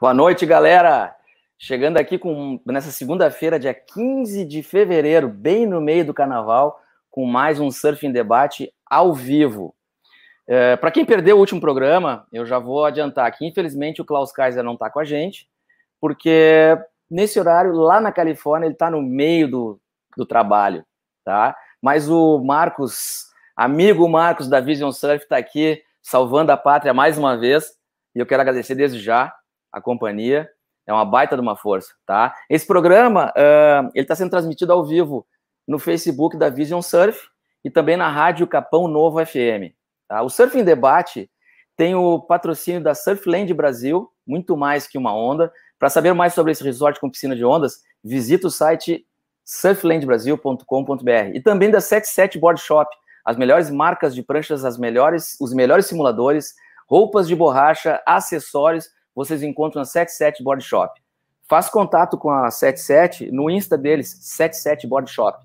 Boa noite, galera. Chegando aqui com nessa segunda-feira, dia 15 de fevereiro, bem no meio do carnaval, com mais um Surfing Debate ao vivo. É, Para quem perdeu o último programa, eu já vou adiantar que, infelizmente, o Klaus Kaiser não está com a gente, porque nesse horário, lá na Califórnia, ele está no meio do, do trabalho, tá? Mas o Marcos, amigo Marcos da Vision Surf, está aqui salvando a pátria mais uma vez, e eu quero agradecer desde já a companhia. É uma baita de uma força, tá? Esse programa, uh, ele está sendo transmitido ao vivo no Facebook da Vision Surf e também na Rádio Capão Novo FM. Tá? O Surf em Debate tem o patrocínio da Surfland Brasil, muito mais que uma onda. Para saber mais sobre esse resort com piscina de ondas, visita o site surflandbrasil.com.br e também da 77 Board Shop, as melhores marcas de pranchas, as melhores, os melhores simuladores, roupas de borracha, acessórios vocês encontram na 77 Board Shop. Faça contato com a 77 no Insta deles, 77 Board Shop.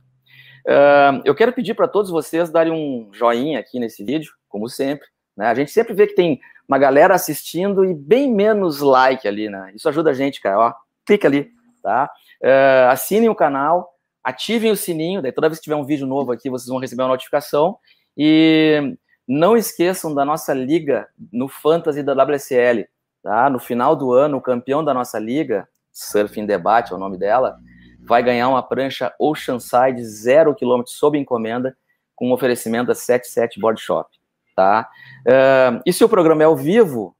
Uh, eu quero pedir para todos vocês darem um joinha aqui nesse vídeo, como sempre. Né? A gente sempre vê que tem uma galera assistindo e bem menos like ali, né? Isso ajuda a gente, cara. Ó, clica ali, tá? Uh, assinem o canal, ativem o sininho, daí toda vez que tiver um vídeo novo aqui, vocês vão receber uma notificação. E não esqueçam da nossa liga no Fantasy da WSL. Tá? No final do ano, o campeão da nossa liga, Surfing Debate é o nome dela, vai ganhar uma prancha Oceanside zero quilômetro sob encomenda com um oferecimento da 77 Board Shop. Tá? Uh, e se o programa é ao vivo,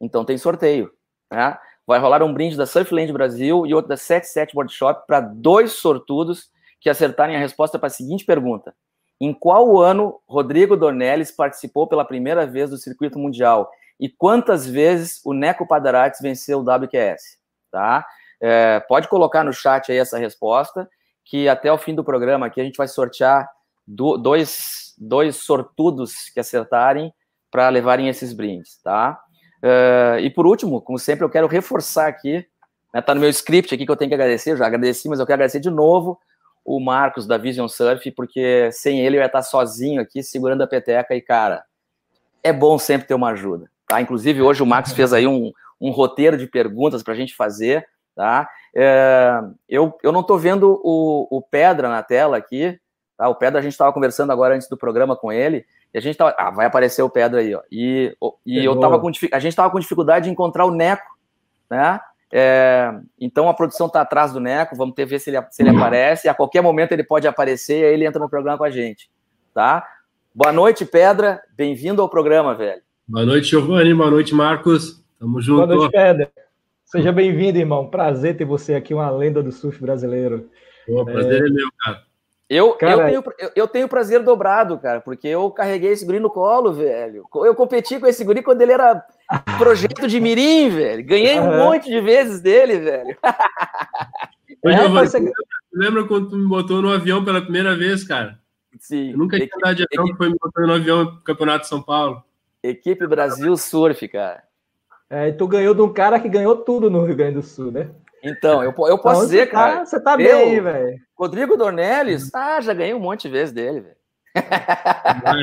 então tem sorteio. Né? Vai rolar um brinde da Surfland Brasil e outro da 77 Board Shop para dois sortudos que acertarem a resposta para a seguinte pergunta. Em qual ano Rodrigo Dornelles participou pela primeira vez do circuito mundial e quantas vezes o Neco Padarates venceu o WQS, tá? É, pode colocar no chat aí essa resposta, que até o fim do programa aqui a gente vai sortear do, dois, dois sortudos que acertarem para levarem esses brindes, tá? É, e por último, como sempre, eu quero reforçar aqui, né, tá no meu script aqui que eu tenho que agradecer, eu já agradeci, mas eu quero agradecer de novo o Marcos da Vision Surf, porque sem ele eu ia estar sozinho aqui segurando a peteca e, cara, é bom sempre ter uma ajuda. Tá? Inclusive, hoje o Max fez aí um, um roteiro de perguntas para a gente fazer. Tá? É, eu, eu não estou vendo o, o Pedra na tela aqui. Tá? O Pedra, a gente estava conversando agora antes do programa com ele. E a gente tava. Ah, vai aparecer o Pedra aí, ó. E, e eu tava com, a gente estava com dificuldade de encontrar o Neco, né? É, então a produção está atrás do Neco, vamos ter ver se ele, se ele aparece. A qualquer momento ele pode aparecer, aí ele entra no programa com a gente, tá? Boa noite, Pedra. Bem-vindo ao programa, velho. Boa noite, Giovanni. Boa noite, Marcos. Tamo junto. Boa noite, Pedro. Seja bem-vindo, irmão. Prazer ter você aqui, uma lenda do surf brasileiro. Pô, prazer é, é meu, cara. Eu, cara, eu, tenho, eu tenho prazer dobrado, cara, porque eu carreguei esse guri no colo, velho. Eu competi com esse guri quando ele era projeto de mirim, velho. Ganhei um monte de vezes dele, velho. Ô, Giovanni, você... lembra quando tu me botou no avião pela primeira vez, cara? Sim. Eu nunca tinha andado de avião, foi me botou no avião no Campeonato de São Paulo. Equipe Brasil Surf, cara. É, e tu ganhou de um cara que ganhou tudo no Rio Grande do Sul, né? Então, eu, eu posso então, dizer, você cara. Tá, você tá bem, velho. Rodrigo Dornelles, ah, já ganhei um monte de vezes dele, velho.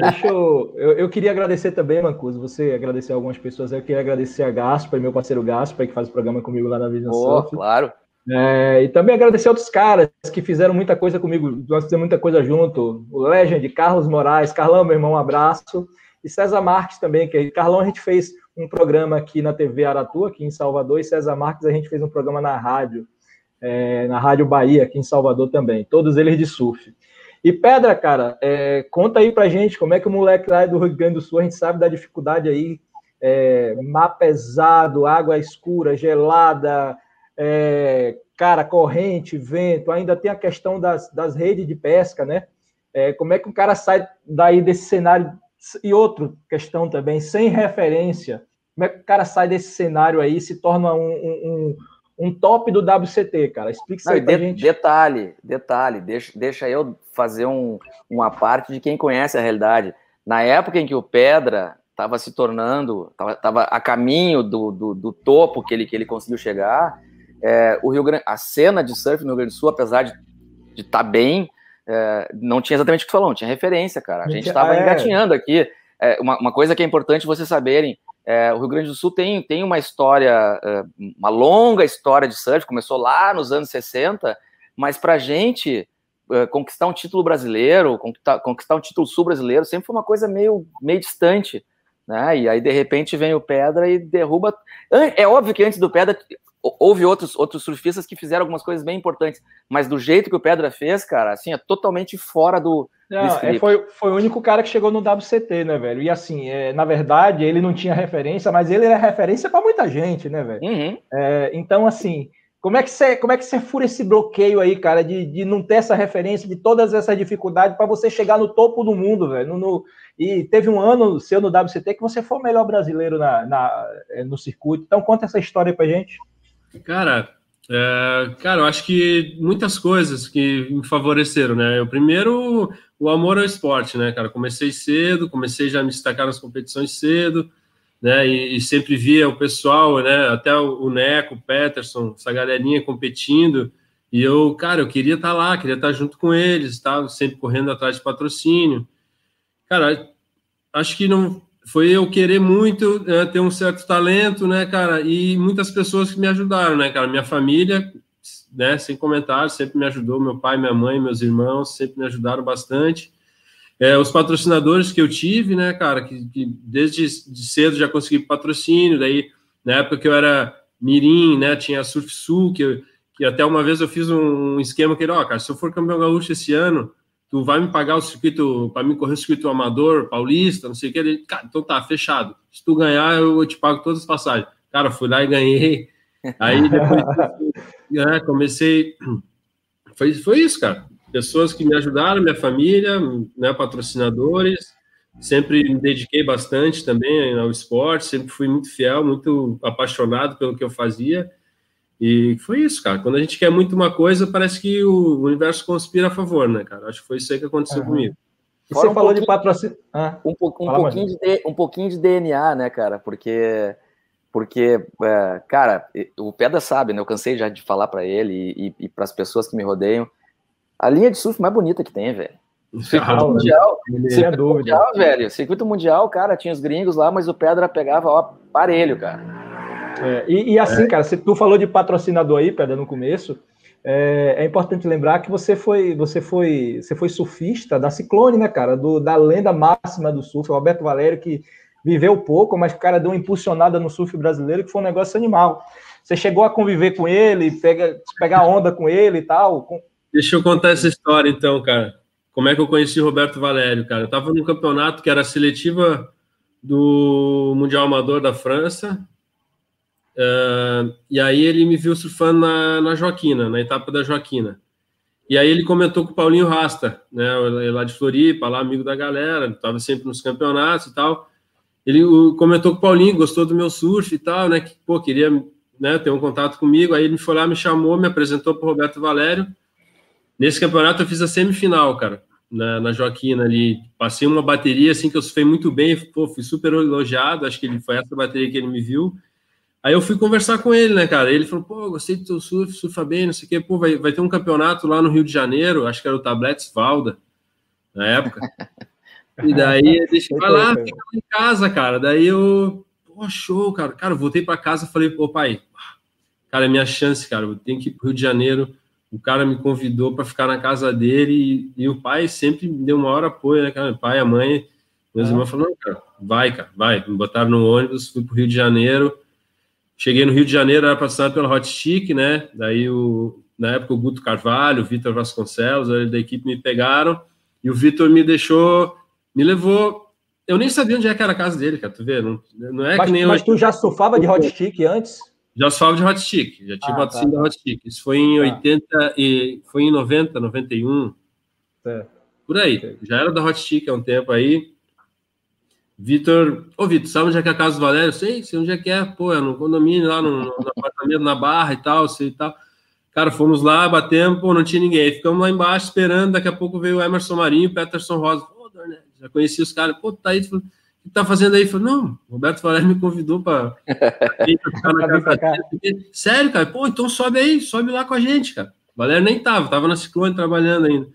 Deixa eu, eu, eu, queria agradecer também, Mancuso. Você agradecer algumas pessoas. Eu queria agradecer a Gaspa, meu parceiro Gaspa, que faz o programa comigo lá na Vision oh, Surf. Claro. É, e também agradecer a outros caras que fizeram muita coisa comigo. Nós fizemos muita coisa junto. O Legend, Carlos Moraes, Carlão, meu irmão, um abraço e César Marques também, que Carlão a gente fez um programa aqui na TV Aratu, aqui em Salvador, e César Marques a gente fez um programa na rádio, é, na Rádio Bahia, aqui em Salvador também, todos eles de surf. E Pedra, cara, é, conta aí pra gente como é que o moleque lá do Rio Grande do Sul, a gente sabe da dificuldade aí, é, mar pesado, água escura, gelada, é, cara, corrente, vento, ainda tem a questão das, das redes de pesca, né? É, como é que o cara sai daí desse cenário e outra questão também, sem referência, como é que o cara sai desse cenário aí e se torna um, um, um top do WCT, cara? Explica isso aí pra de, gente. Detalhe, detalhe, deixa, deixa eu fazer um, uma parte de quem conhece a realidade. Na época em que o Pedra estava se tornando, estava a caminho do, do, do, topo que ele, que ele conseguiu chegar, é, o Rio Grande, a cena de surf no Rio Grande do Sul, apesar de estar tá bem, é, não tinha exatamente o que tu falou, não tinha referência, cara. A gente estava é. engatinhando aqui. É, uma, uma, coisa que é importante vocês saberem: É, o Rio Grande do Sul tem, tem uma história, é, uma longa história de surf, começou lá nos anos 60, mas para a gente é, conquistar um título brasileiro, conquistar, conquistar um título sul-brasileiro, sempre foi uma coisa meio, meio distante. Né? E aí, de repente, vem o Pedra e derruba. É óbvio que antes do Pedra houve outros, outros surfistas que fizeram algumas coisas bem importantes, mas do jeito que o Pedra fez, cara, assim, é totalmente fora do. Não, do é, foi, foi o único cara que chegou no WCT, né, velho? E assim, é, na verdade, ele não tinha referência, mas ele era referência para muita gente, né, velho? Uhum. É, então, assim, como é que você, como é que você fura esse bloqueio aí, cara, de, de não ter essa referência, de todas essas dificuldades para você chegar no topo do mundo, velho? No, e teve um ano seu no WCT que você foi o melhor brasileiro na, na no circuito. Então conta essa história pra gente. Cara, é, cara, eu acho que muitas coisas que me favoreceram, né? O primeiro, o amor ao esporte, né, cara? Comecei cedo, comecei já a me destacar nas competições cedo né? E, e, sempre via o pessoal, né? Até o, Neco, o Peterson, essa galerinha competindo. E eu, cara, eu queria estar tá lá, queria estar tá junto com eles, estava sempre correndo atrás de patrocínio. Cara, acho que não foi eu querer muito né, ter um certo talento, né, cara? E muitas pessoas que me ajudaram, né, cara? Minha família, né? Sem comentários, sempre me ajudou. Meu pai, minha mãe, meus irmãos sempre me ajudaram bastante. É, os patrocinadores que eu tive, né, cara, que, que desde de cedo já consegui patrocínio, daí na época que eu era mirim, né, tinha a Surf Sul, que, que até uma vez eu fiz um, esquema que, ó, cara, se eu for campeão gaúcho esse ano, tu vai me pagar o circuito, para mim correr o circuito amador, paulista, não sei o que, ele, cara, então tá, fechado, se tu ganhar, eu te pago todas as passagens. Cara, fui lá e ganhei, aí depois, né, comecei, foi, foi isso, cara, pessoas que me ajudaram, minha família, né, patrocinadores. Sempre me dediquei bastante também ao esporte, sempre fui muito fiel, muito apaixonado pelo que eu fazia. E foi isso, cara. Quando a gente quer muito uma coisa, parece que o universo conspira a favor, né, cara? Acho que foi isso aí que aconteceu uhum. comigo. Você um falou de patrocínio. Ah, um, po um, pouquinho de, um pouquinho de DNA, né, cara? Porque, porque é, cara, o Pedra sabe, né? Eu cansei já de falar para ele e, e, e para as pessoas que me rodeiam. A linha de surf mais bonita que tem, velho. Circuito ah, mundial, circuito mundial, velho. Circuito mundial, cara, tinha os gringos lá, mas o Pedra pegava, ó, parelho, cara. É, e, e, assim, é. cara, se tu falou de patrocinador aí, Pedra, no começo, é, é, importante lembrar que você foi, você foi, você foi surfista da Ciclone, né, cara, do, da lenda máxima do surf, o Alberto Valério, que viveu pouco, mas o cara deu uma impulsionada no surf brasileiro que foi um negócio animal. Você chegou a conviver com ele, pega, pegar onda com ele e tal? Deixa eu contar essa história, então, cara. Como é que eu conheci Roberto Valério, cara? Eu estava num campeonato que era a seletiva do Mundial Amador da França. Uh, e aí ele me viu surfando na, na Joaquina, na etapa da Joaquina. E aí ele comentou com o Paulinho Rasta, né, lá de Floripa, lá amigo da galera, estava sempre nos campeonatos e tal. Ele comentou com o Paulinho, gostou do meu surf e tal, né, que pô, queria né, ter um contato comigo. Aí ele foi lá, me chamou, me apresentou para Roberto Valério. Nesse campeonato eu fiz a semifinal, cara, na, na Joaquina ali. Passei uma bateria assim que eu fui muito bem, pô, fui super elogiado, acho que ele foi essa bateria que ele me viu. Aí eu fui conversar com ele, né, cara? Ele falou, pô, gostei do teu surf, surfa bem, não sei o quê. Pô, vai, vai ter um campeonato lá no Rio de Janeiro, acho que era o Tabletes Valda, na época. E daí ele vai lá, fica em casa, cara. Daí eu, pô, show, cara. Cara, voltei para casa e falei, pô, pai, cara, é minha chance, cara. Eu tenho que ir pro Rio de Janeiro o cara me convidou para ficar na casa dele e, e, o pai sempre me deu maior apoio, né, cara? O pai, a mãe, meus ah. irmãos falaram, cara, vai, cara, vai. Me botaram no ônibus, fui pro Rio de Janeiro. Cheguei no Rio de Janeiro, era passado pela Hot Chic, né? Daí, o, na época, o Guto Carvalho, o Vitor Vasconcelos, da equipe me pegaram e o Vitor me deixou, me levou. Eu nem sabia onde é que era a casa dele, cara, tu vê? Não, não é mas, que nem Mas tu já surfava de Hot Chic antes? Já falava de Hot Stick, já tive ah, patrocínio tá, da Hot Stick. Isso foi em tá. 80 e foi em 90, 91. É. Por aí. Já era da Hot Stick há um tempo aí. Vitor, ô Vitor, sabe onde é que é a casa do Valério? Sei, sei onde é que é, pô, é no condomínio lá, no, no apartamento na Barra e tal, sei e tal. Cara, fomos lá, batemos, pô, não tinha ninguém. Ficamos lá embaixo esperando, daqui a pouco veio o Emerson Marinho, o Peterson Rosa. Pô, já conheci os caras, pô, tá aí, que tá fazendo aí? Falei, não, Roberto Valério me convidou para ficar na casa dele. Sério, cara? Pô, então sobe aí, sobe lá com a gente, cara. O Valério nem tava, tava na Ciclone trabalhando ainda.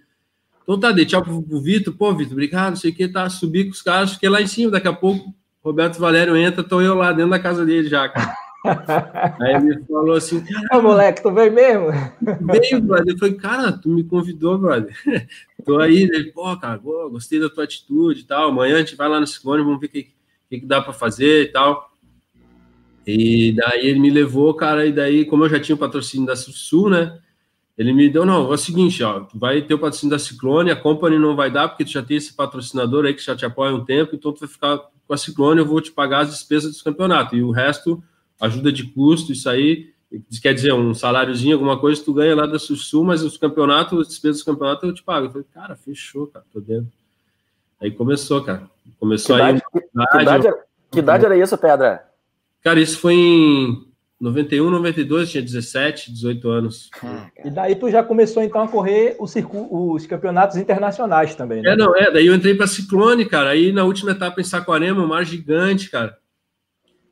Então tá, dei tchau pro, pro Vitor, pô, Vitor, obrigado, não sei o que, tá, subi com os caras, fiquei lá em cima, daqui a pouco Roberto Valério entra, tô eu lá dentro da casa dele já, cara. Aí ele falou assim: Ô, moleque, tu veio mesmo? Veio, brother. Eu falei, cara, tu me convidou, brother. Tô aí, ele, pô, cara, pô, gostei da tua atitude e tal. Amanhã a gente vai lá no Ciclone, vamos ver o que, que, que dá para fazer e tal. E daí ele me levou, cara, e daí, como eu já tinha o patrocínio da Sul, né? Ele me deu, não, é o seguinte, ó, vai ter o patrocínio da Ciclone, a Company não vai dar, porque tu já tem esse patrocinador aí que já te apoia um tempo, então tu vai ficar com a Ciclone, eu vou te pagar as despesas do campeonato. E o resto ajuda de custo, isso aí, quer dizer, um saláriozinho, alguma coisa, tu ganha lá da Sul, mas os campeonatos, as despesas do campeonato eu te pago. Eu falei, cara, fechou, cara, tô dentro. Aí começou, cara. Começou que aí. Idade, que, que, idade era, que idade era isso, Pedra? Cara, isso foi em 91, 92, tinha 17, 18 anos. Ah, e daí tu já começou então a correr os, os campeonatos internacionais também, né? É, não, é. Daí eu entrei para Ciclone, cara. Aí na última etapa em Saquarema, um mar gigante, cara.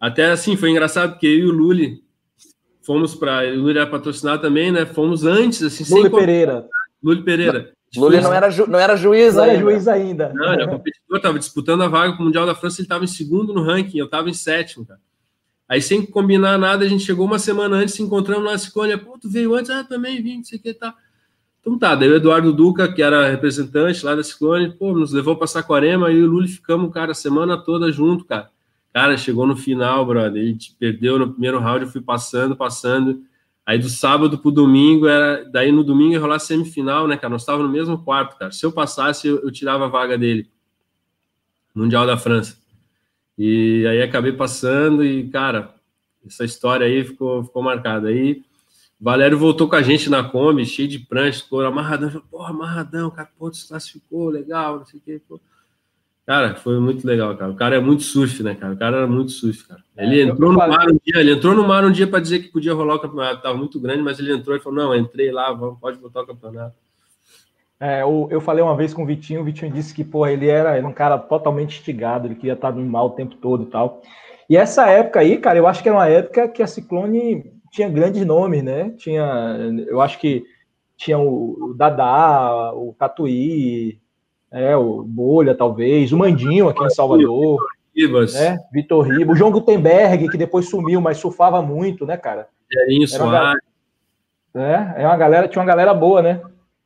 Até assim, foi engraçado, porque eu e o Luli fomos para. O Luli era patrocinado também, né? Fomos antes, assim, Luli sem Pereira. Luli Pereira. Luli não era, ju, não era juiz não ainda. era juiz ainda. Não, era competidor, estava disputando a vaga para o Mundial da França, ele estava em segundo no ranking, eu estava em sétimo, cara. Aí, sem combinar nada, a gente chegou uma semana antes, se encontramos na Ciclone. Pô, tu veio antes? Ah, também vim, não sei o que, tá. Então tá, daí o Eduardo Duca, que era representante lá da Ciclone, pô, nos levou para Saquarema e o Luli ficamos, cara, a semana toda junto, cara. Cara, chegou no final, brother. Gente perdeu no primeiro round, eu fui passando, passando. Aí do sábado pro domingo, era. Daí no domingo ia rolar semifinal, né, cara? Nós estávamos no mesmo quarto, cara. Se eu passasse, eu, eu, tirava a vaga dele. Mundial da França. E aí acabei passando e, cara, essa história aí ficou, ficou marcada. Aí Valério voltou com a gente na Kombi, cheio de prancha, ficou amarradão. Falei, Porra, amarradão, cara, pô, desclassificou, legal, não sei o que, pô. Cara, foi muito legal, cara. O cara é muito surf, né, cara? O cara era muito surf, cara. Ele é, entrou no mar um dia, ele entrou no mar um dia para dizer que podia rolar o campeonato. Tava muito grande, mas ele entrou e falou: não, entrei lá, vamos, pode botar o campeonato. É, eu, eu falei uma vez com o Vitinho, o Vitinho disse que, pô, ele era, era um cara totalmente instigado, ele queria estar no mal o tempo todo e tal. E essa época aí, cara, eu acho que era uma época que a Ciclone tinha grandes nomes, né? Tinha, eu acho que tinha o, o Dadá, o Tatuí, é, o Bolha, talvez, o Mandinho aqui em Salvador. Ribas. Né? Vitor Ribas. O João Gutenberg, que depois sumiu, mas surfava muito, né, cara? Jerinho Soares. É, é uma galera, tinha uma galera boa, né?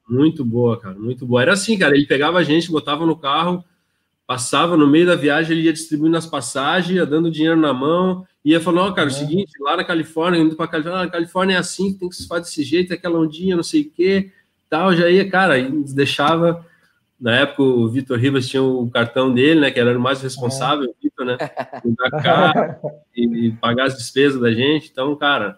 Muito boa, cara, muito boa. Era assim, cara, ele pegava a gente, botava no carro, passava no meio da viagem, ele ia distribuindo as passagens, ia dando dinheiro na mão, ia falando, ó, oh, cara, é. o seguinte, lá na Califórnia, indo pra Califórnia, ah, na Califórnia é assim, tem que se fazer desse jeito, aquela ondinha, não sei o quê, tal, já ia, cara, deixava na época o Vitor Ribas tinha o cartão dele, né, que era o mais responsável, o Vitor, né, carro e, e, pagar as despesas da gente. Então, cara,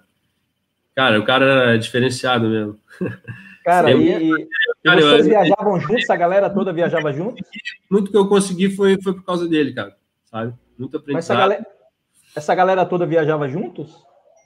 cara, o cara era diferenciado mesmo. Cara, e, e cara, vocês eu, viajavam eu, juntos? A galera toda viajava junto? Muito que eu consegui foi, foi por causa dele, cara, sabe? Muito aprendizado. Mas essa galera, essa galera toda viajava juntos?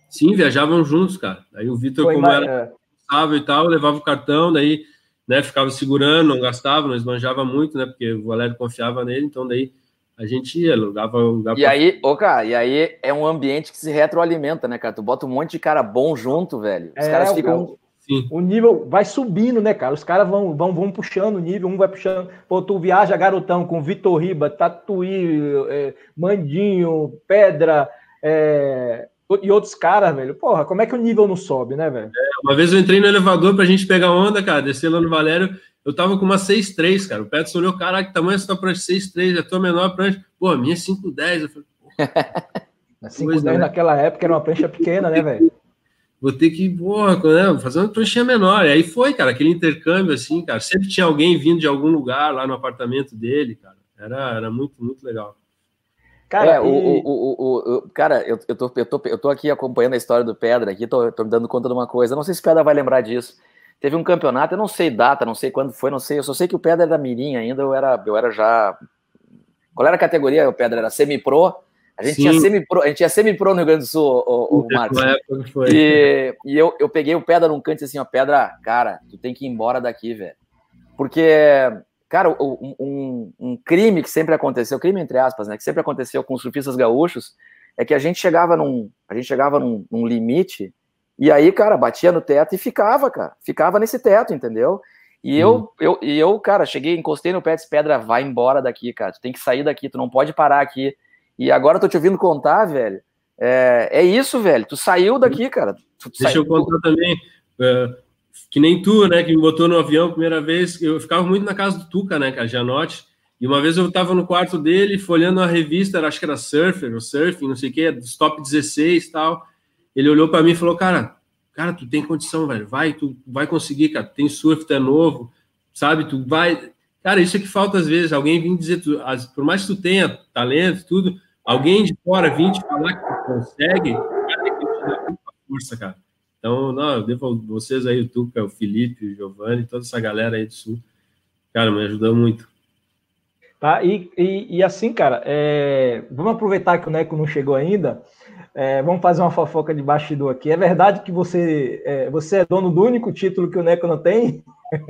Sim, viajavam juntos, cara. Aí o Vitor, como era é. responsável e tal, levava o cartão, daí né, ficava segurando, não gastava, não esbanjava muito, né, porque o Valério confiava nele, então daí a gente ia, alugava lugar E pra... aí, ô, cara, e aí é um ambiente que se retroalimenta, né, cara? Tu bota um monte de cara bom junto, velho. Os é, caras ficam. Sim. O nível vai subindo, né, cara? Os caras vão, vão, vão puxando o nível, um vai puxando. Pô, tu viaja garotão com Vitor Riba, Tatuí, é, Mandinho, Pedra, é, e outros caras, velho. Porra, como é que o nível não sobe, né, velho? É, uma vez eu entrei no elevador pra gente pegar onda, cara, descer lá no Valério. Eu tava com uma 6,3, cara. O Petson olhou, caraca, que tamanho é essa prancha 6,3? É a tua menor prancha. Pô, a minha é 5,10. Eu falei, porra. 5,10 né? naquela época era uma prancha pequena, né, velho? Vou ter que, porra, né, fazer uma pranchinha menor. E aí foi, cara, aquele intercâmbio, assim, cara. Sempre tinha alguém vindo de algum lugar lá no apartamento dele, cara. Era, era muito, muito legal. Cara, é, o, o, o, o, cara eu, eu, tô, eu, tô, eu tô aqui acompanhando a história do Pedra aqui, tô, tô me dando conta de uma coisa. Não sei se o Pedra vai lembrar disso. Teve um campeonato, eu não sei data, não sei quando foi, não sei. Eu só sei que o Pedra era mirim ainda, eu era, eu era já. Qual era a categoria? O Pedra era semi-pro. A gente tinha semi-pro, a gente tinha semi-pro no Rio Grande do Sul, o, o Marcos. E, e eu, eu peguei o Pedra num canto e disse assim, ó, Pedra, cara, tu tem que ir embora daqui, velho. Porque Cara, um, um, um, crime que sempre aconteceu, crime entre aspas, né, que sempre aconteceu com os surfistas gaúchos, é que a gente chegava num, a gente chegava num, num limite e aí, cara, batia no teto e ficava, cara, ficava nesse teto, entendeu? E eu, hum. eu, e eu, cara, cheguei, encostei no pé de pedra, vai embora daqui, cara, tu tem que sair daqui, tu não pode parar aqui. E agora eu tô te ouvindo contar, velho. É, é isso, velho. Tu saiu daqui, cara. Tu Deixa saiu... eu contar também. Uh, que nem tu, né, que me botou no avião a primeira vez. Eu ficava muito na casa do Tuca, né, cara, Janote. E uma vez eu tava no quarto dele, folhando a revista, acho que era Surfer, ou Surfing, não sei o que, dos top 16 e tal. Ele olhou para mim e falou, cara, cara, tu tem condição, velho, vai, tu vai conseguir, cara, tem surf, tu é novo, sabe, tu vai... Cara, isso é que falta às vezes, alguém vir dizer, tu, as, por mais que tu tenha talento tudo, alguém de fora vir te falar que tu consegue, cara, tem que te dar muita força, cara. Então, não, eu devo vocês aí, o Tuca, o Felipe, o Giovanni, toda essa galera aí do Sul, cara, me ajudou muito. Tá? E, e, e assim, cara, é... vamos aproveitar que o Neco não chegou ainda. É, vamos fazer uma fofoca de bastidor aqui. É verdade que você é, você é dono do único título que o Neco não tem?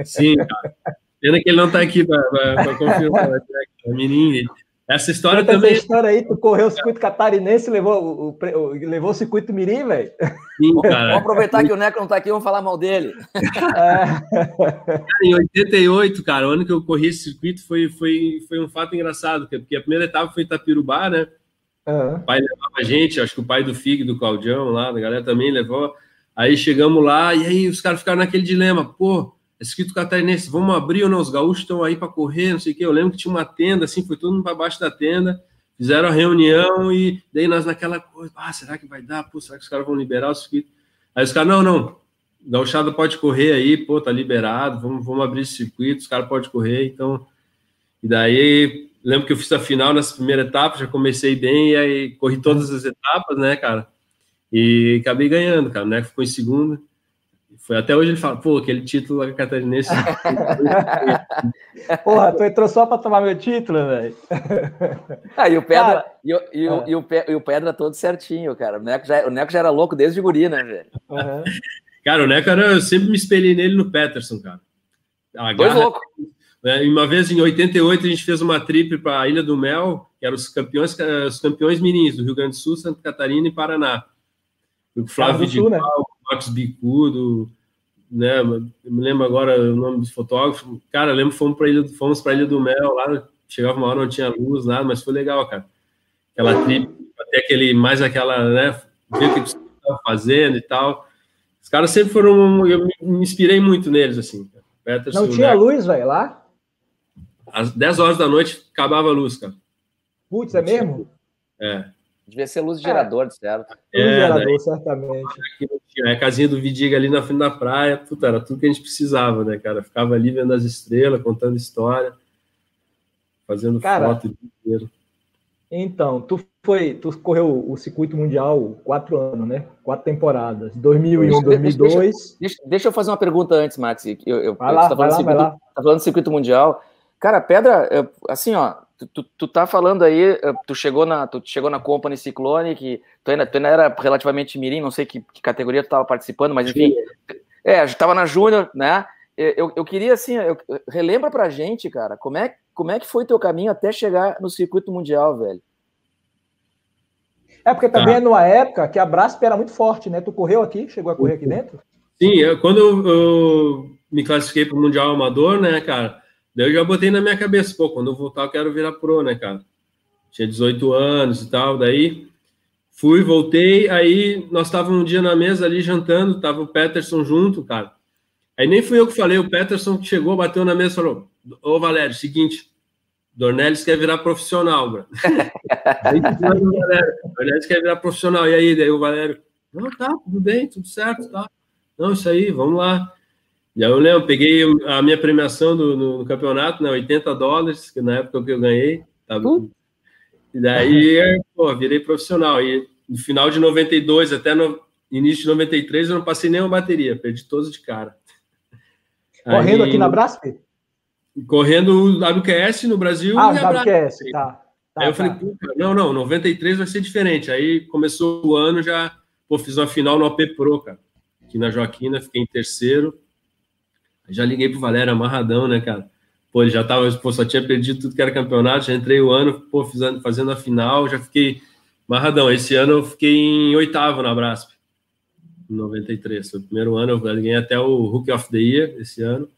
Sim, cara. Pena que ele não está aqui para confirmar. Né, menino, essa história Conta também. Essa história aí, tu correu o circuito catarinense e levou o, o, levou o circuito Mirim, velho? Sim, cara. Vamos aproveitar que o Neco não está aqui, vamos falar mal dele. É. em 88, cara, o ano que eu corri esse circuito foi, foi, foi um fato engraçado, porque a primeira etapa foi Itapirubá, né? Uhum. O pai levava a gente, acho que o pai do Fig, do Claudião lá, a galera também levou. Aí chegamos lá e aí os caras ficaram naquele dilema, pô, é escrito catarinense, vamos abrir ou não? Os gaúchos estão aí para correr, não sei o quê. Eu lembro que tinha uma tenda, assim, foi todo mundo para baixo da tenda, fizeram a reunião e daí nós naquela coisa, ah, será que vai dar? Pô, será que os caras vão liberar o circuito? Aí os caras, não, não, gauchada pode correr aí, pô, tá liberado, vamos, vamos abrir esse circuito, os caras podem correr, então... E daí, lembro que eu fiz a final nessa primeira etapa, já comecei bem, e aí corri todas as etapas, né, cara? E acabei ganhando, cara, né? Ficou em segundo. Foi até hoje ele fala, pô, aquele título da catarinense. Porra, tu entrou só para tomar meu título, velho. Ah, e o Pedra, cara, e, o, e, o, e, o, e o Pedra todo certinho, cara. O Neco já, o Neco já era louco desde guri, né, velho? Uhum. Cara, o Neco era, eu sempre me espelhei nele no Peterson, cara. A Dois loucos. Né, uma vez em 88 a gente fez uma trip para a Ilha do Mel, que eram os campeões, os campeões mirins do Rio Grande do Sul, Santa Catarina e Paraná. O Flávio Sul, né? Max Bicudo, né? Eu me lembro agora o nome do fotógrafo. Cara, lembro fomos para ilha, fomos para Ilha do Mel lá, chegava uma hora não tinha luz nada, mas foi legal, cara. Aquela trip, até aquele mais aquela, né, ver o que estava fazendo e tal. Os caras sempre foram, eu me inspirei muito neles assim. Não tinha né? luz, velho, lá? Às 10 horas da noite acabava a luz, cara. Putz, é mesmo? É. Devia ser luz de gerador, é. certo? É, luz de gerador, daí, certamente. É, a casinha do Vidiga ali na frente da praia, puta, era tudo que a gente precisava, né, cara? Ficava ali vendo as estrelas, contando história, fazendo cara, foto inteiro. Então, tu foi, tu correu o circuito mundial quatro anos, né? Quatro temporadas, 2001, deixa, 2002. Deixa, deixa, eu fazer uma pergunta antes, Max. Eu, eu, vai lá, tá vai lá, circuito, vai lá. Tá falando do circuito mundial. Cara, Pedra, assim, ó, tu, tu, tá falando aí, eh, tu chegou na, tu chegou na Company Ciclone, que tu ainda, tu ainda era relativamente mirim, não sei que, que categoria tu tava participando, mas enfim, Sim. é, tava na Júnior, né? Eu, eu queria, assim, eu, relembra pra gente, cara, como é, como é que foi teu caminho até chegar no circuito mundial, velho? É, porque também tá. é numa época que a Brasp era muito forte, né? Tu correu aqui, chegou a correr aqui dentro? Sim, eu, quando eu, eu me classifiquei para o Mundial Amador, né, cara, Daí eu já botei na minha cabeça, pô, quando eu voltar eu quero virar pro, né, cara? Tinha 18 anos e tal, daí fui, voltei, aí nós estávamos um dia na mesa ali jantando, tava o Peterson junto, cara. Aí nem fui eu que falei, o Peterson chegou, bateu na mesa e falou: Ô Valério, seguinte, Dornelles quer virar profissional, bro. Dornelles quer virar profissional. E aí, daí o Valério, não, tá, tudo bem, tudo certo, tá. Não, isso aí, vamos lá. E aí eu lembro, peguei a minha premiação do, no, no, campeonato, né, 80 dólares, que na época que eu ganhei. Tava... Uh. E daí, pô, virei profissional. E no final de 92 até no início de 93 eu não passei nenhuma bateria, perdi todos de cara. Correndo aí, aqui na Brasp? Correndo o WQS no Brasil ah, WQS, tá. tá. Aí eu tá. falei, não, não, 93 vai ser diferente. Aí começou o ano, já pô, fiz uma final no AP Pro, cara. Aqui na Joaquina, fiquei em terceiro. Já liguei pro Valério amarradão, né, cara? Pô, ele já tava, pô, só tinha perdido tudo que era campeonato, já entrei o ano, pô, fazendo, fazendo a final, já fiquei amarradão. Esse ano eu fiquei em oitavo na Brasp, em 93. Foi o primeiro ano, eu ganhei até o Rookie of the Year esse ano.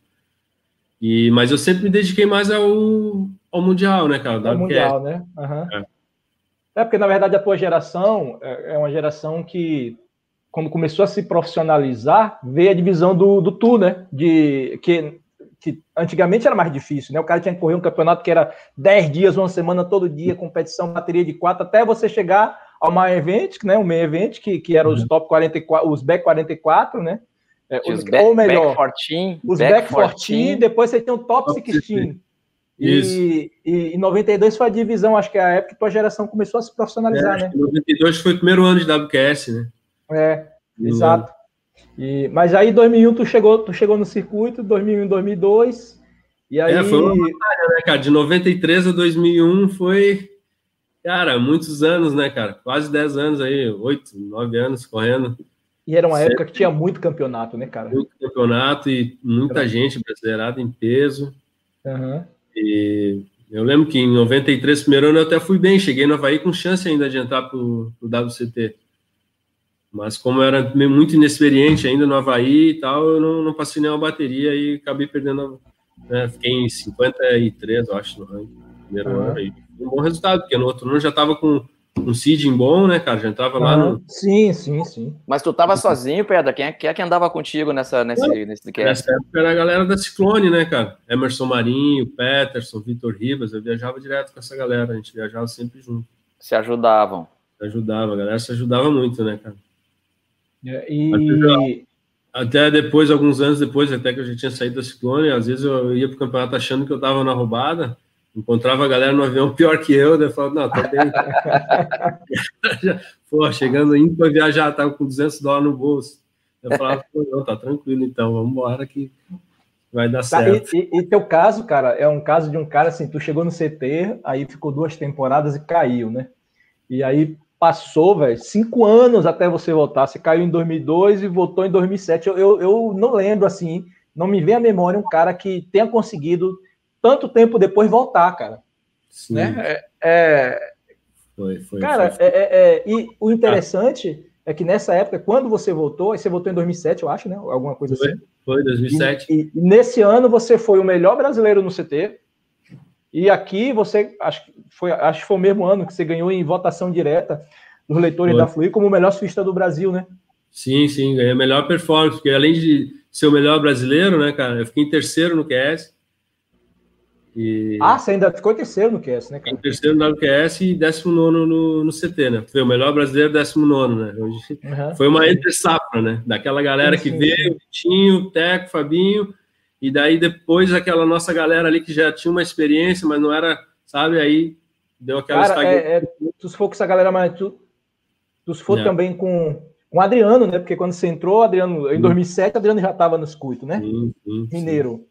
E, mas eu sempre me dediquei mais ao, ao Mundial, né, cara? Ao Mundial, né? Uhum. É. É porque, na verdade, a tua geração é, é uma geração que, quando começou a se profissionalizar, veio a divisão do, do tu, né? De, que, que antigamente era mais difícil, né? O cara tinha que correr um campeonato que era 10 dias, uma semana, todo dia, competição, bateria de quatro, até você chegar ao main event, né? O main event, que, que era os uhum. top 44, os back 44, né? É, os, back, ou melhor, back 14, os back, back 14, depois você tem o top 16. E, e, em 92 foi a divisão, acho que é a época que tua geração começou a se profissionalizar, é, né? 92 foi o primeiro ano de WQS, né? É, exato. E, mas aí 2001 tu chegou, tu chegou no circuito, 2001 2002, e aí... É, foi uma batalha, né, cara? De 93 a 2001 foi, cara, muitos anos, né, cara? Quase 10 anos aí, 8, 9 anos correndo. E era uma Sempre. época que tinha muito campeonato, né, cara? Muito campeonato e muita gente brasileirada em peso. Uhum. E eu lembro que em 93, primeiro ano, eu até fui bem, cheguei no Havaí com chance ainda de entrar para o WCT. Mas como eu era muito inexperiente ainda no Havaí e tal, eu não, não passei nenhuma bateria e acabei perdendo. Né, fiquei em 53, eu acho, no primeiro uhum. ano. E um bom resultado, porque no outro ano eu já estava com um seeding bom, né, cara? Já entrava lá no. Sim, sim, sim. Mas tu tava sozinho, Pedro? Quem é, quem é que andava contigo nessa, nesse, Não, nesse cast? Nessa época era a galera da Ciclone, né, cara? Emerson Marinho, Peterson, Vitor Ribas. Eu viajava direto com essa galera, a gente viajava sempre junto. Se ajudavam. Se ajudava, a galera se ajudava muito, né, cara? É, e. Até depois, alguns anos depois, até que eu já tinha saído da Ciclone, às vezes eu ia pro campeonato achando que eu tava na roubada encontrava a galera no avião pior que eu, daí eu falava, não, tô bem. Pô, chegando indo para viajar, tava com 200 dólares no bolso. Eu falava, Pô, não, tá tranquilo então, vamos embora que vai dar tá, certo. E, e, teu caso, cara, é um caso de um cara assim, tu chegou no CT, aí ficou duas temporadas e caiu, né? E aí passou, velho, cinco anos até você voltar. Você caiu em 2002 e voltou em 2007. Eu, eu, eu não lembro, assim, não me vem à memória um cara que tenha conseguido tanto tempo depois voltar, cara. Sim. Né? É, é... Foi, foi. Cara, foi. É, é, é e o interessante é que nessa época, quando você voltou, aí você voltou em 2007, eu acho, né? Alguma coisa foi, assim. Foi, 2007. E, e, nesse ano você foi o melhor brasileiro no CT. E aqui você, acho que foi, acho que foi o mesmo ano que você ganhou em votação direta dos leitores foi. da Flui como o melhor surfista do Brasil, né? Sim, sim, ganhei a melhor performance, porque além de ser o melhor brasileiro, né, cara, eu fiquei em terceiro no QS. E... Ah, você ainda ficou em terceiro no QS, né, cara? Em terceiro no WQS e décimo nono no, no CT, né? Foi o melhor brasileiro, décimo nono, né? Hoje, uhum. Foi uma entre safra, né? Daquela galera sim, que sim, veio, Vitinho, Teco, Fabinho, e daí depois aquela nossa galera ali que já tinha uma experiência, mas não era, sabe? Aí deu aquela Cara, é, é, tu se for com essa galera, mas tu, tu se for é. também com, com o Adriano, né? Porque quando você entrou, Adriano, em 2007, Adriano já estava no circuito, né? Sim, sim, Mineiro.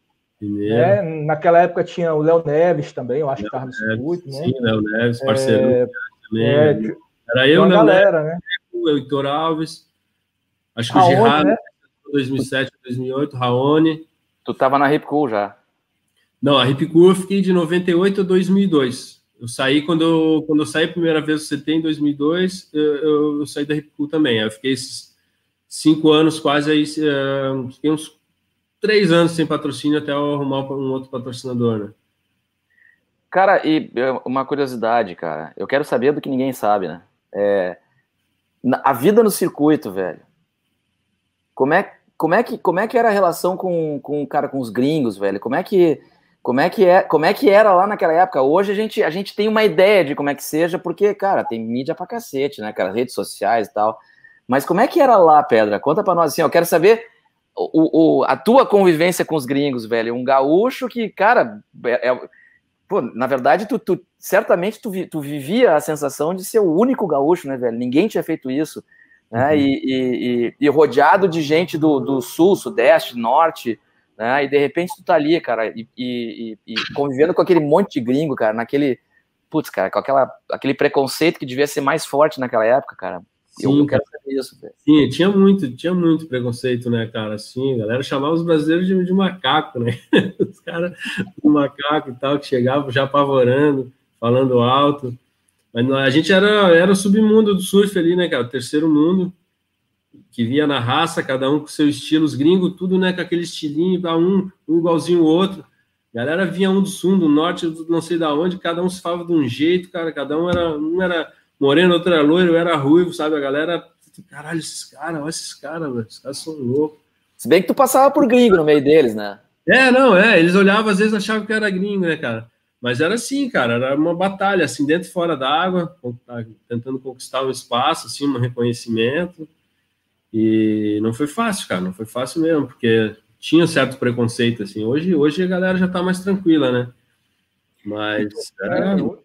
É, naquela época tinha o Léo Neves também, eu acho Léo que estava no circuito, né? Sim, Léo Neves, parceiro é, também. É, né? Era eu, Léo galera, Neves, né? o Heitor Alves, acho que Raoni, o Gerardo, né? 2007, 2008, Raoni. Tu estava na Ripcool já? Não, a Ripcool eu fiquei de 98 a 2002. Eu saí quando eu, quando eu saí a primeira vez do CT em 2002, eu, eu, eu saí da Ripcool também. Eu fiquei esses cinco anos quase aí, uh, fiquei uns três anos sem patrocínio até eu arrumar um outro patrocinador, né? Cara, e é, uma curiosidade, cara, eu quero saber do que ninguém sabe, né? É, a vida no circuito, velho. Como é, como é, que, como é que era a relação com, com, cara, com os gringos, velho? Como é que como é que é, como é que era lá naquela época? Hoje a gente, a gente tem uma ideia de como é que seja, porque, cara, tem mídia pra cacete, né, cara, redes sociais e tal. Mas como é que era lá, Pedra? Conta pra nós assim, eu quero saber o, o, a tua convivência com os gringos, velho, um gaúcho que, cara, é, é, pô, na verdade, tu, tu certamente tu, tu, vivia a sensação de ser o único gaúcho, né, velho? Ninguém tinha feito isso, né? Uhum. E, e, e, rodeado de gente do, do sul, sudeste, norte, né? E de repente tu tá ali, cara, e, e, convivendo com aquele monte de gringo, cara, naquele, putz, cara, com aquela, aquele preconceito que devia ser mais forte naquela época, cara. Sim, eu quero saber isso. Velho. Sim, tinha muito, tinha muito preconceito, né, cara? Assim, a galera chamava os brasileiros de, de macaco, né? Os caras do macaco e tal, que chegavam já apavorando, falando alto. Mas a gente era, era o submundo do surf ali, né, cara? O terceiro mundo, que via na raça, cada um com seu estilo, os gringos, tudo, né, com aquele estilinho, um, um igualzinho o outro. A galera vinha um do sul, do norte, não sei da onde, cada um se falava de um jeito, cara, cada um era, um era moreno, outro era loiro, eu era ruivo, sabe? A galera, caralho, esses caras, olha esses caras, velho, esses caras são loucos. Se bem que tu passava por gringo no meio deles, né? É, não, é, eles olhavam, às vezes achavam que era gringo, né, cara? Mas era assim, cara, era uma batalha, assim, dentro e fora d'água, tá tentando conquistar um espaço, assim, um reconhecimento. E não foi fácil, cara, não foi fácil mesmo, porque tinha certo preconceito, assim. Hoje, hoje a galera já tá mais tranquila, né? Mas. É,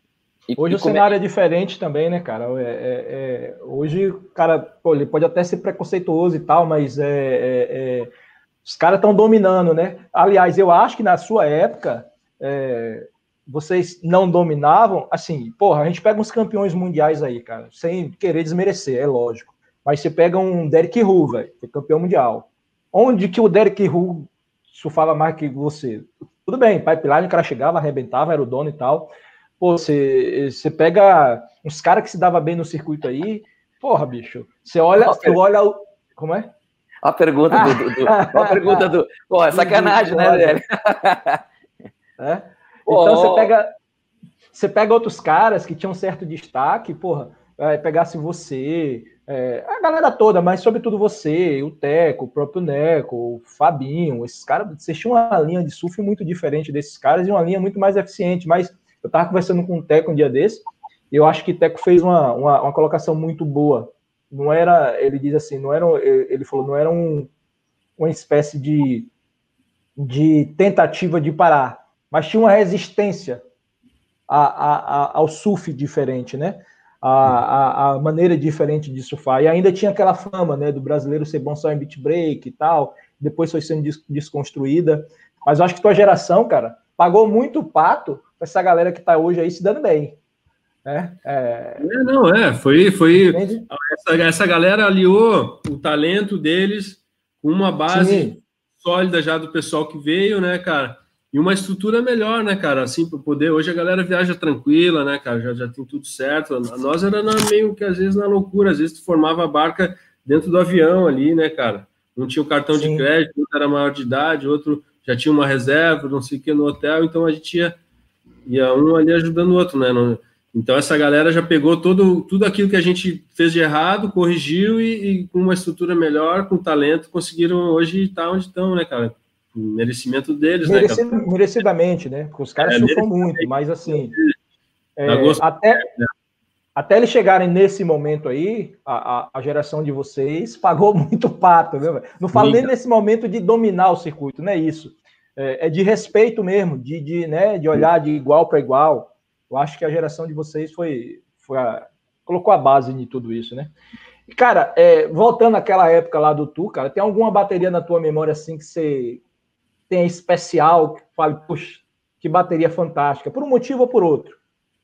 Hoje o cenário é... é... diferente também, né, cara? É, é, é, hoje o cara, pô, ele pode até ser preconceituoso e tal, mas é, é os caras estão dominando, né? Aliás, eu acho que na sua época vocês não dominavam, assim, porra, a gente pega uns campeões mundiais aí, cara, sem querer desmerecer, é lógico. Mas você pega um Derek Hu, velho, que é campeão mundial. Onde que o Derek Hu surfava mais que você? Tudo bem, pipeline, o cara chegava, arrebentava, era o dono e tal. Pô, você, você pega uns caras que se dava bem no circuito aí, porra, bicho. Você olha, você olha o. Como é? A pergunta do. do, do a pergunta do. Pô, é sacanagem, né, velho? Então você pega. Você pega outros caras que tinham certo destaque, porra, é, pegasse você, é, a galera toda, mas sobretudo você, o Teco, o próprio Neco, o Fabinho, esses caras, vocês tinham uma linha de surf muito diferente desses caras e uma linha muito mais eficiente, mas eu estava conversando com o Teco um dia desse, e eu acho que o Teco fez uma, uma, uma, colocação muito boa. Não era, ele diz assim, não era, ele falou, não era um, uma espécie de, de tentativa de parar, mas tinha uma resistência a, a, a, ao surf diferente, né? A, a, maneira diferente de surfar. E ainda tinha aquela fama, né, do brasileiro ser bom só em beat break e tal, depois foi sendo desconstruída. Mas eu acho que tua geração, cara, pagou muito pato para essa galera que está hoje aí se dando bem. Né? É... é não, é, foi, foi essa, essa galera aliou o talento deles com uma base Sim. sólida já do pessoal que veio, né, cara? E uma estrutura melhor, né, cara? Assim, para poder. Hoje a galera viaja tranquila, né, cara? Já, já tem tudo certo. A nós era na, meio que às vezes na loucura, às vezes tu formava a barca dentro do avião ali, né, cara? Um tinha o cartão Sim. de crédito, outro era maior de idade, outro já tinha uma reserva, não sei o que, no hotel, então a gente ia, ia um ali ajudando o outro, né? Então essa galera já pegou todo, tudo aquilo que a gente fez de errado, corrigiu e, e com uma estrutura melhor, com talento, conseguiram hoje estar onde estão, né, cara? Merecimento deles, né, Merecidamente, né? Porque os caras é, sofrem muito, mas assim. É, até, até eles chegarem nesse momento aí, a, a, a, geração de vocês pagou muito pato, viu? Não falo nem nesse momento de dominar o circuito, não é isso. É, é de respeito mesmo, de, de, né, de olhar de igual para igual. Eu acho que a geração de vocês foi, foi a, colocou a base de tudo isso, né? Cara, é, voltando àquela época lá do Tu, cara, tem alguma bateria na tua memória assim que você tem especial, que fale, puxa, que bateria fantástica, por um motivo ou por outro?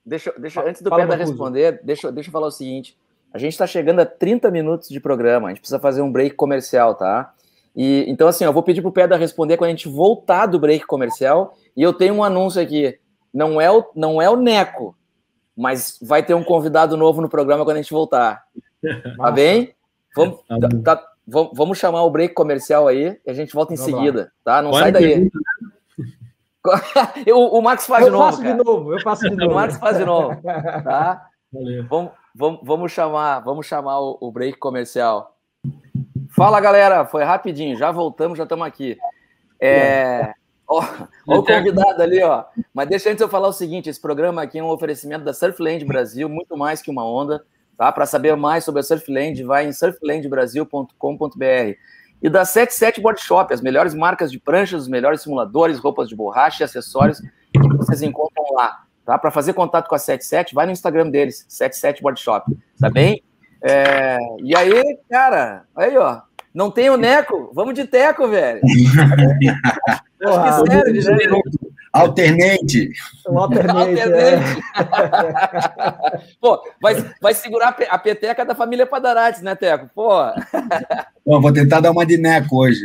Deixa, deixa antes do Pedro responder, deixa, deixa eu falar o seguinte. A gente está chegando a 30 minutos de programa, a gente precisa fazer um break comercial, tá? E então, assim, eu vou pedir pro Pedro responder quando a gente voltar do break comercial. E eu tenho um anúncio aqui. Não é o, não é o Neco, mas vai ter um convidado novo no programa quando a gente voltar. Tá bem? Vamos, tá, tá, vamos chamar o break comercial aí e a gente volta em vamos seguida, lá. tá? Não sai daí. Pergunta, eu, o Max faz eu de novo. Eu faço de novo, eu faço de novo. O Max faz de novo. Tá? Vamos, vamos, vamos chamar, vamos chamar o, o, break comercial. Fala, galera. Foi rapidinho, já voltamos, já estamos aqui. É. Ó, ó, o convidado ali, ó. Mas deixa antes eu falar o seguinte: esse programa aqui é um oferecimento da Surfland Brasil, muito mais que uma onda. Tá? Para saber mais sobre a Surfland, vai em surflandbrasil.com.br e da 77 Board Shop, as melhores marcas de pranchas, os melhores simuladores, roupas de borracha e acessórios que vocês encontram lá. Tá? Para fazer contato com a 77, vai no Instagram deles, 77 Board Shop, tá bem? É... E aí, cara, aí, ó, não tem o Neco? Vamos de Teco, velho. Acho que sério, né? Alternate. Um alternate. alternate. É. Pô, vai, vai segurar a peteca da família Padarates, né, Teco? Pô. Bom, vou tentar dar uma de neco hoje.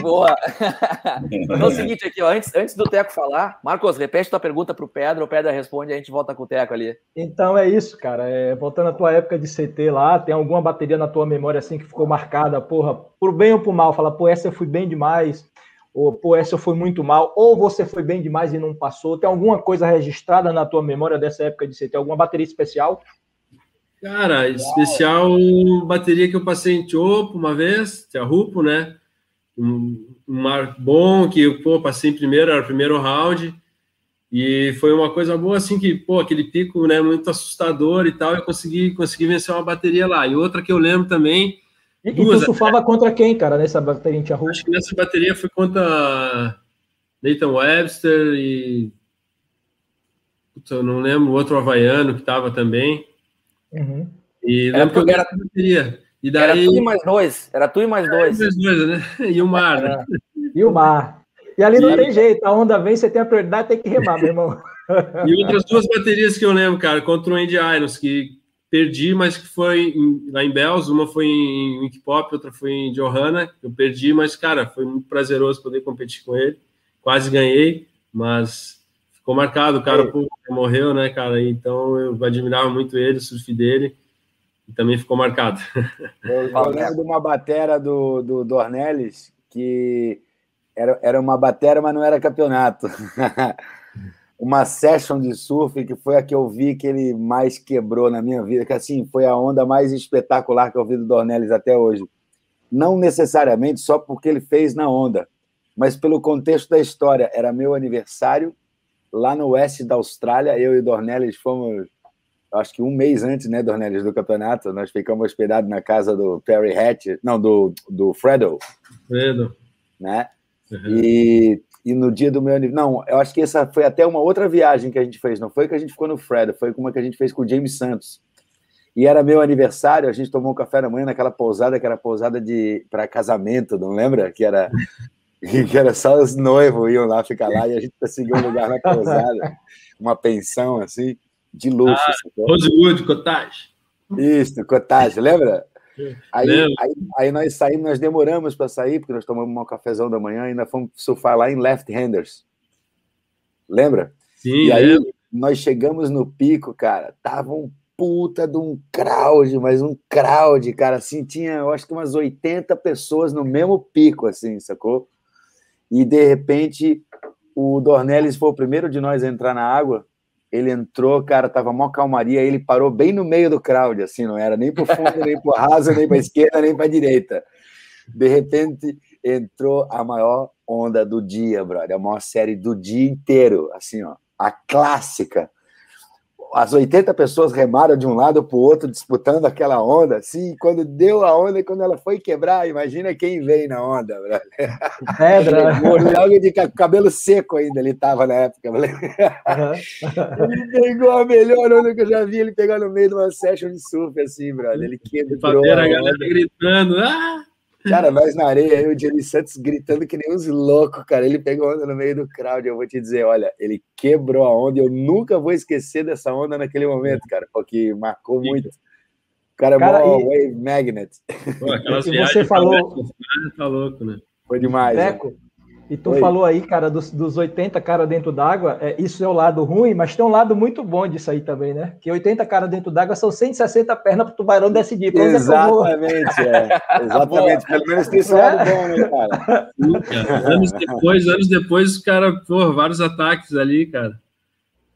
Boa. Então é o seguinte aqui, ó, antes, antes do Teco falar, Marcos, repete tua pergunta pro Pedro, o Pedro responde e a gente volta com o Teco ali. Então é isso, cara. É, voltando à tua época de CT lá, tem alguma bateria na tua memória assim que ficou marcada, porra, por bem ou por mal? Fala, pô, essa eu fui bem demais ou pô, essa foi muito mal, ou você foi bem demais e não passou. Tem alguma coisa registrada na tua memória dessa época de ter alguma bateria especial? Cara, especial bateria que eu passei em Chopo uma vez, Rupo, né? Um, um bom que eu pô, passei em primeiro, era o primeiro round. E foi uma coisa boa, assim, que, pô, aquele pico, né, muito assustador e tal, eu consegui, consegui vencer uma bateria lá. E outra que eu lembro também... E, duas, tu surfava até, contra quem, cara, nessa bateria em Tiahu? Acho que nessa bateria foi contra Nathan Webster e... Putz, eu não lembro, o outro havaiano que tava também. Uhum. E lembro que eu era bateria. E daí... Era tu e mais dois, era tu e mais dois. mais dois, né? E o mar, né? E o mar. E ali não tem jeito, a onda vem, você tem a prioridade, tem que remar, meu irmão. E outras duas baterias que eu lembro, cara, contra o Andy Irons, que perdi, mas que foi em, lá em Bells, uma foi em Wikipop, outra foi em Johanna, eu perdi, mas, cara, foi muito prazeroso poder competir com ele, quase ganhei, mas ficou marcado, o cara pô, morreu, né, cara, então eu admirava muito ele, o surf dele, e também ficou marcado. Eu, eu lembro de uma batera do, do Dornelles, que era, era uma bateria, mas não era campeonato. uma session de surf que foi a que eu vi que ele mais quebrou na minha vida, que assim foi a onda mais espetacular que eu vi do Dornelles até hoje. Não necessariamente só porque ele fez na onda, mas pelo contexto da história. Era meu aniversário lá no oeste da Austrália, eu e Dornelles fomos, acho que um mês antes, né, Dornelles, do campeonato, nós ficamos hospedados na casa do Perry Hatch, não, do, do Fredo. Fredo. Né? Uhum. E, e no dia do meu aniversário. Não, eu acho que essa foi até uma outra viagem que a gente fez. Não foi que a gente ficou no Fred, foi uma que a gente fez com o James Santos. E era meu aniversário, a gente tomou um café da manhã naquela pousada que era pousada de para casamento, não lembra? Que era que era só os noivos iam lá ficar lá e a gente conseguiu um lugar na pousada, uma pensão assim de luxo. Ah, Rosewood Cottage. Isso, Cottage, lembra? Aí, aí, aí, nós saímos, nós demoramos para sair, porque nós tomamos um cafezão da manhã e ainda fomos surfar lá em Left Handers. Lembra? Sim. E aí nós chegamos no pico, cara, tava um puta de um crowd, mas um crowd, cara, assim, tinha, eu acho que umas 80 pessoas no mesmo pico, assim, sacou? E de repente o Dornelles foi o primeiro de nós a entrar na água ele entrou, cara, tava mó calmaria, ele parou bem no meio do crowd, assim, não era nem pro fundo, nem pro raso, nem pra esquerda, nem pra direita. De repente, entrou a maior onda do dia, brother, a maior série do dia inteiro, assim, ó, a clássica as 80 pessoas remaram de um lado para o outro, disputando aquela onda, assim, quando deu a onda e quando ela foi quebrar, imagina quem veio na onda, Pedra. Logo de cabelo seco ainda, ele estava na época. Uhum. ele pegou a melhor onda que eu já vi, ele pegar no meio de uma session de surf, assim, brother. Ele quebrou. A, a galera gritando, ah! Cara, nós na areia, eu e o Jerry Santos gritando que nem uns loucos, cara. Ele pegou onda no meio do crowd. Eu vou te dizer, olha, ele quebrou a onda. Eu nunca vou esquecer dessa onda naquele momento, cara, porque marcou muito. O cara, cara é mó e... wave magnet. Pô, e você falou. Tá louco, né? Foi demais. Deco, né? E tu Oi. falou aí, cara, dos, dos 80 caras dentro d'água, é, isso é o lado ruim, mas tem um lado muito bom disso aí também, né? Que 80 caras dentro d'água são 160 pernas para o tubarão decidir. Pra exatamente, é. Exatamente. Pelo menos tem esse lado bom, né, cara? anos depois, anos depois, o cara, pô, vários ataques ali, cara.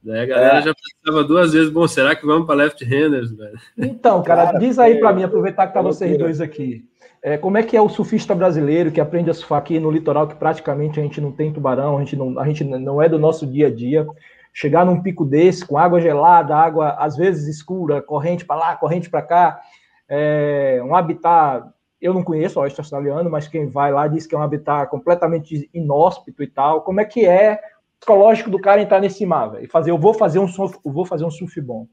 Daí a galera é. já pensava duas vezes, bom, será que vamos para left-handers, velho? Então, cara, cara diz aí para mim, aproveitar que tá vocês dois aqui. É, como é que é o surfista brasileiro que aprende a surfar aqui no litoral, que praticamente a gente não tem tubarão, a gente não, a gente não é do nosso dia a dia. Chegar num pico desse, com água gelada, água às vezes escura, corrente para lá, corrente para cá, é um habitat. Eu não conheço o oeste australiano, mas quem vai lá diz que é um habitat completamente inóspito e tal. Como é que é psicológico do cara entrar nesse mar véio, e fazer? Eu vou fazer um surf, vou fazer um surf bom.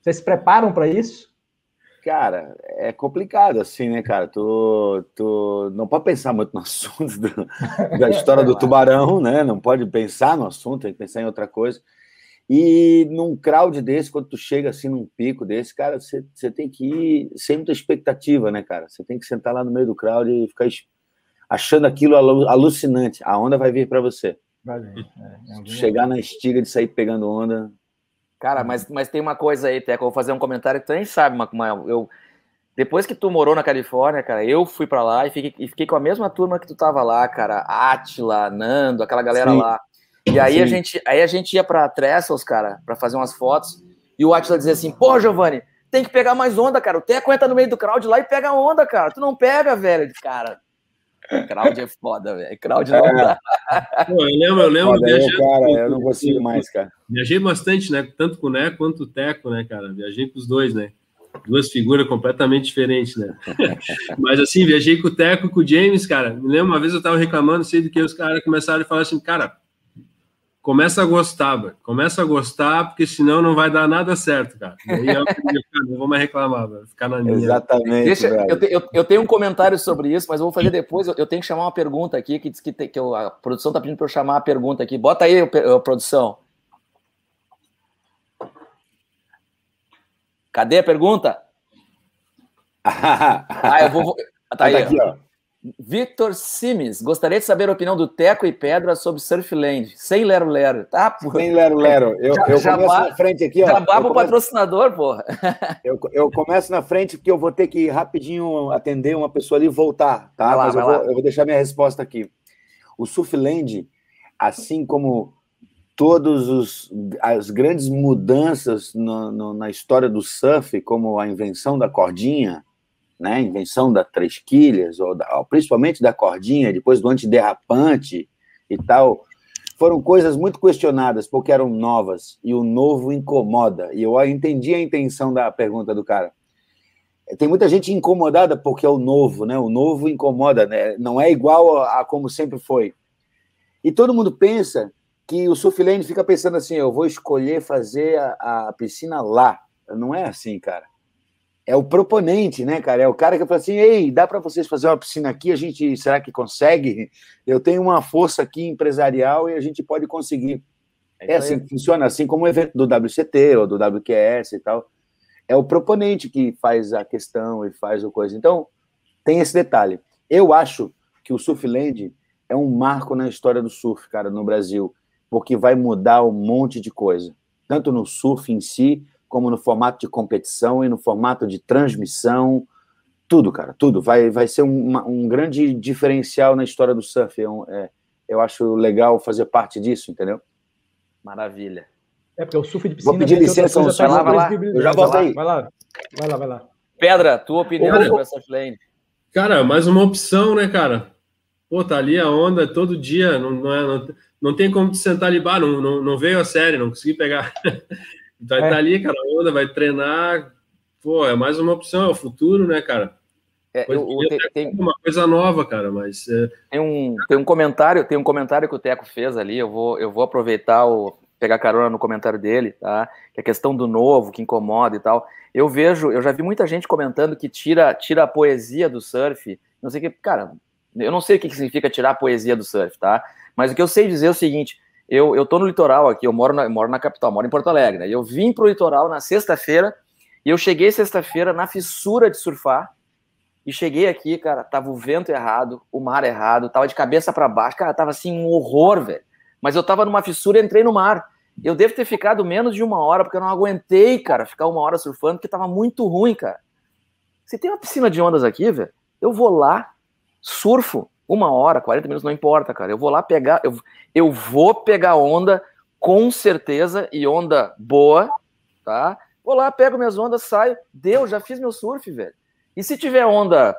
Vocês se preparam para isso? Cara, é complicado assim, né, cara? Tu, tu não pode pensar muito no assunto do, da história do tubarão, né? Não pode pensar no assunto, tem que pensar em outra coisa. E num crowd desse, quando tu chega assim num pico desse, cara, você, tem que ir sem muita expectativa, né, cara? Você tem que sentar lá no meio do crowd e ficar achando aquilo alucinante. A onda vai vir para você. Vale. É, é chegar na estiga de sair pegando onda, Cara, mas, mas tem uma coisa aí, Teco, eu vou fazer um comentário que tu nem sabe, mas eu depois que tu morou na Califórnia, cara, eu fui para lá e fiquei, e fiquei, com a mesma turma que tu tava lá, cara, Atila, Nando, aquela galera Sim. lá. E aí a gente, aí a gente ia para Trestles, cara, para fazer umas fotos, e o Atila dizia assim: "Pô, Giovanni, tem que pegar mais onda, cara. O Teco entra no meio do crowd lá e pega onda, cara. Tu não pega, velho. Cara, crowd é foda, velho. Crowd não é. dá. Pô, eu lembro, eu lembro. Foda, eu, cara, eu não consigo mais, cara. Viajei bastante, né? Tanto com o Né quanto o Teco, né, cara? Viajei com os dois, né? Duas figuras completamente diferentes, né? Mas assim, viajei com o Teco e com o James, cara. Me lembro uma vez eu tava reclamando, sei do que os caras começaram a falar assim, cara, começa a gostar, velho. Começa a gostar, porque senão não vai dar nada certo, cara. E aí eu, não vou mais reclamar, velho. Ficar na minha. Exatamente. Deixa, eu, te, eu, eu, tenho um comentário sobre isso, mas eu vou fazer depois. Eu, eu tenho que chamar uma pergunta aqui, que diz que, tem, que a produção tá pedindo para eu chamar a pergunta aqui. Bota aí, a produção. Cadê a pergunta? ah, eu vou. Tá aí, aqui, ó. Victor Simes, gostaria de saber a opinião do Teco e Pedra sobre Surfland, sem lero-lero, tá? Porra. Sem lero-lero. Eu, já, eu começo na frente aqui, ó. Jabá pro patrocinador, porra. Eu, eu começo na frente porque eu vou ter que rapidinho atender uma pessoa ali e voltar, tá? Lá, Mas eu vou, eu vou, deixar minha resposta aqui. O Surfland, assim como todas as grandes mudanças no, no, na história do surf, como a invenção da cordinha, né, invenção da três quilhas, ou da, principalmente da cordinha, depois do antiderrapante e tal, foram coisas muito questionadas, porque eram novas, e o novo incomoda. E eu entendi a intenção da pergunta do cara. Tem muita gente incomodada porque é o novo, né? O novo incomoda, né? Não é igual a, a como sempre foi. E todo mundo pensa que o surflane fica pensando assim, eu vou escolher fazer a, a piscina lá. Não é assim, cara é o proponente, né, cara? É o cara que fala assim: ei, dá para vocês fazer uma piscina aqui? A gente será que consegue? Eu tenho uma força aqui empresarial e a gente pode conseguir. É, é assim que funciona, assim como o evento do WCT ou do WQS e tal. É o proponente que faz a questão e faz o coisa. Então, tem esse detalhe. Eu acho que o Surfland é um marco na história do surf, cara, no Brasil, porque vai mudar um monte de coisa, tanto no surf em si, como no formato de competição e no formato de transmissão, tudo, cara, tudo. Vai, vai ser um, um grande diferencial na história do surf. É, é, eu acho legal fazer parte disso, entendeu? Maravilha. É, porque o surf de piscina... Vou pedir licença, um vai lá, vai lá. Eu já volto aí. Vai lá, vai lá, vai lá. Pedra, tua opinião sobre essa lane? Cara, mais uma opção, né, cara? Pô, tá ali a onda todo dia, não, não, é, não, não tem como te sentar ali, bah, não, não, não veio a série, não consegui pegar. Vai estar é. tá ali, cara, onda, vai treinar. Pô, é mais uma opção, é o futuro, né, cara? É, eu, tem, tem, uma coisa nova, cara, mas é... tem um tem um comentário, tem um comentário que o Teco fez ali. Eu vou eu vou aproveitar o pegar carona no comentário dele, tá? Que é a questão do novo que incomoda e tal. Eu vejo, eu já vi muita gente comentando que tira tira a poesia do surf. Não sei que, cara, eu não sei o que significa tirar a poesia do surf, tá? Mas o que eu sei dizer é o seguinte: eu, eu tô no litoral aqui, eu moro na, moro na capital, moro em Porto Alegre, né? Eu vim pro litoral na sexta-feira e eu cheguei sexta-feira na fissura de surfar e cheguei aqui, cara, tava o vento errado, o mar errado, tava de cabeça para baixo, cara, tava assim um horror, velho. Mas eu tava numa fissura e entrei no mar. Eu devo ter ficado menos de uma hora, porque eu não aguentei, cara, ficar uma hora surfando, porque tava muito ruim, cara. Se tem uma piscina de ondas aqui, velho, eu vou lá, surfo, uma hora, 40 minutos, não importa, cara. Eu vou lá pegar, eu, eu vou pegar onda com certeza e onda boa, tá? Vou lá, pego minhas ondas, saio, deu, já fiz meu surf, velho. E se tiver onda,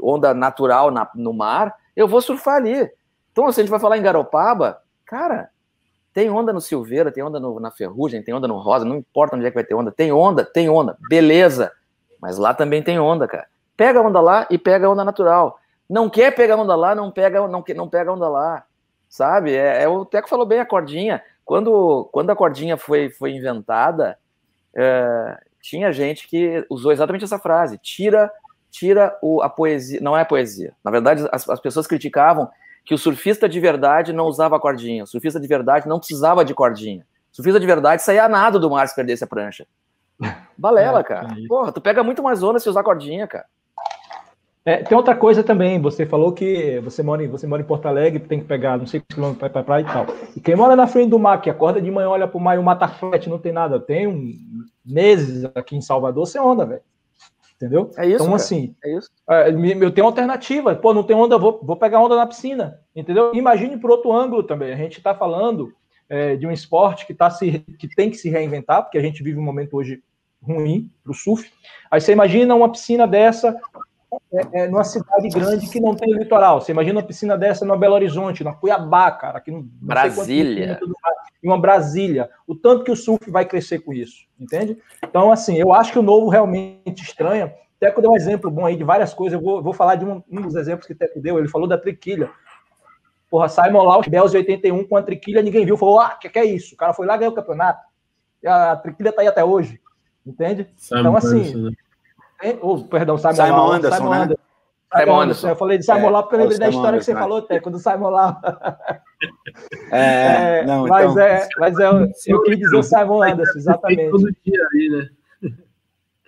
onda natural na, no mar, eu vou surfar ali. Então, se a gente vai falar em Garopaba, cara, tem onda no Silveira, tem onda no, na Ferrugem, tem onda no Rosa, não importa onde é que vai ter onda. Tem onda, tem onda, beleza. Mas lá também tem onda, cara. Pega a onda lá e pega a onda natural. Não quer pegar onda lá, não pega, não, não pega onda lá. Sabe? É, é, o Teco falou bem a cordinha. Quando, quando a cordinha foi, foi inventada, é, tinha gente que usou exatamente essa frase: tira, tira o, a poesia. Não é poesia. Na verdade, as, as pessoas criticavam que o surfista de verdade não usava cordinha. O surfista de verdade não precisava de cordinha. O surfista de verdade saía nada do mar se perdesse a prancha. Balela, é, cara. Porra, tu pega muito mais onda se usar cordinha, cara. É, tem outra coisa também, você falou que você mora em, você mora em Porto Alegre, tem que pegar não sei quantos quilômetros para ir para praia e tal. E quem mora na frente do mar, que acorda de manhã, olha para o mar e o mar tá flat, não tem nada. Tem um, meses aqui em Salvador sem onda, velho. Entendeu? É isso. Então, cara. assim, é isso. É, eu tenho alternativa. Pô, não tem onda, vou, vou pegar onda na piscina. Entendeu? Imagine por outro ângulo também. A gente está falando é, de um esporte que, tá se, que tem que se reinventar, porque a gente vive um momento hoje ruim para o surf. Aí você imagina uma piscina dessa é, é, numa cidade grande que não tem litoral. Você imagina uma piscina dessa no Belo Horizonte, na Cuiabá, cara, que não, não Brasília. Em uma Brasília. O tanto que o surf vai crescer com isso, entende? Então, assim, eu acho que o novo realmente estranha. Teco deu um exemplo bom aí de várias coisas. Eu vou, vou falar de um, um dos exemplos que o Teco deu. Ele falou da triquilha. Porra, Simon Laus, Bells 81 com a triquilha, ninguém viu. Falou, ah, o que, que é isso? O cara foi lá ganhou o campeonato. E a triquilha tá aí até hoje. Entende? Simon então, assim. Né? Oh, perdão, Simon, Simon Lau, Anderson, Simon né? Anderson. Simon Anderson. Eu falei de Simon é, Lau porque eu lembrei da história Anderson, que você falou, Teco, do Simon Lau. É, é, não, mas, então... é, mas é, eu quis dizer o Simon Anderson, exatamente. Todo dia aí, né?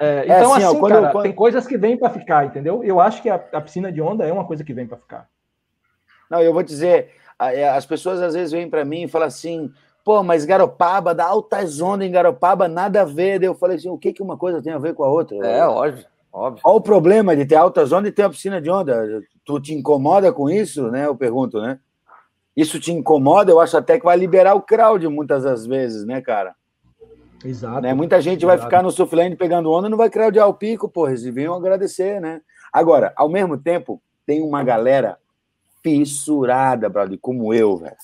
É, então, assim, assim ó, cara, eu... tem coisas que vêm para ficar, entendeu? Eu acho que a, a, piscina de onda é uma coisa que vem para ficar. Não, eu vou dizer, as pessoas às vezes vêm para mim e falam assim, pô, mas Garopaba, dá altas ondas em Garopaba, nada a ver. eu falei assim, o que, que uma coisa tem a ver com a outra? É, óbvio, óbvio. Qual o problema de ter altas ondas e ter a piscina de onda? Tu te incomoda com isso, né? Eu pergunto, né? Isso te incomoda? Eu acho até que vai liberar o crowd muitas das vezes, né, cara? Exato. Né? Muita gente Exato. vai ficar no surfland pegando onda e não vai crowdear o pico, porra, eles deviam agradecer, né? Agora, ao mesmo tempo, tem uma galera fissurada, brother, como eu, velho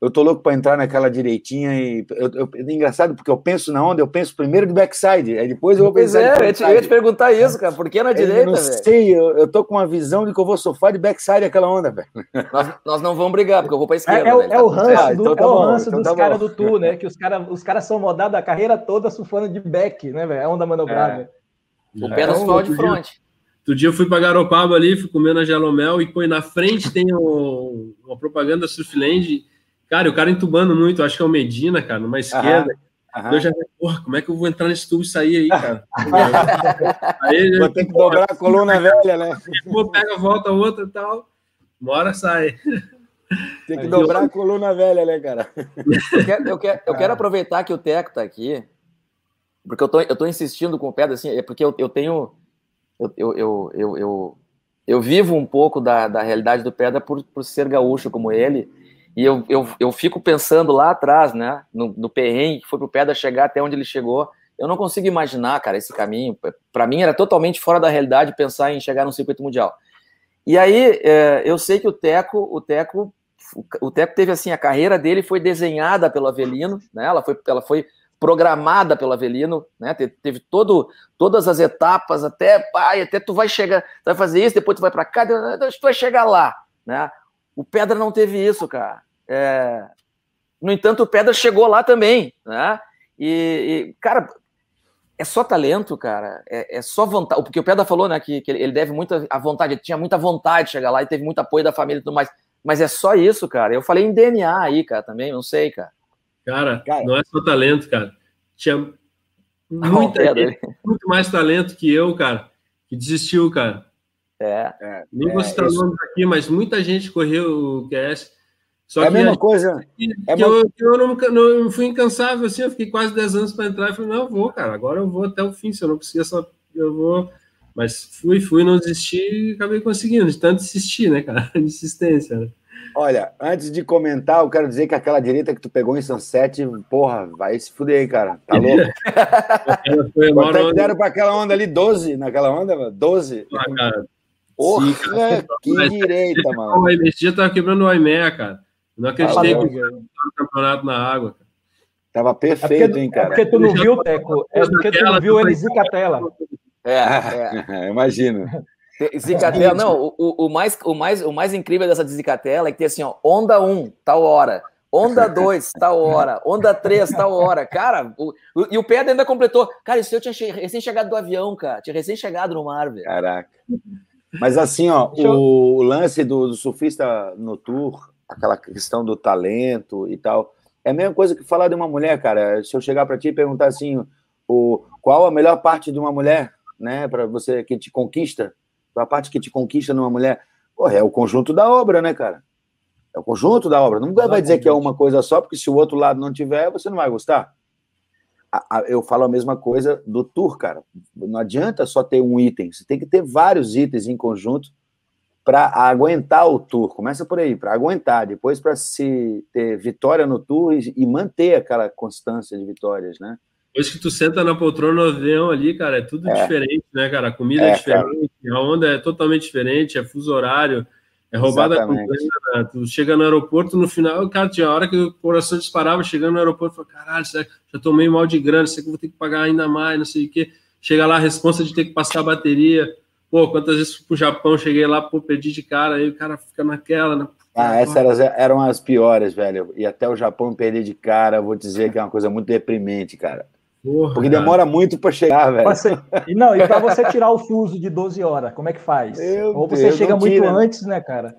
eu tô louco para entrar naquela direitinha e eu, eu, é engraçado porque eu penso na onda, eu penso primeiro de backside, aí depois eu vou pensar. Pois é, eu, te, eu ia te perguntar isso, cara, por que na direita, velho? Não véio? sei, eu, eu tô com uma visão de que eu vou sofrer de backside aquela onda, velho. Nós, nós não vamos brigar, porque eu vou para esquerda. É, é, é, o ranço, ah, do, então tá é o ranço então dos tá caras do tour, né? Que os caras os cara são modados a carreira toda surfando de back, né, velho? É onda manobrada. É. O pé não de frente. Outro dia eu fui para Garopaba ali, fui comer na Gelomel e põe na frente tem um, uma propaganda Surfland Cara, o cara entubando muito, acho que é o Medina, cara, numa esquerda. Aham. Eu já porra, como é que eu vou entrar nesse tubo e sair aí, cara? aí, vou ter que dobrar a coluna velha, né? Pô, pega, volta outra e tal. Hora sai. Tem que aí, dobrar eu... a coluna velha, né, cara? Eu quero, eu quero, eu quero aproveitar que o Teco tá aqui, porque eu tô, eu tô insistindo com o Pedro, assim, é porque eu, eu tenho. Eu, eu, eu, eu, eu, eu vivo um pouco da, da realidade do Pedra por, por ser gaúcho como ele e eu, eu, eu fico pensando lá atrás, né, no, no perrengue que foi pro Pedra chegar até onde ele chegou. Eu não consigo imaginar, cara, esse caminho. Para mim era totalmente fora da realidade pensar em chegar no circuito mundial. E aí é, eu sei que o Teco, o Teco, o Teco teve assim a carreira dele foi desenhada pelo Avelino, né? Ela foi, ela foi programada pelo Avelino, né? Teve todo, todas as etapas até, pai, até tu vai chegar, tu vai fazer isso, depois tu vai para cá, tu vai chegar lá, né? O Pedra não teve isso, cara. É... No entanto, o Pedra chegou lá também, né? E, e cara, é só talento, cara. É, é, só vontade. Porque o Pedra falou, né, que, que ele deve muita a vontade, ele tinha muita vontade de chegar lá e teve muito apoio da família e tudo mais. Mas é só isso, cara. Eu falei em DNA aí, cara, também, não sei, cara. Cara, cara. não é só talento, cara. Tinha muita gente, muito mais talento que eu, cara, que desistiu, cara. É. é Nem vou citar nomes aqui, mas muita gente correu o QS só é a mesma coisa. Que, é que eu, eu não, não, fui incansável, assim, eu fiquei quase 10 anos para entrar e falei, não, eu vou, cara, agora eu vou até o fim, se eu não conseguir só, eu vou. Mas fui, fui, não desisti e acabei conseguindo, de tanto insistir, né, cara? De insistência. Né? Olha, antes de comentar, eu quero dizer que aquela direita que tu pegou em Sunset, porra, vai se fuder aí, cara. Tá louco? Quanto é que deram para aquela onda ali? 12 naquela onda? 12? Ah, cara. Porra, Sim, cara. que Mas, direita, mano. Esse dia tava quebrando o Aimea, cara. Não acreditei que o campeonato na água. Tava perfeito, é porque, hein, cara? É porque tu não viu, Teco. É porque tu não viu ele Zicatela. É, é. Imagino. Zicatela, não, o, o, mais, o, mais, o mais incrível dessa Zicatela é que tem assim, ó, onda 1, tal hora, onda 2, tal hora, onda 3, tal hora. Cara, o, o, e o Pedro ainda completou. Cara, isso eu tinha recém-chegado do avião, cara. Tinha recém-chegado no mar, velho. Caraca. Mas assim, ó, o lance do, do surfista no tour, aquela questão do talento e tal. É a mesma coisa que falar de uma mulher, cara. Se eu chegar para ti e perguntar assim, o, qual a melhor parte de uma mulher, né, para você que te conquista, a parte que te conquista numa mulher, porra, é o conjunto da obra, né, cara? É o conjunto da obra. Não vai dizer que é uma coisa só, porque se o outro lado não tiver, você não vai gostar. Eu falo a mesma coisa do tour, cara. Não adianta só ter um item, você tem que ter vários itens em conjunto para aguentar o tour. Começa por aí, para aguentar, depois para se ter vitória no tour e, e, manter aquela constância de vitórias, né? Depois que tu senta na poltrona no avião ali, cara, é tudo é. diferente, né, cara? A comida é, é diferente, cara. a onda é totalmente diferente, é fuso horário, é roubada completa. Tu chega no aeroporto, no final, cara, tinha hora que o coração disparava, chegando no aeroporto, falei, caralho, já tomei mal de grana, sei que vou ter que pagar ainda mais, não sei o quê. Chega lá a resposta de ter que passar a bateria. Pô, quantas vezes fui pro Japão, cheguei lá, pô, perdi de cara, aí o cara fica naquela, né? Ah, essas eram as piores, velho. E até o Japão perder de cara, vou dizer que é uma coisa muito deprimente, cara. Porra, Porque demora cara. muito para chegar, velho. Você, e não, e para você tirar o fuso de 12 horas, como é que faz? Meu Ou você Deus, chega muito tira. antes, né, cara?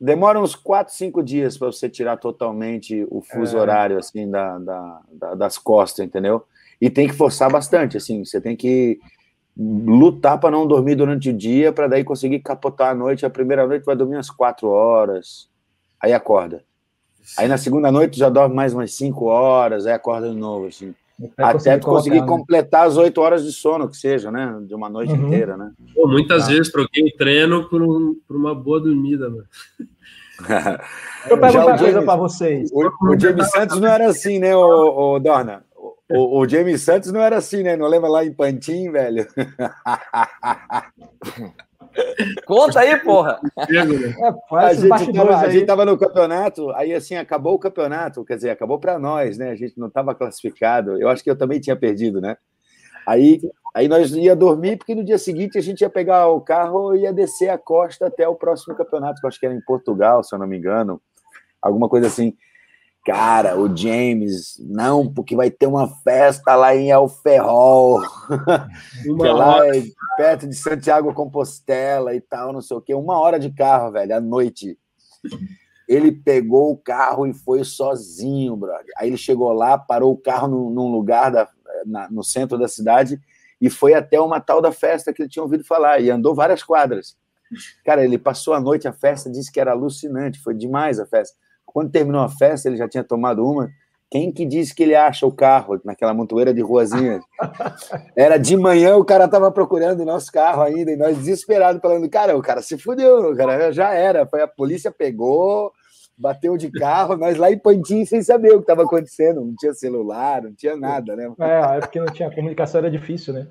Demora uns 4, 5 dias para você tirar totalmente o fuso é. horário, assim, da, da, da, das costas, entendeu? E tem que forçar bastante, assim, você tem que lutar para não dormir durante o dia, para daí conseguir capotar à noite. A primeira noite vai dormir umas 4 horas, aí acorda. Aí na segunda noite já dorme mais umas 5 horas, aí acorda de novo, assim. Até tu conseguir colocar, né? completar as oito horas de sono, que seja, né? De uma noite uhum. inteira, né? Pô, muitas tá. vezes troquei o treino por, um, por uma boa dormida, mano. Eu perguntar uma coisa para vocês. O, o James Santos não era assim, né, o, o Dorna? O, o James Santos não era assim, né? Não lembra lá em Pantin, velho? Conta aí, porra. É, a, gente tava, a gente tava no campeonato, aí assim, acabou o campeonato, quer dizer, acabou para nós, né? A gente não estava classificado. Eu acho que eu também tinha perdido, né? Aí, aí nós ia dormir, porque no dia seguinte a gente ia pegar o carro e ia descer a costa até o próximo campeonato, que eu acho que era em Portugal, se eu não me engano. Alguma coisa assim. Cara, o James, não, porque vai ter uma festa lá em El Ferrol, que é lá perto de Santiago Compostela e tal, não sei o quê. Uma hora de carro, velho, à noite. Ele pegou o carro e foi sozinho, brother. Aí ele chegou lá, parou o carro num, num lugar da, na, no centro da cidade e foi até uma tal da festa que ele tinha ouvido falar e andou várias quadras. Cara, ele passou a noite, a festa disse que era alucinante, foi demais a festa. Quando terminou a festa, ele já tinha tomado uma. Quem que disse que ele acha o carro naquela montoeira de ruazinha? Era de manhã, o cara tava procurando o nosso carro ainda, e nós desesperados falando, cara, o cara se fudeu, o cara já era. Foi a polícia pegou, bateu de carro, nós lá em Pantin sem saber o que estava acontecendo, não tinha celular, não tinha nada, né? É, é porque não tinha comunicação, era difícil, né?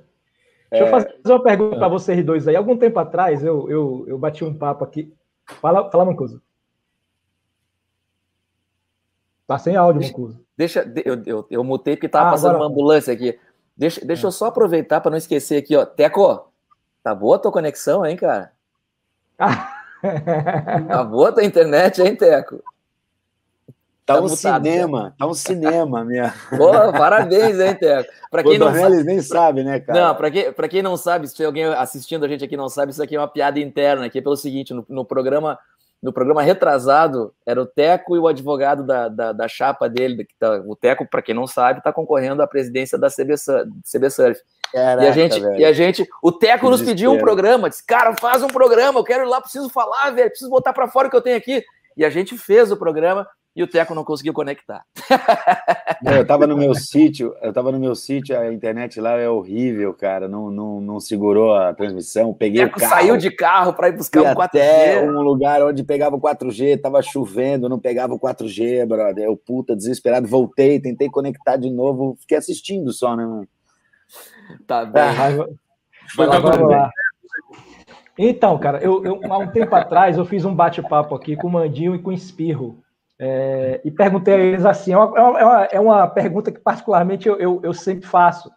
Deixa é... eu fazer uma pergunta para vocês dois aí. Algum tempo atrás eu, eu, eu bati um papo aqui. Fala, fala uma coisa. Tá sem áudio, Mancuso. Deixa, eu, eu, eu mutei porque tava ah, passando agora... uma ambulância aqui. Deixa, deixa eu só aproveitar para não esquecer aqui, ó. Teco, tá boa a tua conexão, hein, cara? tá boa a tua internet, hein, Teco? Tá, tá um mutado, cinema, né? tá um cinema, minha. Pô, parabéns, hein, Teco? Para quem não sabe, nem sabe, né, cara? Não, para quem, pra quem não sabe, se tem alguém assistindo a gente aqui não sabe, isso aqui é uma piada interna aqui, pelo seguinte, no, no programa no programa retrasado, era o Teco e o advogado da, da, da chapa dele, que tá, o Teco, para quem não sabe, está concorrendo à presidência da CB, CB Surf. Caraca, e a gente, velho. e a gente, o Teco que nos pediu um programa, disse, cara, faz um programa, eu quero ir lá, preciso falar, velho, preciso botar para fora o que eu tenho aqui. E a gente fez o programa, e o Teco não conseguiu conectar. eu estava no meu sítio, eu estava no meu sítio, a internet lá é horrível, cara, não, não, não segurou a transmissão, peguei o, Teco o carro. saiu de carro para ir buscar o 4G. até um lugar onde pegava o 4G, tava chovendo, não pegava o 4G, brother, eu puta, desesperado, voltei, tentei conectar de novo, fiquei assistindo só, né, mano? Tá bem. Ah, Foi lá. Então, cara, eu, eu, há um tempo atrás eu fiz um bate-papo aqui com o Mandinho e com o Espirro. É, e perguntei a eles assim: é uma, é uma, é uma pergunta que, particularmente, eu, eu, eu sempre faço.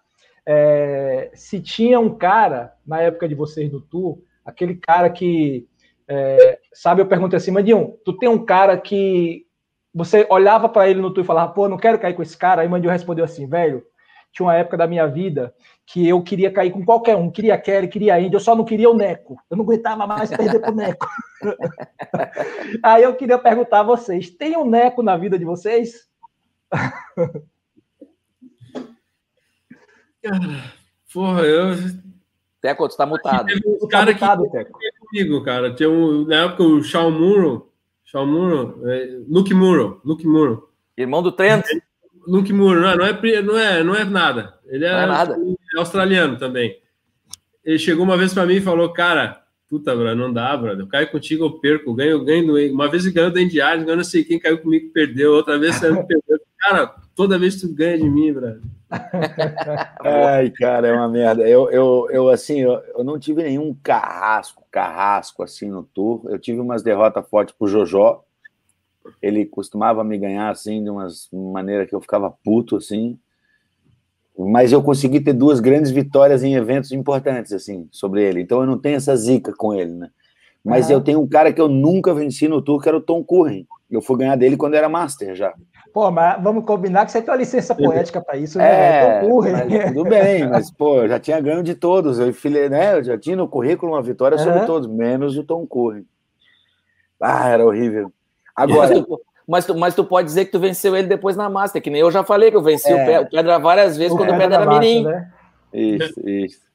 É, se tinha um cara, na época de vocês do tour, aquele cara que. É, sabe, eu perguntei assim, Mandinho, tu tem um cara que você olhava para ele no tour e falava, pô, não quero cair com esse cara. Aí Mandinho respondeu assim, velho, tinha uma época da minha vida que eu queria cair com qualquer um, queria Kelly, queria Indy, eu só não queria o Neco. Eu não aguentava mais perder pro Neco. Aí eu queria perguntar a vocês: tem um Neco na vida de vocês? Cara, porra, eu. Teco, tu tá mutado. Teve um cara tá mutado, que Teco. comigo, cara. Tinha um, na época o Shaw Muro, Shaw Muro, é, Luke Muro, Luke Muro. Irmão do Trent. Luke Muro, não, não, é, não, é, não é nada. Ele é, é nada. australiano também. Ele chegou uma vez para mim e falou, cara, puta, bro, não dá, brother. Eu caio contigo, eu perco, eu ganho, eu ganho. Uma vez ele ganhou da Indiário, eu não sei quem caiu comigo perdeu, outra vez você me perdeu. Cara, toda vez tu ganha de mim, brother. Ai, cara, é uma merda. Eu, eu, eu assim, eu, eu não tive nenhum carrasco, carrasco assim no tour. Eu tive umas derrotas fortes pro Jojó. Ele costumava me ganhar assim de umas maneira que eu ficava puto assim. Mas eu consegui ter duas grandes vitórias em eventos importantes assim sobre ele. Então eu não tenho essa zica com ele, né? Mas eu tenho um cara que eu nunca venci no tour, que era o Tom Curren. Eu fui ganhar dele quando era master já. Pô, mas vamos combinar que você tem uma licença poética para isso, né? É, tudo bem, mas, pô, eu já tinha ganho de todos. Eu, filei, né, eu já tinha no currículo uma vitória sobre uhum. todos, menos o Tom Curry. Ah, era horrível. Agora. Mas tu, mas tu, mas tu, pode dizer que tu venceu ele depois na Master, que nem eu já falei que eu venci é. o Pedra várias vezes o quando o Pedra era mirim. Né? Isso, isso.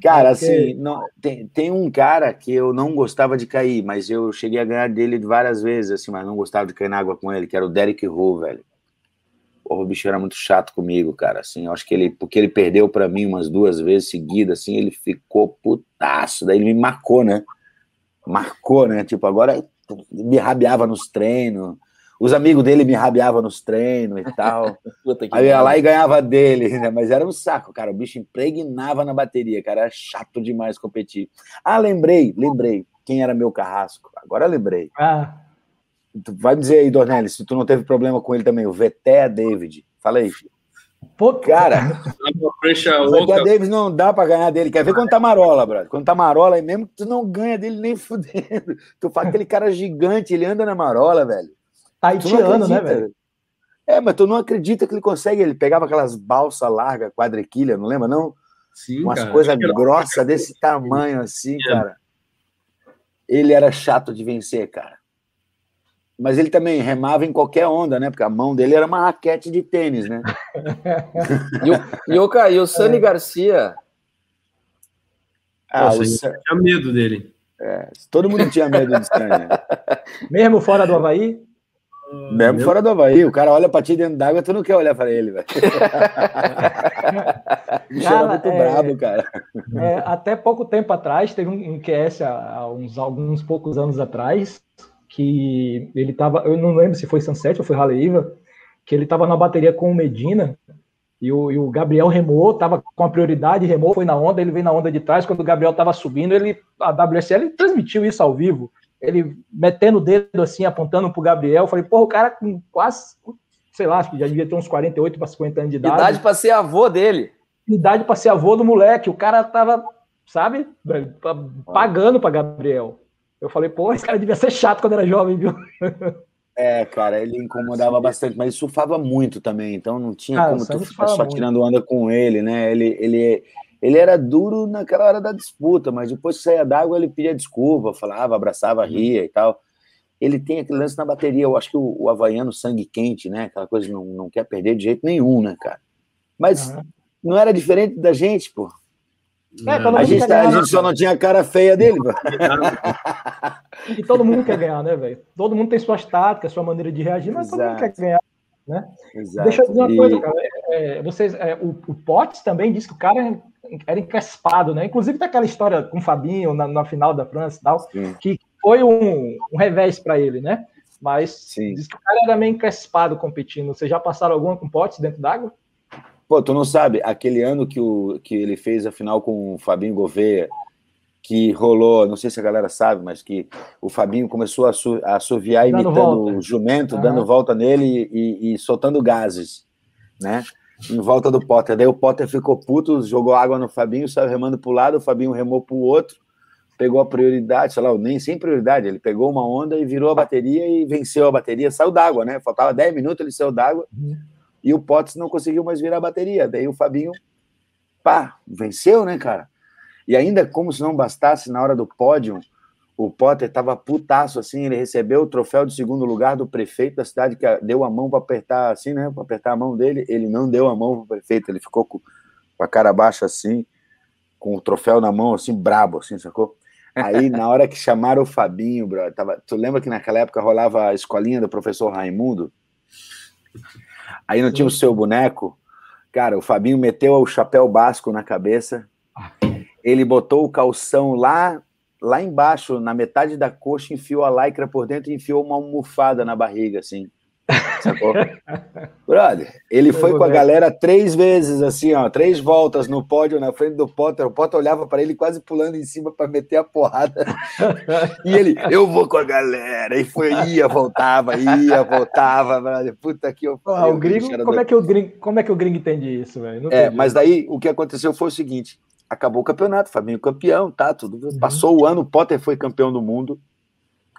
Cara, assim, não, tem, tem um cara que eu não gostava de cair, mas eu cheguei a ganhar dele várias vezes, assim, mas não gostava de cair na água com ele, que era o Derek Rowe, velho. Porra, o bicho era muito chato comigo, cara, assim, eu acho que ele, porque ele perdeu para mim umas duas vezes seguidas, assim, ele ficou putaço, daí ele me marcou, né? Marcou, né? Tipo, agora me rabiava nos treinos, os amigos dele me rabiavam nos treinos e tal. Aí eu ia lá e ganhava dele, né? Mas era um saco, cara. O bicho impregnava na bateria, cara. Era chato demais competir. Ah, lembrei, lembrei. Quem era meu carrasco? Agora lembrei. Ah. Vai me dizer aí, Dornelles, se tu não teve problema com ele também, o Veté David. Fala aí, filho. Pô, cara, o Veté David não dá pra ganhar dele. Quer ver quando tá marola, brother? Quando tá marola, aí mesmo tu não ganha dele nem fudendo. Tu fala aquele cara gigante, ele anda na marola, velho. Taitiano, né, velho? É, mas tu não acredita que ele consegue. Ele pegava aquelas balsas largas, quadriquilha, não lembra, não? Sim. Umas coisas grossas desse tamanho, assim, é. cara. Ele era chato de vencer, cara. Mas ele também remava em qualquer onda, né? Porque a mão dele era uma raquete de tênis, né? e, o, e, o, e o Sani é. Garcia. Ah, Nossa, o... tinha medo dele. É, todo mundo tinha medo do Sani. Mesmo fora do Havaí? Mesmo Meu... fora do Havaí, o cara olha pra ti dentro d'água, tu não quer olhar para ele, velho. o cara, muito é, brabo, cara. É, até pouco tempo atrás, teve um, um QS, há uns alguns poucos anos atrás, que ele tava, eu não lembro se foi Sunset ou foi Raleiva, que ele tava na bateria com o Medina, e o, e o, Gabriel remou, tava com a prioridade, remou, foi na onda, ele veio na onda de trás, quando o Gabriel tava subindo, ele, a WSL transmitiu isso ao vivo, ele metendo o dedo assim, apontando pro Gabriel. Eu falei, porra, o cara com quase, sei lá, acho que já devia ter uns 48 para 50 anos de idade. Idade para ser avô dele. Idade para ser avô do moleque. O cara tava, sabe, pagando para Gabriel. Eu falei, pô, esse cara devia ser chato quando era jovem, viu? É, cara, ele incomodava bastante, mas surfava muito também, então não tinha ah, como tu ficar só muito. tirando onda com ele, né? Ele, ele, ele era duro naquela hora da disputa, mas depois que saía d'água ele pedia desculpa, falava, abraçava, uhum. ria e tal. Ele tem aquele lance na bateria, eu acho que o, o havaiano sangue quente, né? Aquela coisa não, não quer perder de jeito nenhum, né, cara? Mas uhum. não era diferente da gente, pô. É, a, gente, tá, a gente só não tinha a cara feia dele. e todo mundo quer ganhar, né, velho? Todo mundo tem suas táticas, sua maneira de reagir, mas Exato. todo mundo quer ganhar. Né? Exato. Deixa eu dizer uma e... coisa, cara. É, vocês, é, o, o Potts também disse que o cara era encrespado, né? Inclusive daquela história com o Fabinho na, na final da França e tal, Sim. que foi um, um revés para ele, né? Mas Sim. diz que o cara era meio encrespado competindo. Vocês já passaram alguma com Potts dentro d'água? Pô, tu não sabe, aquele ano que, o, que ele fez a final com o Fabinho Gouveia, que rolou, não sei se a galera sabe, mas que o Fabinho começou a, su, a assoviar dando imitando volta. o jumento, uhum. dando volta nele e, e, soltando gases, né? Em volta do Potter. Daí o Potter ficou puto, jogou água no Fabinho, saiu remando para o lado, o Fabinho remou para o outro, pegou a prioridade, sei lá, nem sem prioridade, ele pegou uma onda e virou a bateria e venceu a bateria, saiu d'água, né? Faltava 10 minutos, ele saiu d'água uhum. E o Potter não conseguiu mais virar a bateria. Daí o Fabinho, pá, venceu, né, cara? E ainda como se não bastasse, na hora do pódio, o Potter estava putaço assim, ele recebeu o troféu de segundo lugar do prefeito da cidade, que deu a mão para apertar assim, né? Para apertar a mão dele. Ele não deu a mão para o prefeito, ele ficou com, com, a cara baixa assim, com o troféu na mão, assim, brabo, assim, sacou? Aí, na hora que chamaram o Fabinho, bro, tava, tu lembra que naquela época rolava a escolinha do professor Raimundo? Aí não tinha o seu boneco? Cara, o Fabinho meteu o chapéu basco na cabeça, ele botou o calção lá lá embaixo, na metade da coxa, enfiou a lycra por dentro e enfiou uma almofada na barriga, assim. Sacou? Brother, ele foi com a galera três vezes, assim, ó, três voltas no pódio na frente do Potter. O Potter olhava para ele quase pulando em cima para meter a porrada. E ele, eu vou com a galera. E foi, ia, voltava, ia, voltava. Brother. Puta que eu. Ah, o gringo, como, é que o gringo, como é que o gringo entende isso, velho? É, mas daí o que aconteceu foi o seguinte: acabou o campeonato, Fabinho campeão, tá? Tudo. Uhum. Passou o ano, o Potter foi campeão do mundo.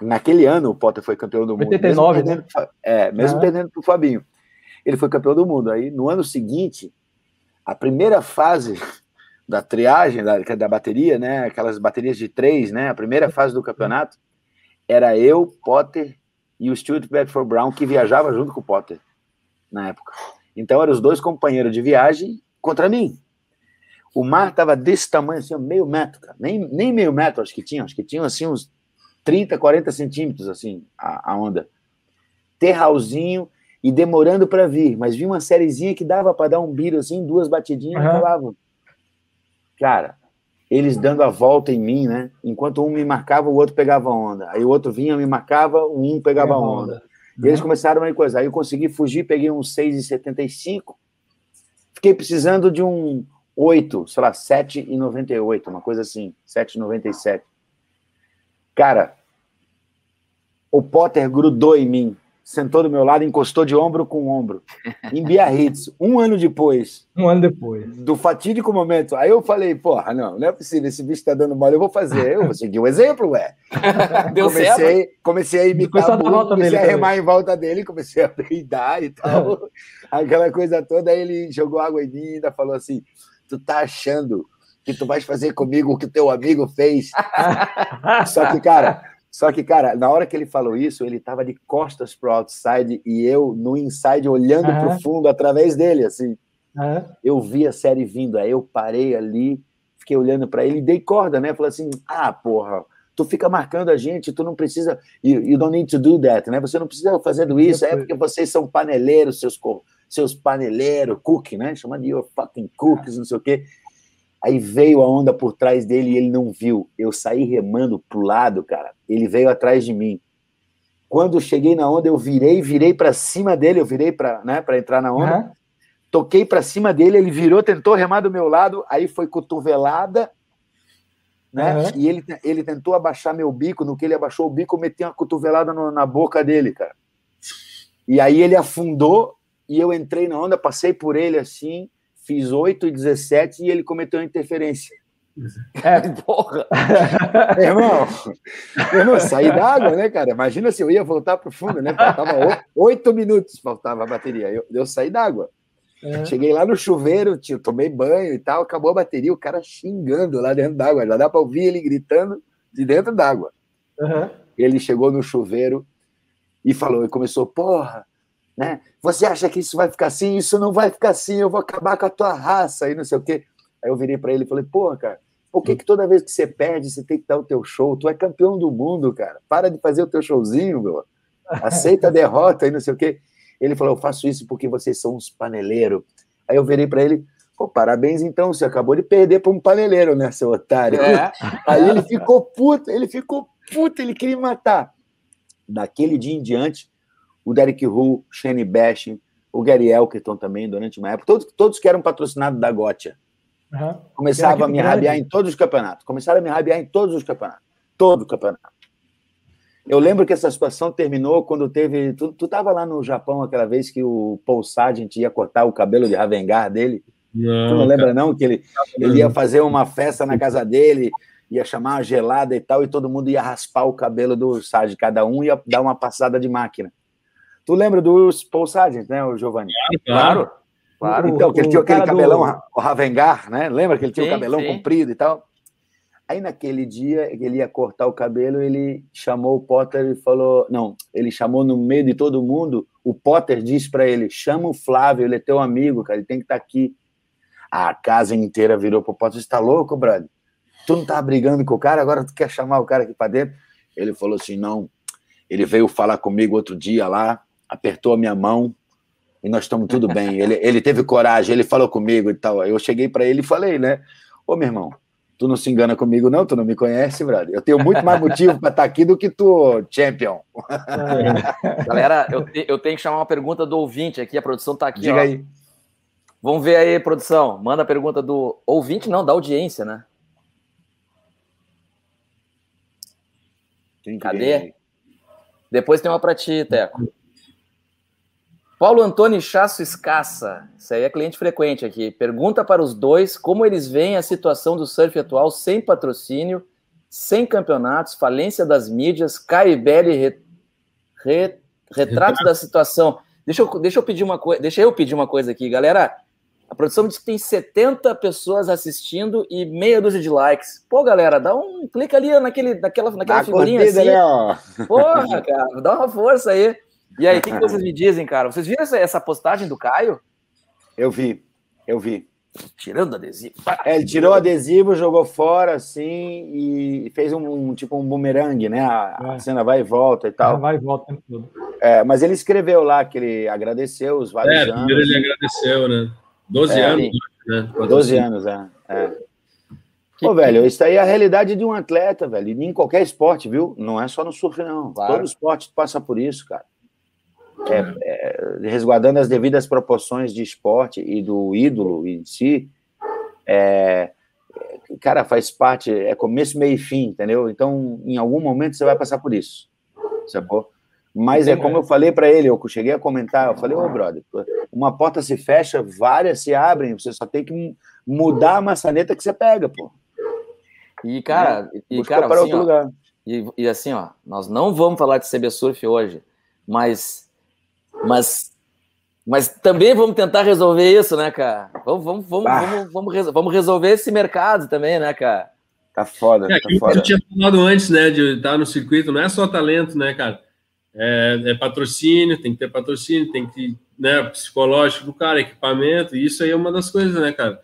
Naquele ano, o Potter foi campeão do mundo. 89, mesmo né? Perdendo, é, mesmo uhum. perdendo para o Fabinho. Ele foi campeão do mundo. Aí, no ano seguinte, a primeira fase da triagem, da, da bateria, né? Aquelas baterias de três, né? A primeira fase do campeonato era eu, Potter e o Stuart Bedford Brown, que viajava junto com o Potter na época. Então, eram os dois companheiros de viagem contra mim. O mar estava desse tamanho, assim, meio metro, cara. Nem, nem meio metro, acho que tinha. Acho que tinha, assim, uns 30, 40 centímetros, assim, a, a onda. Terralzinho e demorando para vir, mas vi uma sériezinha que dava para dar um biro, assim, duas batidinhas uhum. e falavam. Cara, eles dando a volta em mim, né? Enquanto um me marcava, o outro pegava onda. Aí o outro vinha, me marcava, um pegava onda. onda. E eles começaram a coisa. Aí eu consegui fugir, peguei um 6,75. Fiquei precisando de um 8, sei lá, 7,98, uma coisa assim, 7,97. Cara, o Potter grudou em mim, sentou do meu lado, encostou de ombro com ombro, em Biarritz, um ano depois. Um ano depois. Do fatídico momento. Aí eu falei, porra, não, não é possível, esse bicho tá dando mole, eu vou fazer. Eu vou seguir o exemplo, ué. Deu comecei, certo. Comecei a imitar muito, comecei a remar também. em volta dele, comecei a peidar e tal, aquela coisa toda. Aí ele jogou água em mim e ainda falou assim, tu tá achando que tu vais fazer comigo o que teu amigo fez. só que, cara, só que, cara, na hora que ele falou isso, ele tava de costas pro outside e eu no inside olhando uhum. pro fundo através dele, assim. Uhum. Eu vi a série vindo, aí eu parei ali, fiquei olhando para ele e dei corda, né? Falei assim: "Ah, porra, tu fica marcando a gente, tu não precisa, you, you don't need to do that, né? Você não precisa fazer isso, é porque vocês são paneleiros, seus seus paneleiros, cook, né? Chamando de your fucking cookies, não sei o quê. Aí veio a onda por trás dele e ele não viu. Eu saí remando pro lado, cara. Ele veio atrás de mim. Quando eu cheguei na onda, eu virei, virei para cima dele, eu virei para, né, para entrar na onda. Uhum. Toquei para cima dele, ele virou, tentou remar do meu lado, aí foi cotovelada, né? Uhum. E ele, ele tentou abaixar meu bico, no que ele abaixou o bico, eu meti uma cotovelada no, na boca dele, cara. E aí ele afundou e eu entrei na onda, passei por ele assim, fiz 8 e 17 e ele cometeu uma interferência. É, porra! irmão, irmão, saí d'água, né, cara? Imagina se eu ia voltar para o fundo, né? Faltava oito minutos, faltava a bateria. Eu, eu saí d'água. É. Cheguei lá no chuveiro, tio, tomei banho e tal, acabou a bateria, o cara xingando lá dentro d'água. Já dá para ouvir ele gritando de dentro d'água. Uhum. Ele chegou no chuveiro e falou, e começou, porra, né? Você acha que isso vai ficar assim? Isso não vai ficar assim, eu vou acabar com a tua raça e não sei o quê. Aí eu virei para ele e falei, pô, cara, por que, que toda vez que você perde, você tem que dar o teu show? Tu é campeão do mundo, cara. Para de fazer o teu showzinho, meu. Aceita a derrota e não sei o quê. Ele falou, eu faço isso porque vocês são uns paneleiros. Aí eu virei para ele, pô, parabéns então, você acabou de perder para um paneleiro, né, seu otário? É. Aí ele ficou puto, ele ficou puto, ele queria me matar. Daquele dia em diante, o Derek Hu, Shane Bashing, o Gary Elkerton também, durante uma época, todos, todos que eram patrocinados da Gotia. Uhum. Começava a me rabiar em todos os campeonatos. Começaram a me rabiar em todos os campeonatos. Todo o campeonato. Eu lembro que essa situação terminou quando teve. Tu, tu tava lá no Japão aquela vez que o Paul Sargent ia cortar o cabelo de Ravengar dele. Não, tu não lembra, não? Que ele, ele ia fazer uma festa na casa dele, ia chamar uma gelada e tal, e todo mundo ia raspar o cabelo do Sargent, cada um ia dar uma passada de máquina. Tu lembra do Paul Sargent, né, o Giovanni? Claro, claro. Então, que ele tinha aquele cabelão, do... o Ravengar, né? Lembra que ele tinha sim, o cabelão sim. comprido e tal? Aí naquele dia, ele ia cortar o cabelo, ele chamou o Potter e falou, não, ele chamou no meio de todo mundo, o Potter disse para ele, chama o Flávio, ele é teu amigo, cara, ele tem que estar tá aqui. A casa inteira virou pro Potter, você tá louco, brother? Tu não tá brigando com o cara, agora tu quer chamar o cara aqui para dentro? Ele falou assim, não, ele veio falar comigo outro dia lá, apertou a minha mão e nós estamos tudo bem. Ele, ele teve coragem, ele falou comigo e tal. Eu cheguei para ele e falei, né? Ô, meu irmão, Tu não se engana comigo, não? Tu não me conhece, brother? Eu tenho muito mais motivo para estar tá aqui do que tu, champion. É. Galera, eu, te, eu, tenho que chamar uma pergunta do ouvinte aqui. A produção está aqui. Diga ó. aí. Vamos ver aí, produção. Manda a pergunta do ouvinte, não, da audiência, né? Cadê? Depois tem uma para ti, Teco. Paulo Antônio Chasso Escassa, isso aí é cliente frequente aqui. Pergunta para os dois como eles veem a situação do surf atual sem patrocínio, sem campeonatos, falência das mídias, Caibele re, re, retrato da situação. Deixa eu, deixa eu pedir uma coisa, deixa eu pedir uma coisa aqui, galera. A produção diz que tem 70 pessoas assistindo e meia dúzia de likes. Pô, galera, dá um clica ali naquele, naquela, naquela figurinha assim. Né, Porra, cara, dá uma força aí. E aí, o que, que, vocês me dizem, cara? Vocês viram essa, essa postagem do Caio? Eu vi, eu vi. Tirando adesivo. É, ele tirou o adesivo, jogou fora, assim, e fez um, um tipo um bumerangue, né? A, é. a, cena vai e volta e tal. Vai e volta tudo. É, mas ele escreveu lá que ele agradeceu os vários é, anos. É, primeiro ele agradeceu, né? 12 é, anos, né? 12 anos, é. é. Pô, velho, isso aí é a realidade de um atleta, velho. E em qualquer esporte, viu? Não é só no surf, não. Claro. Todo esporte passa por isso, cara é, é, resguardando as devidas proporções de esporte e do ídolo em si, é, cara, faz parte, é começo, meio e fim, entendeu? Então, em algum momento você vai passar por isso, sacou? Mas é como eu falei para ele, eu cheguei a comentar, eu falei, ô oh, brother, uma porta se fecha, várias se abrem, você só tem que mudar a maçaneta que você pega, pô. E, cara, é, e, cara assim, ó. E, e assim, ó, nós não vamos falar de CB Surf hoje, mas mas, mas também vamos tentar resolver isso, né, cara? Vamos, vamos, vamos, ah. vamos, vamos, vamos, resolver esse mercado também, né, cara? Tá foda, é, tá foda. Eu tinha falado antes, né, de estar no circuito, não é só talento, né, cara? É, é, patrocínio, tem que ter patrocínio, tem que, né, psicológico do cara, equipamento, e isso aí é uma das coisas, né, cara?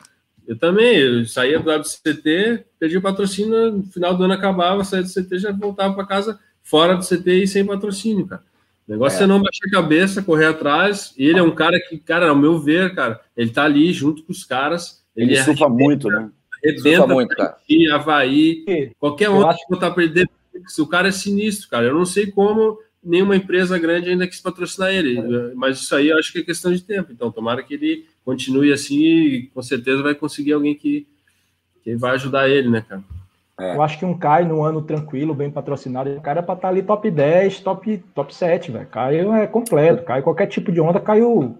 Eu também, eu saía do WCT, perdi o patrocínio, no final do ano acabava, saía do CT, já voltava para casa fora do CT e sem patrocínio, cara. O negócio é. é não baixar a cabeça, correr atrás. Ele é um cara que, cara, ao meu ver, cara, ele tá ali junto com os caras. Ele, ele é surfa muito, né? Arrebenta muito, cara. Havaí, qualquer um que botar para ele. O cara é sinistro, cara. Eu não sei como nenhuma empresa grande ainda quis patrocinar ele, mas isso aí eu acho que é questão de tempo. Então, tomara que ele continue assim e com certeza vai conseguir alguém que, que vai ajudar ele, né, cara? É. Eu acho que um Caio no ano tranquilo, bem patrocinado, o cara é para estar tá ali top 10, top, top 7, velho. Caio é completo, Caio qualquer tipo de onda, Caio,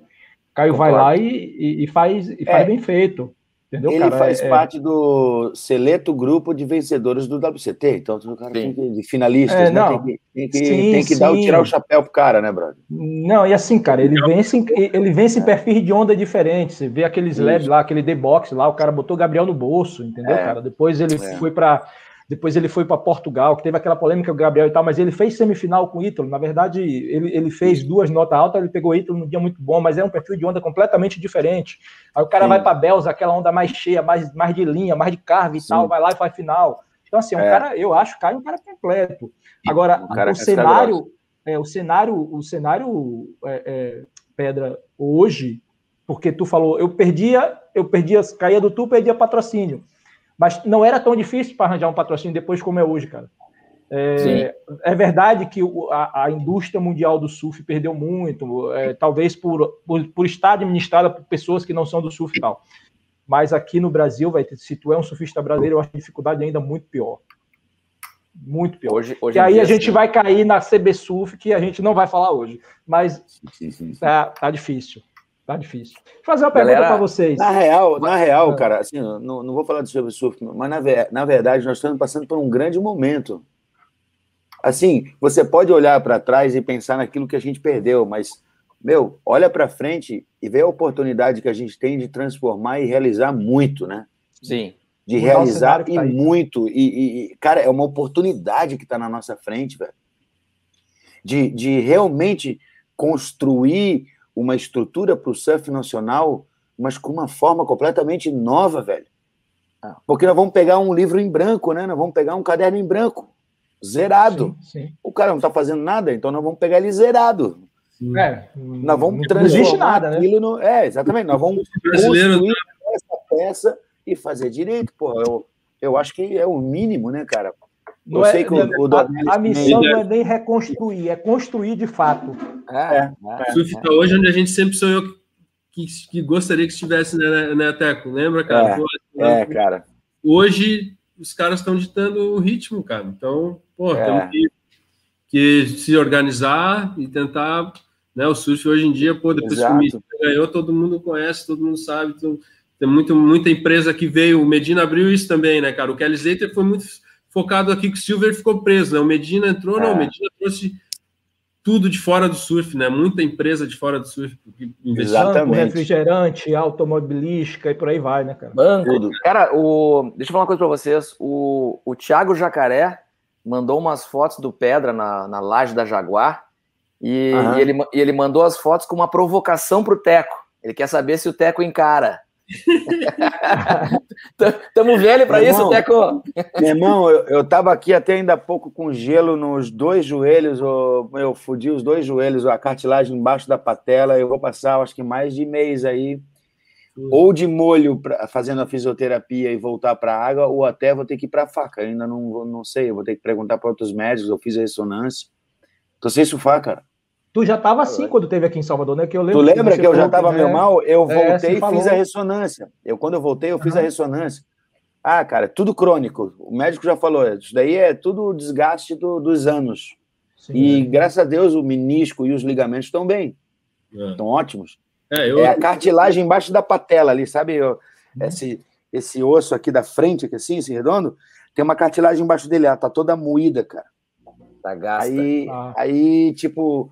Caio vai lá e, e, e faz, e faz é. bem feito. Entendeu, ele cara? faz é, é, parte do seleto grupo de vencedores do WCT, então o cara tem que, de finalistas, é, né? Tem que, tem que, sim, tem que dar, tirar o chapéu pro cara, né, brother? Não, e assim, cara, ele vence, ele vence em perfis de onda diferentes. Você vê aqueles LED lá, aquele D-Box lá, o cara botou o Gabriel no bolso, entendeu, é. cara? Depois ele é. foi para depois ele foi para Portugal, que teve aquela polêmica com o Gabriel e tal, mas ele fez semifinal com o Ítalo. Na verdade, ele, ele fez duas notas altas, ele pegou o Ítalo num dia muito bom, mas é um perfil de onda completamente diferente. Aí o cara Sim. vai para Belza, aquela onda mais cheia, mais, mais de linha, mais de carga e tal, vai lá e faz final. Então, assim, é um é. cara, eu acho, cara, um cara completo. Agora, o, o cenário, é, o cenário, o cenário, é, é, Pedra, hoje, porque tu falou, eu perdia, eu perdia, caía do tu, perdia patrocínio. Mas não era tão difícil para arranjar um patrocínio depois como é hoje, cara. É, é verdade que a, a, indústria mundial do surf perdeu muito, é, talvez por, por, por, estar administrada por pessoas que não são do surf e tal. Mas aqui no Brasil, vai ter, se tu é um surfista brasileiro, eu acho a dificuldade ainda muito pior. Muito pior. Hoje, hoje e aí a gente vai cair na CB Surf, que a gente não vai falar hoje. Mas tá, tá difícil. Tá difícil. Vou fazer uma pergunta para vocês. Na real, na real, cara, assim, não, não vou falar de sobre surf, mas na, na verdade nós estamos passando por um grande momento. Assim, você pode olhar para trás e pensar naquilo que a gente perdeu, mas, meu, olha para frente e vê a oportunidade que a gente tem de transformar e realizar muito, né? Sim. De realizar e tá muito. E, e, cara, é uma oportunidade que está na nossa frente, velho. De, de realmente construir uma estrutura para o surf nacional, mas com uma forma completamente nova, velho. Ah. Porque nós vamos pegar um livro em branco, né? Nós vamos pegar um caderno em branco, zerado. Sim, sim. O cara não está fazendo nada, então nós vamos pegar ele zerado. É, nós vamos transformar não existe nada, né? No... É, exatamente. Nós vamos construir essa peça e fazer direito. Porra, eu, eu acho que é o mínimo, né, cara? Não eu é, sei que o, o a, a, missão não é nem reconstruir, é construir de fato. É, é, é, surf tá hoje onde a gente sempre sonhou que, que gostaria que estivesse, né, né, Teco? Lembra, cara? É, Pô, é cara. Hoje os caras estão ditando o ritmo, cara. Então, pô, é. temos que, que, se organizar e tentar. Né, o surf hoje em dia, pô, depois Exato. que o ganhou, todo mundo conhece, todo mundo sabe. Então, tem muito, muita empresa que veio. O Medina abriu isso também, né, cara? O Kelly Slater foi muito focado aqui que o Silver ficou preso, né? O Medina entrou, é. não, o Medina trouxe tudo de fora do surf, né? Muita empresa de fora do surf. Exatamente. refrigerante, automobilística e por aí vai, né, cara? Banco. Tudo. Cara, o... deixa eu falar uma coisa para vocês. O, o Thiago Jacaré mandou umas fotos do Pedra na, na laje da Jaguar e, e, ele, e ele mandou as fotos com uma provocação pro Teco. Ele quer saber se o Teco encara. Tamo velho para isso, Teco. Meu irmão, eu, eu tava aqui até ainda há pouco com gelo nos dois joelhos, eu, eu fudi os dois joelhos, a cartilagem embaixo da patela. Eu vou passar, acho que mais de mês aí, ou de molho pra, fazendo a fisioterapia e voltar para a água, ou até vou ter que ir para a faca. Ainda não, não sei, eu vou ter que perguntar para outros médicos. Eu fiz a ressonância. Tô sem surfar, cara. Tu já estava assim quando teve aqui em Salvador, né? Que eu lembro tu lembra que, que eu já estava meio mal? Eu é, voltei é, e fiz a ressonância. Eu, quando eu voltei, eu fiz uhum. a ressonância. Ah, cara, tudo crônico. O médico já falou, isso daí é tudo desgaste do, dos anos. Sim, e é. graças a Deus o menisco e os ligamentos estão bem. Estão é. ótimos. É, eu... é, a cartilagem embaixo da patela ali, sabe? Eu, uhum. esse, esse osso aqui da frente, aqui assim, esse redondo, tem uma cartilagem embaixo dele, ela tá toda moída, cara. Tá gasta. Aí, ah. aí tipo,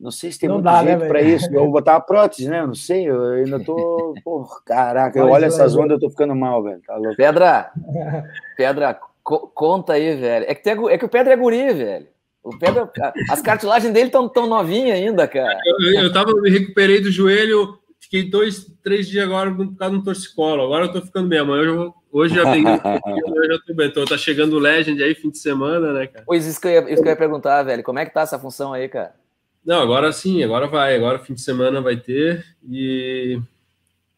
não sei se tem não muito dá, né, jeito né, para isso. Eu vou botar a prótese, né? Eu não sei, eu ainda tô. Porra, caraca, eu olho essas ondas, eu tô ficando mal, velho. Tá louco. Pedra, Pedra, co conta aí, velho. É que, tem, é que o Pedra é guri, velho. O Pedra, as cartilagens dele estão tão novinhas ainda, cara. Eu, eu tava, me recuperei do joelho, fiquei dois, três dias agora por causa do torcicolo. Agora eu tô ficando bem. Amanhã eu hoje já peguei, eu já tô bem. Então, tá chegando o Legend aí, fim de semana, né, cara? Pois isso que, eu ia, isso que eu ia perguntar, velho. Como é que tá essa função aí, cara? Não, agora sim, agora vai. Agora fim de semana vai ter. E,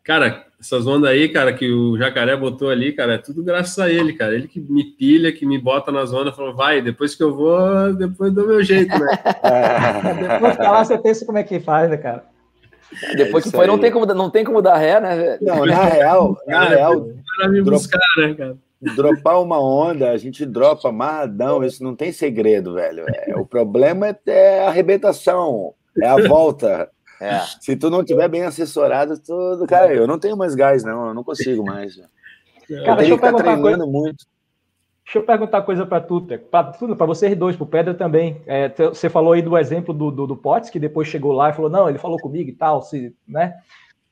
cara, essas ondas aí, cara, que o jacaré botou ali, cara, é tudo graças a ele, cara. Ele que me pilha, que me bota nas ondas, falou, vai, depois que eu vou, depois do meu jeito, né? depois que tá lá, você pensa como é que faz, né, cara? Depois é que foi, não tem, como, não tem como dar ré, né? Não, na real, na real. Para me buscar, né, cara? Dropar uma onda, a gente dropa amarradão, isso não tem segredo, velho. É, o problema é, é a arrebentação, é a volta. É. Se tu não tiver bem assessorado, tudo. Cara, eu não tenho mais gás, não, eu não consigo mais. Eu cara, deixa eu ficar treinando coisa... muito. Deixa eu perguntar uma coisa para tu, para tudo, para vocês dois, para o Pedro também. É, você falou aí do exemplo do, do, do Potts, que depois chegou lá e falou: não, ele falou comigo e tal, se, né?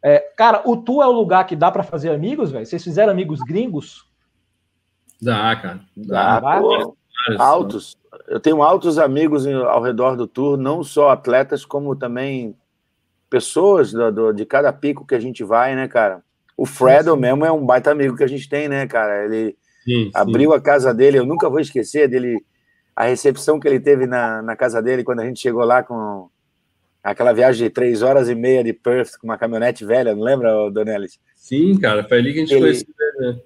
É, cara, o Tu é o lugar que dá para fazer amigos, velho? Vocês fizeram amigos gringos? Dá, cara. Dá, Dá pô, altos. Eu tenho altos amigos ao redor do tour, não só atletas, como também pessoas do, do, de cada pico que a gente vai, né, cara? O Fredo sim, mesmo é um baita amigo que a gente tem, né, cara? Ele sim, abriu sim. a casa dele, eu nunca vou esquecer dele, a recepção que ele teve na, na casa dele quando a gente chegou lá com aquela viagem de três horas e meia de Perth com uma caminhonete velha, não lembra, Donelis? Sim, cara, foi ali que a gente ele, conheceu, né?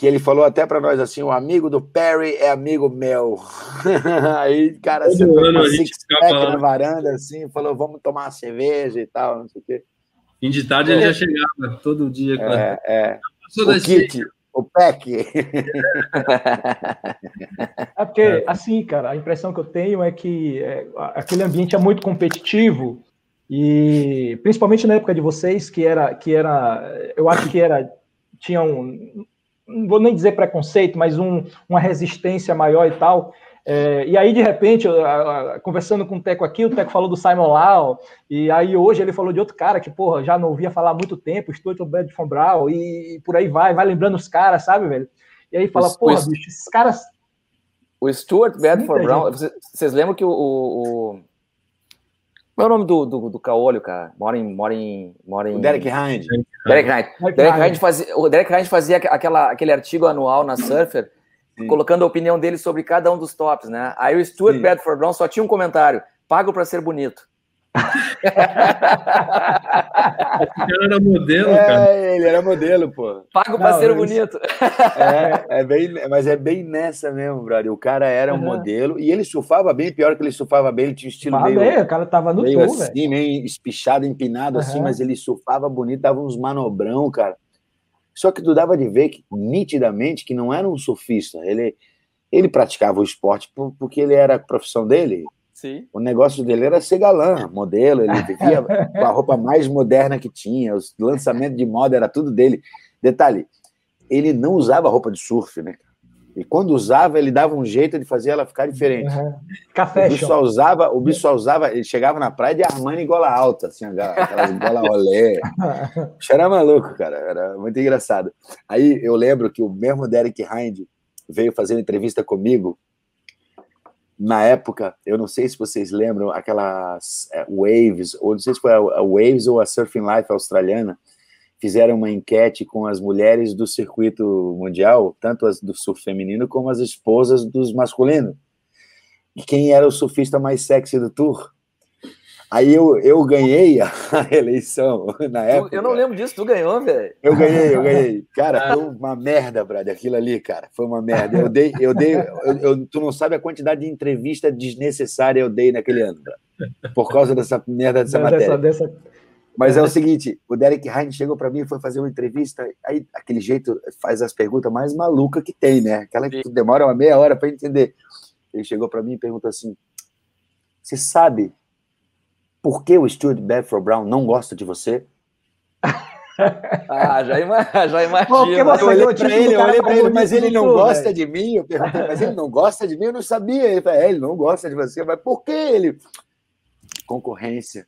Que ele falou até para nós assim, o amigo do Perry é amigo meu. Aí, cara, Todo você ano a na varanda assim, falou, vamos tomar uma cerveja e tal, não sei o quê. Fim de tarde é. ele já chegava todo dia. É, é. O kit, o pack. É porque, assim, cara, a impressão que eu tenho é que é, aquele ambiente é muito competitivo e principalmente na época de vocês, que era, que era eu acho que era tinha um, não vou nem dizer preconceito, mas um, uma resistência maior e tal. É, e aí, de repente, eu, a, conversando com o Teco aqui, o Teco falou do Simon Lau, e aí hoje ele falou de outro cara que, porra, já não ouvia falar há muito tempo, Stuart Bedford Brown, e, e por aí vai, vai lembrando os caras, sabe, velho? E aí fala, porra, bicho, esses caras... O Stuart Bedford Brown, vocês lembram que o, o, qual é o nome do, do, do Caolho, cara? Mora em. Mora em, mora em... O Derek Hind. Derek Hind. Derek Hind fazia, o Derek Hind fazia aquela, aquele artigo anual na Surfer, Sim. colocando a opinião dele sobre cada um dos tops, né? Aí o Stuart Sim. Bedford Brown só tinha um comentário: pago para ser bonito. Esse cara era modelo, É, cara. ele era modelo, pô. Paga o Não, parceiro isso- bonito. É, é bem, mas é bem nessa mesmo, brother. O cara era um modelo e ele surfava bem, pior que ele surfava bem, ele tinha um estilo Mas meio, bem, o cara tava no meio tour, velho. assim, meio espichado, empinado assim, Aham. mas ele surfava bonito, dava uns manobrão, cara. Só que tu dava de ver que, nitidamente que não era um surfista. Ele, ele praticava o esporte por- porque ele era a profissão dele. Sim. O negócio dele era ser galã, modelo. Ele vivia com a roupa mais moderna que tinha. Os lançamentos de moda era tudo dele. Detalhe, ele não usava roupa de surf, né? E quando usava, ele dava um jeito de fazer ela ficar diferente. O Café, bicho só usava, o bicho só usava, ele chegava na praia de Armani gola alta, assim, aquelas gola rolê. O bicho era maluco, cara, era muito engraçado. Aí eu lembro que o mesmo Derek Hind veio fazer uma entrevista comigo. Na época, eu não sei se vocês lembram, aquelas é, Waves, ou não sei se foi a, a Waves ou a Surfing Life australiana, fizeram uma enquete com as mulheres do circuito mundial, tanto as do surf feminino como as esposas dos masculinos. E quem era o surfista mais sexy do tour? Aí eu, eu ganhei a eleição na época. eu não lembro disso, tu ganhou, velho. Eu ganhei, eu ganhei. Cara, foi uma merda, brother, aquilo ali, cara. Foi uma merda. Eu dei, eu dei, eu, eu- tu não sabe a quantidade de entrevista desnecessária eu dei naquele ano, brother, por causa dessa merda dessa matéria. dessa, dessa... Mas é o seguinte, o Derek Hine chegou para mim e foi fazer uma entrevista, aí aquele jeito faz as perguntas mais malucas que tem, né? Aquela que tu demora uma meia hora para entender. Ele chegou para mim e perguntou assim: "Você sabe por que o Stuart Bedford Brown não gosta de você?" Ah, já, ima já imagino. Porque você Eu olhei para ele, eu olhei mais ele, mas ele não gosta velho. de mim? Eu perguntei, mas ele não gosta de mim? Eu não sabia. Ele falou, é, ele não gosta de você. Mas por que ele? Concorrência.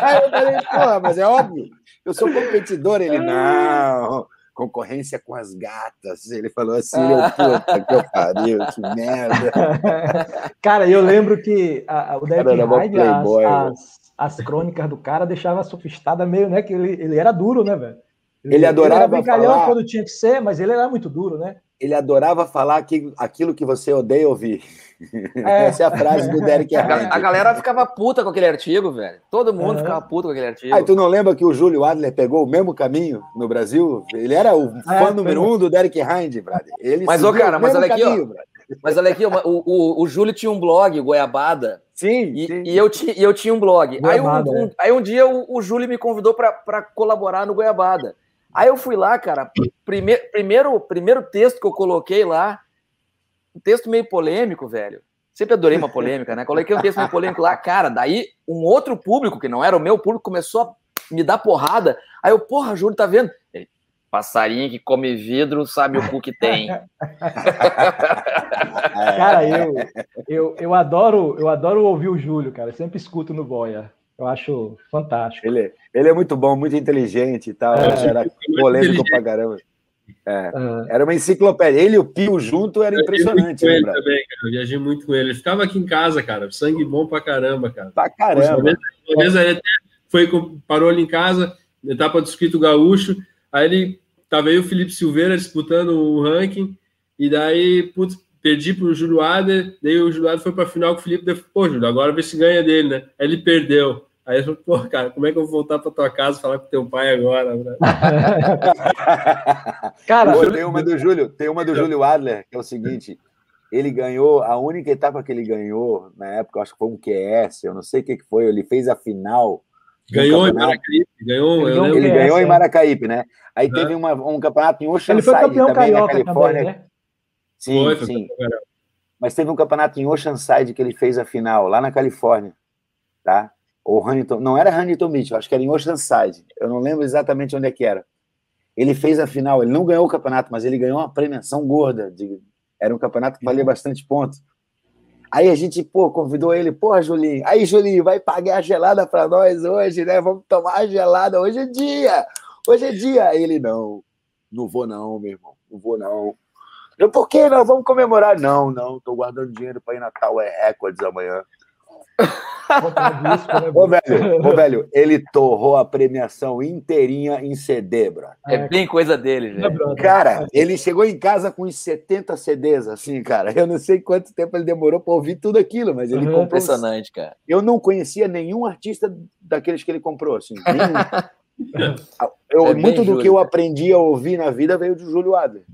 Aí eu falei, porra, mas é óbvio. Eu sou competidor. Ele, não. Concorrência com as gatas. Ele falou assim, eu, puta que eu pariu, que merda. Cara, eu lembro que a- a- o Derek Hyde, as, playboy, as, as crônicas do cara deixava a sofistada meio, né? Que ele, ele era duro, né, velho? Ele adorava Ele era brincalhão falar- quando tinha que ser, mas ele era muito duro, né? Ele adorava falar aquilo, aquilo que você odeia ouvir. É. Essa é a frase do Derek A, a galera ficava puta com aquele artigo, velho. Todo mundo É. ficava puto com aquele artigo. Aí tu não lembra que o Júlio Adler pegou o mesmo caminho no Brasil? Ele era o fã É, número pegou. um do Derek Hind, brother. Ele Mas, ô, cara, mas olha aqui, ó. caminho, brother. Mas olha aqui, o, o, o Júlio tinha um blog, Goiabada, Sim, e, sim. e eu, ti, eu tinha um blog. Aí um, Goiabada, um- é. aí um dia o, o Júlio me convidou para colaborar no Goiabada. Aí eu fui lá, cara, primeiro, primeiro, primeiro texto que eu coloquei lá, um texto meio polêmico, velho. Sempre adorei uma polêmica, né? Coloquei um texto meio polêmico lá, cara. Daí um outro público, que não era o meu público, começou a me dar porrada. Aí eu, porra, Júlio, tá vendo? Ele, passarinho que come vidro sabe o cu que tem. É. Cara, eu, eu, eu adoro eu adoro ouvir o Júlio, cara. Eu sempre escuto no Boia. Eu acho fantástico. Ele, ele é muito bom, muito inteligente e tal. É. Era polêmico pra caramba. É. Ah, Era uma enciclopédia. Ele e o Pio junto era Eu viajei muito impressionante, com né, ele também, cara. Eu viajei muito com ele. Ele ficava aqui em casa, cara. Sangue bom pra caramba, cara. Pra Uma caramba. vez, uma vez ele até foi, parou ali em casa, etapa do Escrito Gaúcho. Aí ele tava aí o Felipe Silveira disputando o ranking. E daí, putz, perdi pro Ader. Daí o Ader foi pra final com o Felipe. Daí, pô, Júlio, agora vê se ganha dele, né? Aí ele perdeu. Aí eu falei, pô, cara, como é que eu vou voltar pra tua casa e falar com teu pai agora? né? Cara, Pô, tem uma do Júlio, tem uma do Júlio Adler, que é o seguinte: ele ganhou, a única etapa que ele ganhou, na época, eu acho que foi um QS, eu não sei o que que foi, ele fez a final. Ganhou em. Maracanã. Ganhou, Ele eu ganhou. Ele ganhou em é. Maracaípe, né? Aí Aham. teve uma- um campeonato em Oceanside ele foi campeão também, na Califórnia. também, né? Sim, Foi, sim. Mas teve um campeonato em Oceanside que ele fez a final, lá na Califórnia, tá? Ou Huntington, não era Huntington eu acho que era em Oceanside. Eu não lembro exatamente onde é que era. Ele fez a final, ele não ganhou o campeonato, mas ele ganhou uma premiação gorda. de- era um campeonato que valia bastante pontos. Aí a gente, pô, convidou ele, pô, Julinho, aí, Julinho, vai pagar a gelada para nós hoje, né? Vamos tomar a gelada, hoje é dia, hoje é dia. Aí ele, não, não vou não, meu irmão, não vou não. Eu, por que não? Vamos comemorar. Não, não, tô guardando dinheiro para ir na Tower Records amanhã. Disco, né, ô, velho, ô, velho, ele torrou a premiação inteirinha em CD, bro. É, é bem coisa dele, velho. Cara, ele chegou em casa com uns 70 CDs, assim, cara. Eu não sei quanto tempo ele demorou para ouvir tudo aquilo, mas ele uhum. comprou. Impressionante, cara. Eu não conhecia nenhum artista daqueles que ele comprou, assim. eu, é muito do que eu aprendi a ouvir na vida veio do Júlio Adler.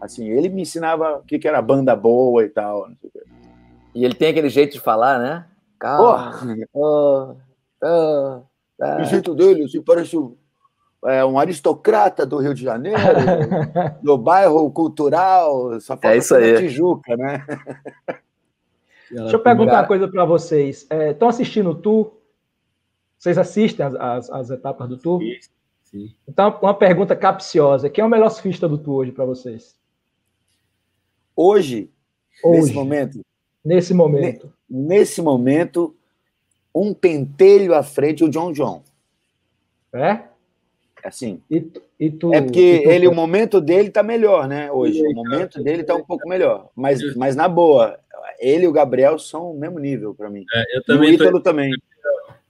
Assim, ele me ensinava o que, que era banda boa e tal. E ele tem aquele jeito de falar, né? Calma. Oh, oh, tá. O jeito dele, assim, parece é, um aristocrata do Rio de Janeiro, do bairro cultural, só falta é isso aí. Tijuca, né? Deixa eu perguntar uma coisa para vocês. Estão é, assistindo o tour? Vocês assistem as, as, as etapas do tour? Sim. Sim. Então, uma pergunta capciosa. Quem é o melhor surfista do tour hoje para vocês? Hoje, hoje, nesse momento? Nesse momento. Nesse momento, um pentelho à frente, o John John. É? Assim. E tu, e tu, é porque ele, o momento dele tá melhor, né? Hoje. O momento dele tá um pouco melhor. Mas, mas na boa, ele e o Gabriel são o mesmo nível para mim. É, eu também. E o Ítalo também.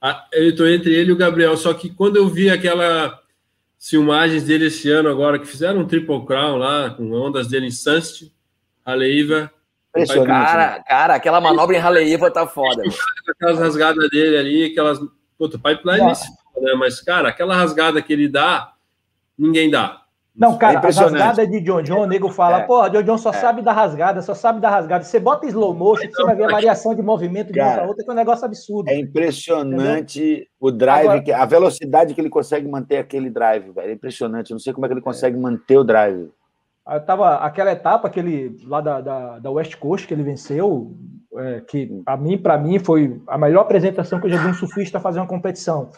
Ah, eu estou entre ele e o Gabriel, só que quando eu vi aquela filmagens dele esse ano agora, que fizeram um Triple Crown lá, com ondas dele em Sunset, Aleiva. Cara, né? cara, aquela manobra em Haleiva tá foda. Aquelas rasgadas dele ali, aquelas. Puta, pipeline é né? Mas, cara, aquela rasgada que ele dá, ninguém dá. Não, cara, é a rasgada de John John, o nego fala, é. pô, John John só é. sabe da rasgada, só sabe da rasgada. Você bota slow motion, você vai ver a variação de movimento de cara, uma para outra, que é um negócio absurdo. É impressionante Entendeu? o drive, Agora, a velocidade que ele consegue manter aquele drive, velho. É impressionante. Eu não sei como é que ele consegue manter o drive. Tava, aquela etapa que ele, lá da, da, da West Coast que ele venceu, é, que a mim, para mim, foi a melhor apresentação que eu já vi um surfista fazer uma competição.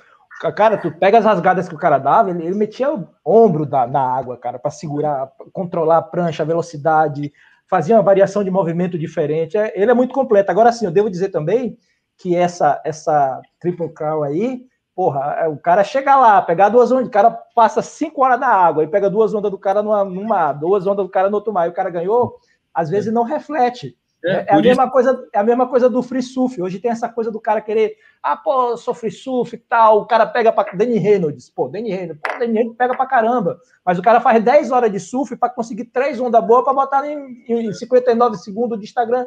Cara, tu pega as rasgadas que o cara dava, ele, ele metia o ombro da, na água, cara, para segurar, controlar a prancha, a velocidade, fazia uma variação de movimento diferente. É, ele é muito completo. Agora, sim, eu devo dizer também que essa, essa triple crown aí, porra, é, o cara chega lá, pegar duas ondas, o cara passa cinco horas na água e pega duas ondas do cara numa, numa duas ondas do cara no outro mar, e o cara ganhou, às vezes não reflete. É, é, é a mesma coisa, é a mesma coisa do free surf. Hoje tem essa coisa do cara querer, ah, pô, eu sou free surf e tal. O cara pega para Danny Reynolds, pô, Danny Reynolds, pô, Danny Reynolds pega para caramba. Mas o cara faz 10 horas de surf para conseguir três ondas boas para botar em, em 59 segundos de Instagram.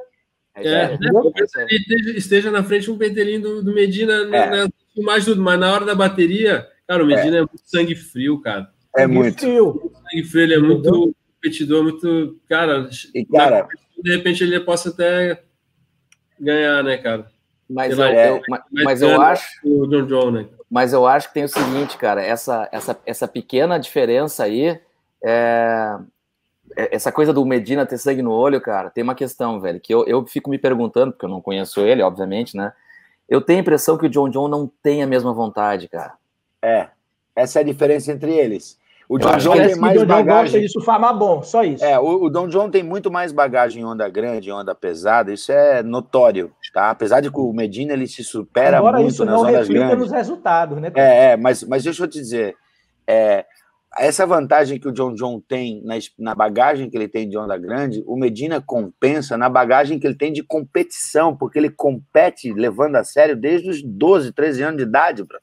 É, é, né? ele esteja na frente um pentelinho do, do Medina é. na, na tudo, mas na hora da bateria, cara, o Medina é, é muito sangue frio, cara. É sangue muito. Frio. Sangue frio, ele é muito competidor, muito. Cara, e, cara de repente ele possa até ganhar, né, cara? Mas, eu, eu, mas, mas eu acho. O John John, né? Mas eu acho que tem o seguinte, cara, essa, essa, essa pequena diferença aí, é, é, essa coisa do Medina ter sangue no olho, cara, tem uma questão, velho, que eu, eu fico me perguntando, porque eu não conheço ele, obviamente, né? Eu tenho a impressão que o John John não tem a mesma vontade, cara. É, essa é a diferença entre eles. O John John tem mais o bagagem. gosta de surfar mas bom, só isso. É, o, o Don John tem muito mais bagagem em onda grande, em onda pesada, isso é notório, tá? Apesar de que o Medina ele se supera Agora, muito isso nas não ondas grandes. nos resultados, né? É, é, mas, mas deixa eu te dizer, é, essa vantagem que o John John tem na, na bagagem que ele tem de onda grande, o Medina compensa na bagagem que ele tem de competição, porque ele compete levando a sério desde os 12, 13 anos de idade, bro.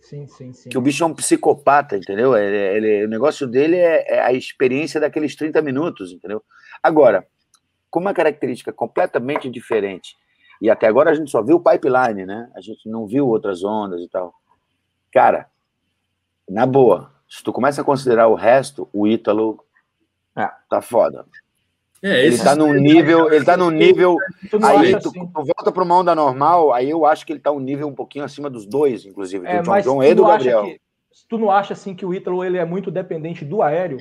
Sim, sim, sim. Que o bicho é um psicopata, entendeu? Ele, ele, o negócio dele é, é, a experiência daqueles 30 minutos, entendeu? Agora, com uma característica completamente diferente, e até agora a gente só viu o pipeline, né? A gente não viu outras ondas e tal. Cara, na boa, se tu começa a considerar o resto, o Ítalo é, tá foda. É, ele está num nível, ele tá num nível. aí tu, assim. tu volta para uma onda normal, aí eu acho que ele está um nível um pouquinho acima dos dois, inclusive, é, do John John e do Gabriel. Que, tu não acha assim que o Ítalo ele é muito dependente do aéreo?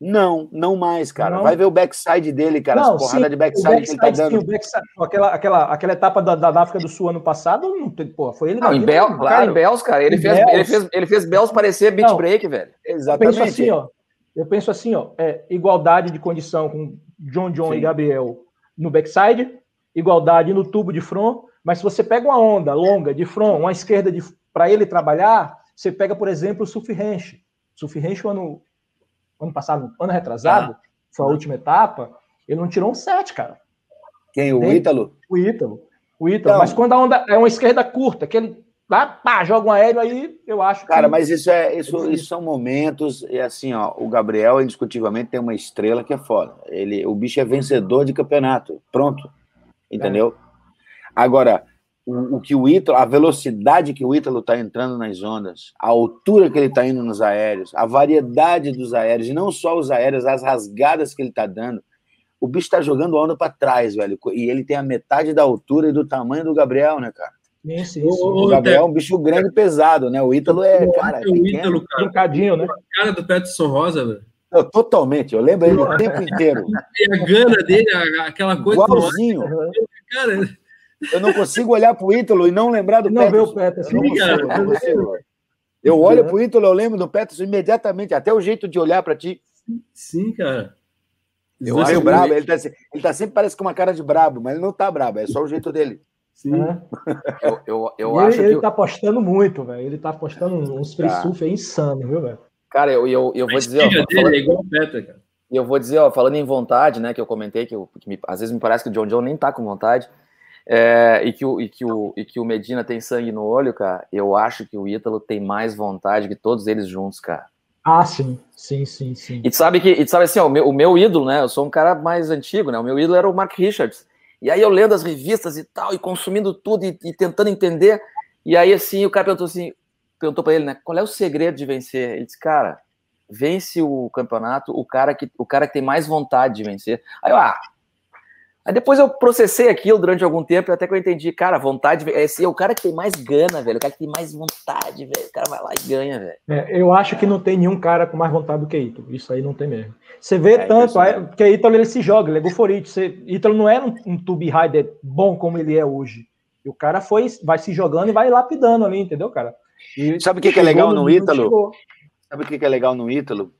Não, não mais, cara. Não. Vai ver o backside dele, cara. Não, as porradas de backside, backside, que ele tá dando. Sim, aquela, aquela, aquela etapa da, da África do Sul ano passado, não tem, porra, foi ele não, em Bel, claro, em Bells, cara. Ele fez, Bells. ele fez, ele fez Bells parecer beat break, velho. Exatamente. Eu penso assim, ó. Eu penso assim, ó, é, igualdade de condição com John John Sim. e Gabriel no backside, igualdade no tubo de front, mas se você pega uma onda longa de front, uma esquerda para ele trabalhar, você pega, por exemplo, o Surf Ranch. Surf Ranch, ano, ano passado, ano retrasado, ah. foi a última etapa, ele não tirou um 7, cara. Quem? O Ítalo? O Ítalo. O Ítalo. Então, mas quando a onda é uma esquerda curta, que ele lá, pá, joga um aéreo aí, eu acho Cara, que... mas isso é isso, isso são momentos, e assim, ó, o Gabriel, indiscutivelmente, tem uma estrela que é foda. Ele, o bicho é vencedor de campeonato. Pronto. Entendeu? É. Agora, o, o, que o Ítalo, a velocidade que o Ítalo está entrando nas ondas, a altura que ele está indo nos aéreos, a variedade dos aéreos, e não só os aéreos, as rasgadas que ele está dando. O bicho está jogando a onda para trás, velho. E ele tem a metade da altura e do tamanho do Gabriel, né, cara? Isso, isso. O, o Gabriel é um bicho grande e pesado, né? O Ítalo é, cara, o Ítalo, cara, Truncadinho, né? A cara do Peterson Rosa, velho. Eu, totalmente, eu lembro ele o tempo inteiro. E a gana dele, aquela coisa. Igualzinho. Cara, eu não consigo olhar pro Ítalo e não lembrar do não Peterson. Não vê o Peterson. Cara. Não consigo, eu olho pro Ítalo, eu lembro do Peterson imediatamente, até o jeito de olhar para ti. Sim, cara. Eu acho brabo, ele tá, ele tá sempre parece com uma cara de brabo, mas ele não tá brabo, é só o jeito dele. Sim. É. Eu, eu, eu acho ele, que. Ele tá apostando muito, velho. Ele tá apostando uns free tá. surf insano, viu, velho? Cara, eu, eu, eu vou dizer. Ó, falando, é igual Petra, cara. E eu vou dizer, ó, falando em vontade, né, que eu comentei, que, eu, que me, às vezes me parece que o John John nem tá com vontade, é, e, que o, e, que o, e que o Medina tem sangue no olho, cara, eu acho que o Ítalo tem mais vontade que todos eles juntos, cara. Ah, sim, sim, sim, sim. E tu sabe que, e sabe assim, ó, o, meu, o meu ídolo, né? Eu sou um cara mais antigo, né? O meu ídolo era o Mark Richards. E aí eu lendo as revistas e tal, e consumindo tudo e, e tentando entender. E aí, assim, o cara perguntou assim, perguntou para ele, né? Qual é o segredo de vencer? Ele disse, cara, vence o campeonato o cara que, o cara que tem mais vontade de vencer. Aí eu, ah, Aí depois eu processei aquilo durante algum tempo e até que eu entendi, cara, vontade, esse é o cara que tem mais gana, velho, o cara que tem mais vontade, velho, o cara vai lá e ganha, velho. É, eu acho que não tem nenhum cara com mais vontade do que Ítalo, isso aí não tem mesmo. Você vê é, tanto, aí, porque Ítalo ele se joga, ele é goforite, Ítalo não era um, um tube rider bom como ele é hoje. E o cara foi, vai se jogando e vai lapidando ali, entendeu, cara? E Sabe o que, que é legal no, no Ítalo? Sabe o que, que é legal no Ítalo?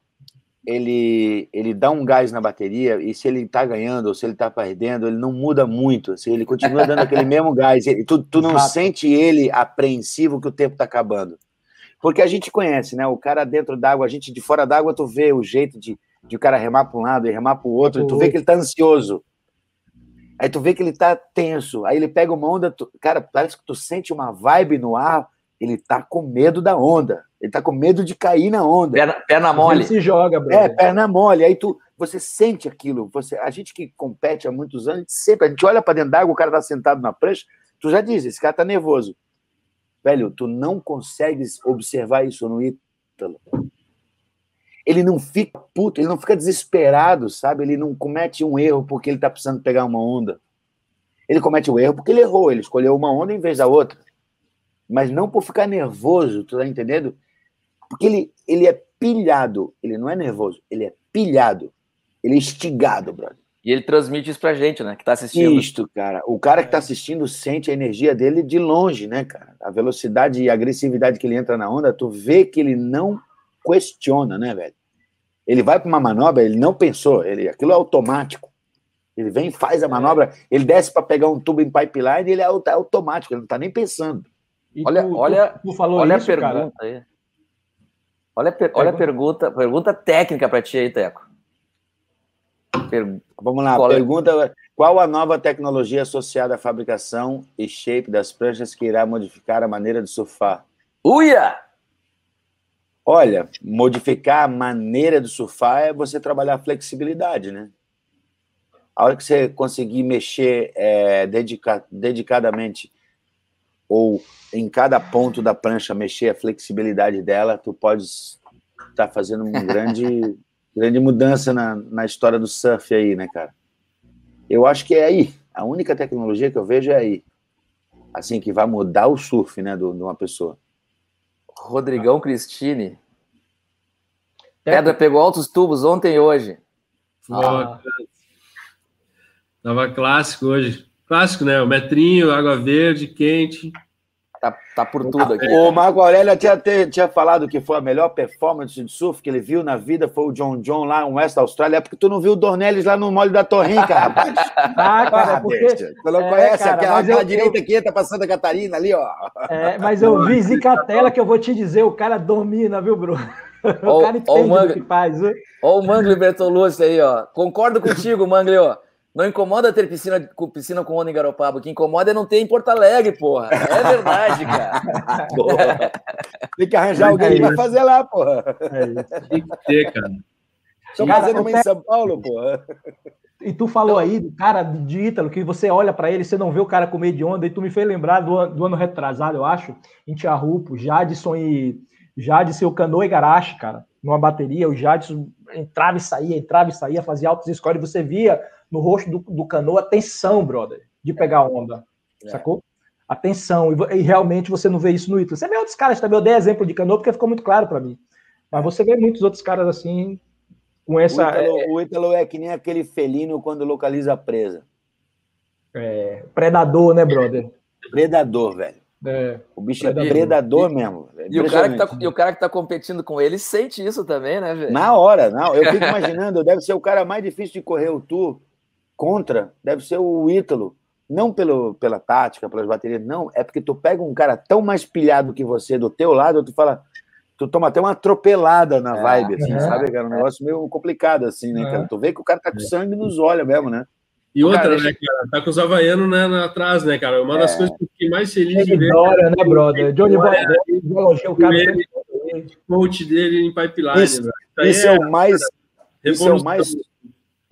Ele, ele dá um gás na bateria e se ele tá ganhando ou se ele tá perdendo, ele não muda muito. Assim, ele continua dando aquele mesmo gás. Ele, tu, tu não sente ele apreensivo que o tempo tá acabando. Porque a gente conhece, né? O cara dentro d'água, a gente de fora d'água, tu vê o jeito de, de o cara remar para um lado e remar para o outro, e tu vê que ele tá ansioso. Aí tu vê que ele tá tenso. Aí ele pega uma onda, tu, cara, parece que tu sente uma vibe no ar, ele tá com medo da onda. Ele tá com medo de cair na onda. Perna, perna mole. Ele se joga, bro. É, perna mole. Aí tu, você sente aquilo. Você, a gente que compete há muitos anos, a gente sempre, a gente olha para dentro d'água, o cara tá sentado na prancha, tu já diz, esse cara tá nervoso. Velho, tu não consegues observar isso no Ítalo. Ele não fica puto, ele não fica desesperado, sabe? Ele não comete um erro porque ele tá precisando pegar uma onda. Ele comete o um erro porque ele errou, ele escolheu uma onda em vez da outra. Mas não por ficar nervoso, tu tá entendendo? Porque ele, ele é pilhado, ele não é nervoso, ele é pilhado, ele é instigado, brother. E ele transmite isso pra gente, né? Que tá assistindo. Isto, cara. O cara que tá assistindo sente a energia dele de longe, né, cara? A velocidade e a agressividade que ele entra na onda, tu vê que ele não questiona, né, velho? Ele vai para uma manobra, ele não pensou, ele, aquilo é automático. Ele vem, faz a manobra, ele desce para pegar um tubo em pipeline, ele é, é automático, ele não tá nem pensando. E olha, tu, olha, tu, tu falou olha isso, a pergunta cara. aí. Olha, olha a pergunta, pergunta técnica para ti aí, Teco. Per... Vamos lá, qual é? pergunta: qual a nova tecnologia associada à fabricação e shape das pranchas que irá modificar a maneira de surfar? Uia! Olha, modificar a maneira de surfar é você trabalhar a flexibilidade, né? A hora que você conseguir mexer é, dedica, dedicadamente ou em cada ponto da prancha mexer a flexibilidade dela, tu pode estar tá fazendo uma grande, grande mudança na, na história do surf aí, né, cara? Eu acho que é aí. A única tecnologia que eu vejo é aí. Assim, que vai mudar o surf, né, de uma pessoa. Rodrigão Cristine. Pedra pegou altos tubos ontem e hoje. Ah. Tava clássico hoje. Clássico, né? O metrinho, água verde, quente. Tá, tá por tudo aqui. O Marco Aurélio tinha, tinha falado que foi a melhor performance de surf que ele viu na vida, foi o John John lá no West Austrália. É porque tu não viu o Dornelles lá no Mole da Torrinca, rapaz. ah, cara, ah, porque... Tu não é, conhece cara, aquela, aquela eu, direita eu... aqui, tá passando a Catarina ali, ó. É, mas eu vi Zicatela que eu vou te dizer, o cara domina, viu, Bruno? O cara entende o que faz. Ó o Mangli Bertolucci aí, ó. Concordo contigo, Mangli, ó. Não incomoda ter piscina com, piscina com onda em Garopaba. O que incomoda é não ter em Porto Alegre, porra. É verdade, cara. Tem que arranjar alguém É que vai isso. fazer lá, porra. É isso. Tem que ter, cara. Estão Cara, fazendo uma em São Paulo, porra. E tu falou aí do cara de Ítalo, que você olha pra ele, você não vê o cara comer de onda, e tu me fez lembrar do, do ano retrasado, eu acho, em Tiarrupo, Jadson e Jadson, o Canoa e Garache, cara, numa bateria, o Jadson entrava e saía, entrava e saía, fazia altos scores, e você via no rosto do, do Canoa tensão, brother, de pegar onda, É. sacou? Atenção, e, e realmente você não vê isso no Ítalo. Você vê outros caras também, eu dei exemplo de Canoa porque ficou muito claro pra mim. Mas você vê muitos outros caras assim, com essa. o, Ítalo, o Ítalo é que nem aquele felino quando localiza a presa. é, predador, né, brother? Predador, velho. É, O bicho é Predador. predador mesmo. É E o, cara que tá, e o cara que tá competindo com ele sente isso também, né, velho? Na hora, não. Eu fico imaginando, deve ser o cara mais difícil de correr o tour contra, deve ser o Ítalo. Não pelo, pela tática, pelas baterias, não. É porque tu pega um cara tão mais pilhado que você do teu lado, tu fala. Tu toma até uma atropelada na É, vibe, assim, é. sabe, cara? Um negócio meio complicado, assim, né, É. cara? Tu vê que o cara tá com sangue nos olhos mesmo, né? E outra, Cara, né, cara? Tá com os havaianos né, atrás, né, cara? Uma das É. coisas que eu fiquei mais feliz de Johnny ver Dória, né, brother? Johnny Dória, elogia o cara. Ele- o coach dele em pipeline. Isso- aí Isso é o mais. Isso é o revolução. mais.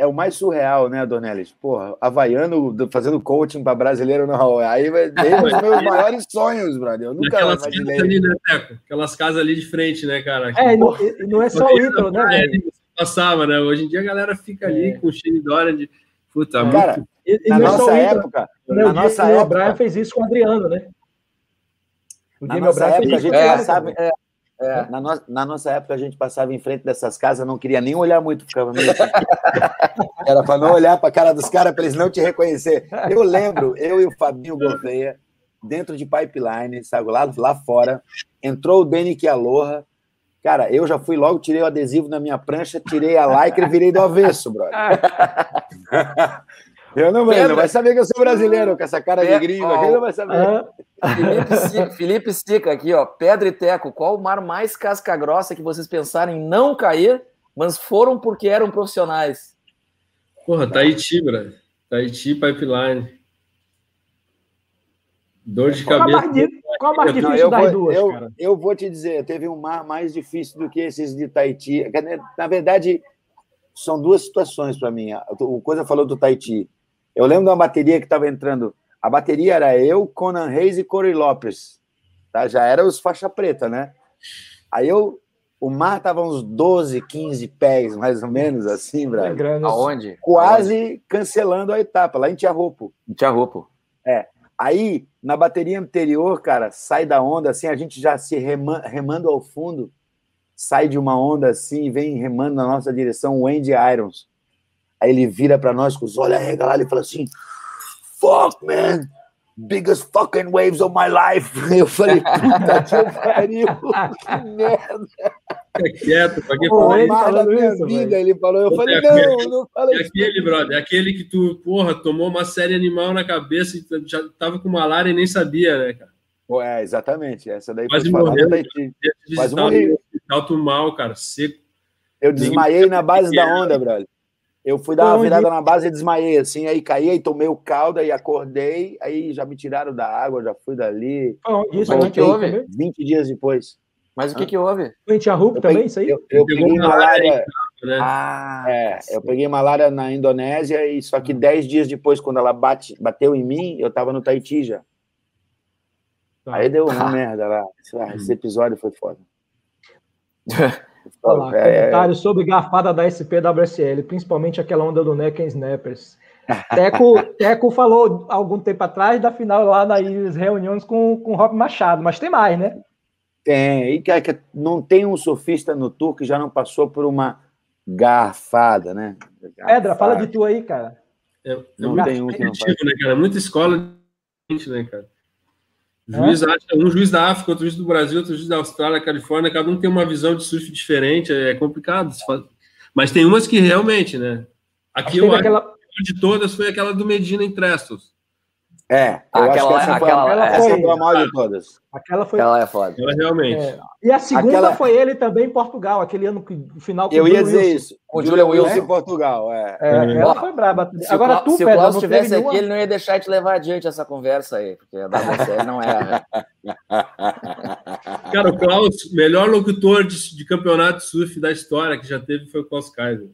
É o mais surreal, né, Dornelis? Porra, Havaiano do- fazendo coaching para brasileiro, não. Aí vai ter os meus maiores sonhos, brother. Eu nunca Aquelas casas imaginei. ali, né, Teco? Aquelas casas ali de frente, né, cara? É, não, não é só o Ítalo, né, É, passava, né? Hoje em dia a galera fica ali É. com o Shane Dorian de. Puta, Cara, muito. E, e na é nossa o época, né? na O nossa época, O'Brien fez isso com o Adriano, né? O nossa O'Brien a fez gente isso com o passava, Adriano. É, na, no- na nossa época a gente passava em frente dessas casas, não queria nem olhar muito, ficava meio assim. Era para não olhar para a cara dos caras para eles não te reconhecer. Eu lembro, eu e o Fabinho Gouveia, dentro de pipeline, sabe, lá, lá fora, entrou o Denick Aloha. Cara, eu já fui logo, tirei o adesivo na minha prancha, tirei a lycra e virei do avesso, brother. Eu não, ele não vai saber que eu sou brasileiro, com essa cara de Pedro, gringo aqui, não vai saber. Ah, Felipe, Sica, Felipe Sica aqui, ó. Pedra e Teco, qual o mar mais casca grossa que vocês pensaram em não cair, mas foram porque eram profissionais? Porra, Tahiti, brother. Tahiti Pipeline. Dor de qual, a cabeça. qual a mais Não, difícil eu, das vou, duas, eu, cara? eu vou te dizer, teve um mar mais difícil do que esses de Tahiti. Na verdade, são duas situações para mim. O Coisa falou do Tahiti. Eu lembro de uma bateria que estava entrando. A bateria era eu, Conan Reis e Corey Lopes. Tá? Já era os faixa preta, né? Aí eu. O mar estava uns 12, 15 pés, mais ou menos, assim, É Brasil. grande. Aonde? Quase cancelando a etapa, lá em Tiarropo. Tinha roupa. Aí, na bateria anterior, cara, sai da onda, assim, a gente já se rema- remando ao fundo, sai de uma onda assim e vem remando na nossa direção o Andy Irons. Aí ele vira pra nós com os olhos arregalados e fala assim: Fuck, man! Biggest fucking waves of my life. Eu falei, puta que pariu, que merda. Fica quieto, pra que Pô, falar ele O mar da falando minha isso, vida. Ele falou, eu Pô, falei, é não, aquele- não falei É isso. aquele, brother, é aquele que tu, porra, tomou uma série animal na cabeça e já tava com malária e nem sabia, né, cara? Pô, É, exatamente. Essa daí Quase foi morreu. da te Quase morri. no hospital, tu mal, cara, seco. Eu desmaiei na base da onda, brother. Eu fui dar uma virada na base e desmaiei, assim, aí caí, aí tomei o caldo, aí acordei, aí já me tiraram da água, já fui dali. Isso? Mas o Onde que houve? também? 20 dias depois. Mas o que, que houve? Foi em Eu também, peguei- isso aí? Eu, eu peguei malária malária. Né? Ah, É, eu peguei malária na Indonésia e só que 10 dias depois, quando ela bate, bateu em mim, eu tava no Tahiti já. Tá. Aí deu uma merda lá. Ah, Esse episódio foi foda. Olha lá, É, é, comentário sobre garfada da SPWSL, principalmente aquela onda do Necken Snappers. Teco, Teco falou algum tempo atrás da final lá nas reuniões com, com o Rob Machado, mas tem mais, né? Tem. E que, que não tem um surfista no tour que já não passou por uma garfada, né? Pedra, fala de Garfada. tu aí, cara. É, é Não muito tem um que não faz. competitivo, né, cara? Muita escola, né, cara? Juiz acha, um juiz da África, outro juiz do Brasil, outro juiz da Austrália, Califórnia, cada um tem uma visão de surf diferente, é complicado. Mas tem umas que realmente, né? Aqui eu acho aquela, que de todas foi aquela do Medina em Trestos. É, eu Aquela- acho que essa foi, aquela- a, essa essa foi- foi a maior de todas. Aquela foi. Ela é foda. Ela realmente. é. E a segunda Aquela- foi ele também em Portugal, aquele ano que o final Eu o ia dizer Wilson. isso. Com o Julia Wilson em Portugal, é. É, É. ela foi braba. Se Agora o tu, se o Pedro, não estivesse aqui, nenhuma... ele não ia deixar de levar adiante essa conversa aí, porque a WSL não erra. Cara, o Klaus, melhor locutor de, de campeonato de surf da história que já teve foi o Klaus Kaiser.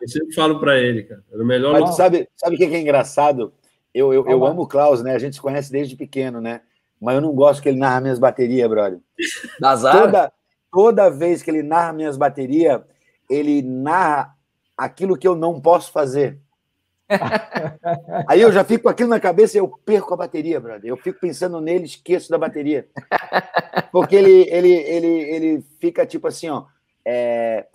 Eu sempre falo pra ele, cara. Era o melhor Mas locutor. sabe, sabe o que é engraçado? Eu, eu, eu amo o Klaus, né? A gente se conhece desde pequeno, né? Mas eu não gosto que ele narra minhas baterias, brother. Azar. Toda, toda vez que ele narra minhas baterias, ele narra aquilo que eu não posso fazer. Aí eu já fico com aquilo na cabeça e eu perco a bateria, brother. Eu fico pensando nele, esqueço da bateria. Porque ele, ele, ele, ele fica tipo assim, ó. é,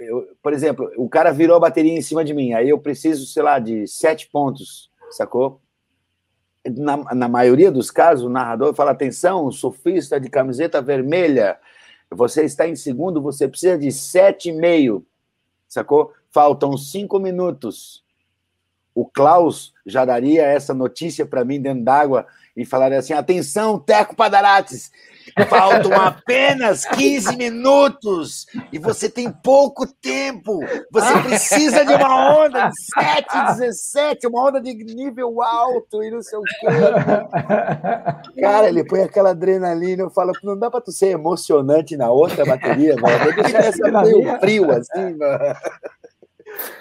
eu- por exemplo, o cara virou a bateria em cima de mim, aí eu preciso, sei lá, de sete pontos, sacou? Na, na maioria dos casos, o narrador fala: atenção, surfista de camiseta vermelha, você está em segundo, você precisa de sete e meio, sacou? Faltam cinco minutos. O Klaus já daria essa notícia para mim dentro d'água e falaria assim: atenção, Teco Padarates, faltam apenas 15 minutos e você tem pouco tempo. Você precisa de uma onda de 7, 17, uma onda de nível alto e não sei o quê. Cara, ele põe aquela adrenalina. Eu falo, não dá para tu ser emocionante na outra bateria, velho. Deixa essa meio frio assim, mano.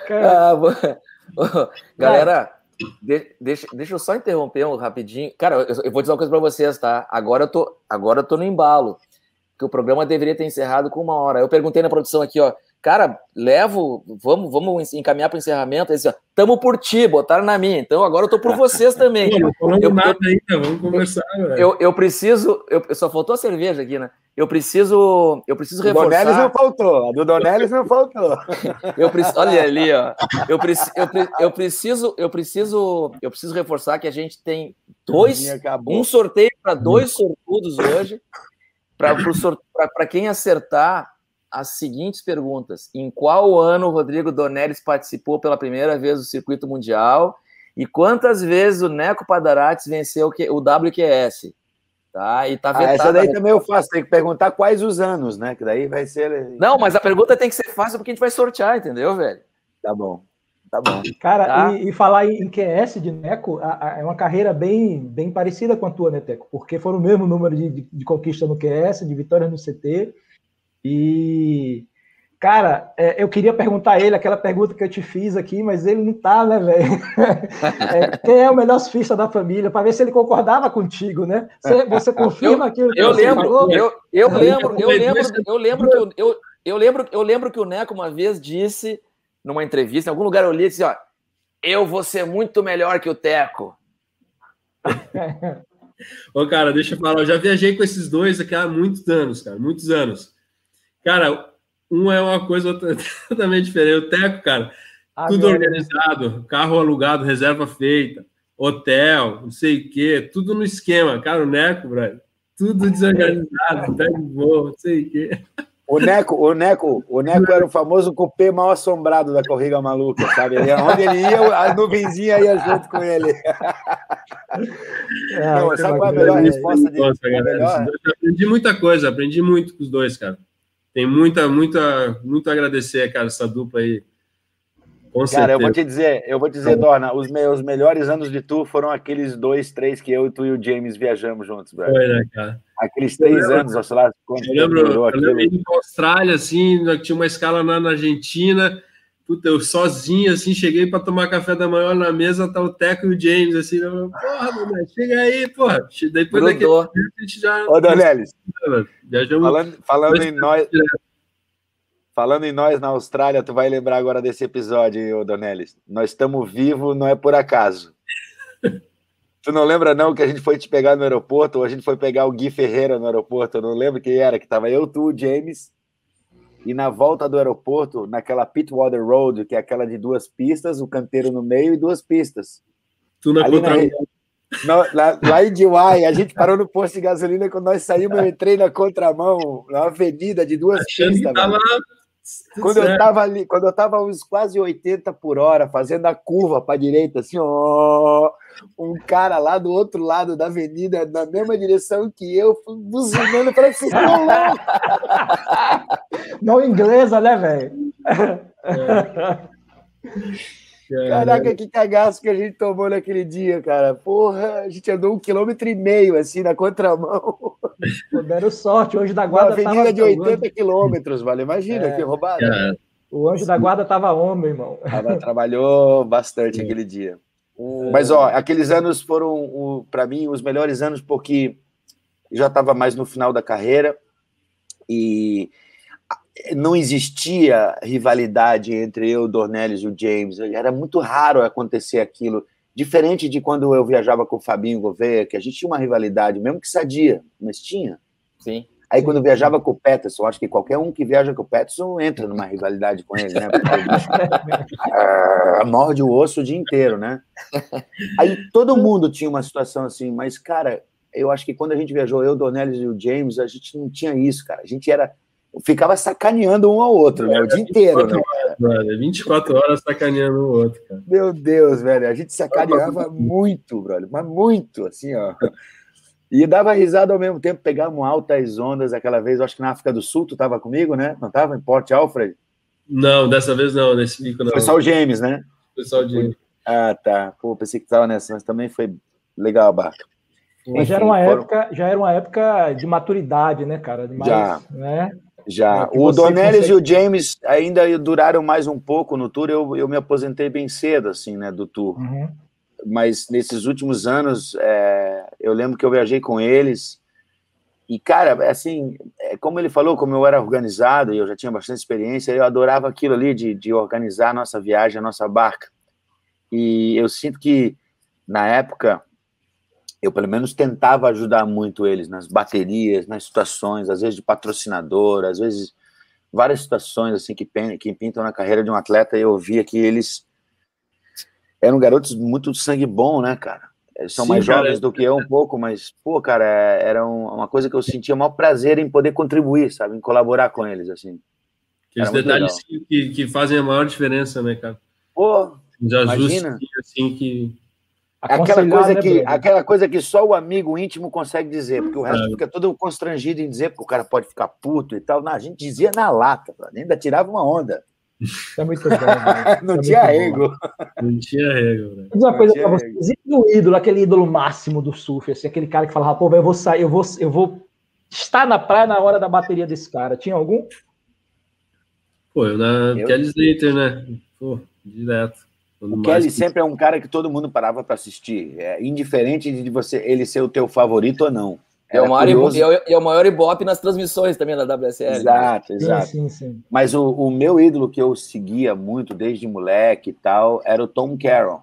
Cara, Ah, Galera, de- deixa, deixa eu só interromper um rapidinho. Cara, eu, eu vou dizer uma coisa pra vocês, tá? Agora eu tô, agora eu tô no embalo. Que o programa deveria ter encerrado com uma hora. Eu perguntei na produção aqui, ó. Cara, levo, vamos, vamos encaminhar para o encerramento. Eles, ó, tamo por ti, botaram na minha. Então agora eu tô por vocês também. Pô, não falamos Eu- nada ainda, vamos conversar, velho. Eu, eu preciso, eu, só faltou a cerveja aqui, né? Eu preciso, eu preciso O Donelis reforçar. não faltou. A do Donelis não faltou. Eu preciso, olha ali, ó. Eu, preci, eu, pre- eu preciso, eu preciso, eu preciso reforçar que a gente tem dois, Acabou. um sorteio para dois sortudos hoje, para quem acertar as seguintes perguntas: Em qual ano o Rodrigo Donelis participou pela primeira vez do circuito mundial? E quantas vezes o Neco Padarates venceu o WQS? Tá? E tá Ah, vetada. essa daí também eu faço. Tem que perguntar quais os anos, né? Que daí vai ser. Não, mas a pergunta tem que ser fácil porque a gente vai sortear, entendeu, velho? Tá bom. Tá bom. Cara, Tá. e, e falar em, em QS de Neco a- a- é uma carreira bem, bem parecida com a tua, né, Teco? Porque foram o mesmo número de, de, de conquista no QS, de vitórias no CT. E, cara, é, eu queria perguntar a ele aquela pergunta que eu te fiz aqui, mas ele não tá, né, velho? É, quem é o melhor surfista da família? Para ver se ele concordava contigo, né? Você, você confirma aquilo que Eu lembro, falou? eu, eu lembro, eu lembro, eu lembro que eu, eu, eu lembro, eu lembro que o Neco uma vez disse numa entrevista, em algum lugar eu li, disse, ó, eu vou ser muito melhor que o Teco. Ô, cara, deixa eu falar, eu já viajei com esses dois aqui há muitos anos, cara, muitos anos. Cara, um é uma coisa outra- totalmente diferente. O Teco, cara, Ah, tudo organizado, carro alugado, reserva feita, hotel, não sei o quê, tudo no esquema. Cara, o Neco, velho, tudo desorganizado, pé de voo, não sei o quê. O Neco, o Neco, o Neco era o famoso cupê mal assombrado da corrida maluca, sabe? Ele- Onde ele ia, a nuvenzinha ia junto com ele. Ah, Não, sabe qual é a melhor resposta de Nossa, galera, melhor? esses dois, eu aprendi muita coisa, aprendi muito com os dois, cara. Tem muita, muita, muito a agradecer, cara, essa dupla aí. Com Cara, certeza. eu vou te dizer, eu vou te dizer, Dorna, os meus melhores anos de tour foram aqueles dois, três que eu, tu e o James viajamos juntos, brother. Foi, né, cara? Aqueles três lembro- anos, sei lá, quanto Eu lembro, eu lembro indo pra Austrália, assim, tinha uma escala na, na Argentina. Puta, eu sozinho, assim, cheguei para tomar café da manhã na mesa, tá o Teco e o James, assim, eu, porra, Dona, chega aí, porra. Depois daquele Grudou. tempo, a gente já Ô, Donelis, viajamos. falando, falando em nós, falando em nós na Austrália, tu vai lembrar agora desse episódio, hein, ô Donelis. Nós estamos vivos, não é por acaso. Tu não lembra, não, que a gente foi te pegar no aeroporto, ou a gente foi pegar o Gui Ferreira no aeroporto? Eu não lembro quem era, que tava eu, tu, o James, e na volta do aeroporto, naquela Pitwater Road, que é aquela de duas pistas, o canteiro no meio e duas pistas. Tu na Ali na contra... re- No- lá, lá em Diwai, a gente parou no posto de gasolina. Quando nós saímos, eu entrei na contramão, na avenida de duas achando que pistas. tava. Quando eu tava ali, quando eu tava uns quase 80 por hora, fazendo a curva para direita, assim, ó, um cara lá do outro lado da avenida, na mesma direção que eu, buzinando para vocês Não inglesa, né, velho? É. Caraca, que cagaço que a gente tomou naquele dia, cara. Porra, a gente andou um quilômetro e meio, assim, na contramão. Pô, deram sorte, o anjo da guarda Uma avenida de 80 quilômetros, vale. Imagina, é. que roubada. É. O anjo da guarda tava homem, irmão. trabalhou bastante aquele dia. Mas, ó, aqueles anos foram, para mim, os melhores anos, porque já estava mais no final da carreira e não existia rivalidade entre eu, Dornelles e o James. Era muito raro acontecer aquilo. Diferente de quando eu viajava com o Fabinho Gouveia, que a gente tinha uma rivalidade, mesmo que sadia, mas tinha. Sim. Aí quando eu viajava com o Peterson, acho que qualquer um que viaja com o Peterson entra numa rivalidade com ele, né? Porque, morde o osso o dia inteiro, né? Aí todo mundo tinha uma situação assim, mas, cara, eu acho que quando a gente viajou, eu, Dornelles e o James, a gente não tinha isso, cara. A gente era ficava sacaneando um ao outro, né? O dia inteiro, né? Horas, 24 horas sacaneando um outro, cara. Meu Deus, velho, a gente sacaneava muito, brother, mas muito, assim, ó. E dava risada ao mesmo tempo, pegávamos altas ondas aquela vez, acho que na África do Sul, tu estava comigo, né? Não estava em Port Alfred? Não, dessa vez não, nesse pico não. Foi só o James, né? Foi só o James. Ah, tá. Pô, pensei que estava nessa, mas também foi legal a barca. Mas já era uma foram... época, já era uma época de maturidade, né, cara? Mais, já. Né? Já. É, o Donelis consegue... e o James ainda duraram mais um pouco no tour. Eu, eu me aposentei bem cedo, assim, né, do tour. Uhum. Mas nesses últimos anos, é, eu lembro que eu viajei com eles. E, cara, assim, é, como ele falou, como eu era organizado e eu já tinha bastante experiência, eu adorava aquilo ali de, de organizar a nossa viagem, a nossa barca. E eu sinto que, na época, eu pelo menos tentava ajudar muito eles nas baterias, nas situações, às vezes de patrocinador, às vezes várias situações assim que, que pintam na carreira de um atleta, e eu via que eles eram garotos muito sangue bom, né, cara? Eles são Sim, mais cara, jovens do que eu um pouco, mas, pô, cara, era uma coisa que eu sentia o maior prazer em poder contribuir, sabe? Em colaborar com eles, assim. Aqueles detalhes que, que, fazem a maior diferença, né, cara? Pô, de imagina. assim, que aquela coisa, né, que, aquela coisa que só o amigo íntimo consegue dizer, porque o resto é. fica todo constrangido em dizer, porque o cara pode ficar puto e tal. Não, a gente dizia na lata, ainda tirava uma onda. É muito bom. Né? não, é tinha rego. não tinha rego. Né? Diz uma coisa pra vocês: o ídolo, aquele ídolo máximo do surf, assim, aquele cara que falava, pô, eu vou sair, eu vou, eu vou estar na praia na hora da bateria desse cara. Tinha algum? Pô, eu na eu... Kelly Slater, né? Pô, direto. O Kelly que... sempre é um cara que todo mundo parava para assistir, é, indiferente de você ele ser o teu favorito ou não. É o, maior ibope, é o maior ibope nas transmissões também da WSL. Exato, né? exato. Sim, sim, sim. Mas o, o, meu ídolo que eu seguia muito desde moleque e tal era o Tom Carroll.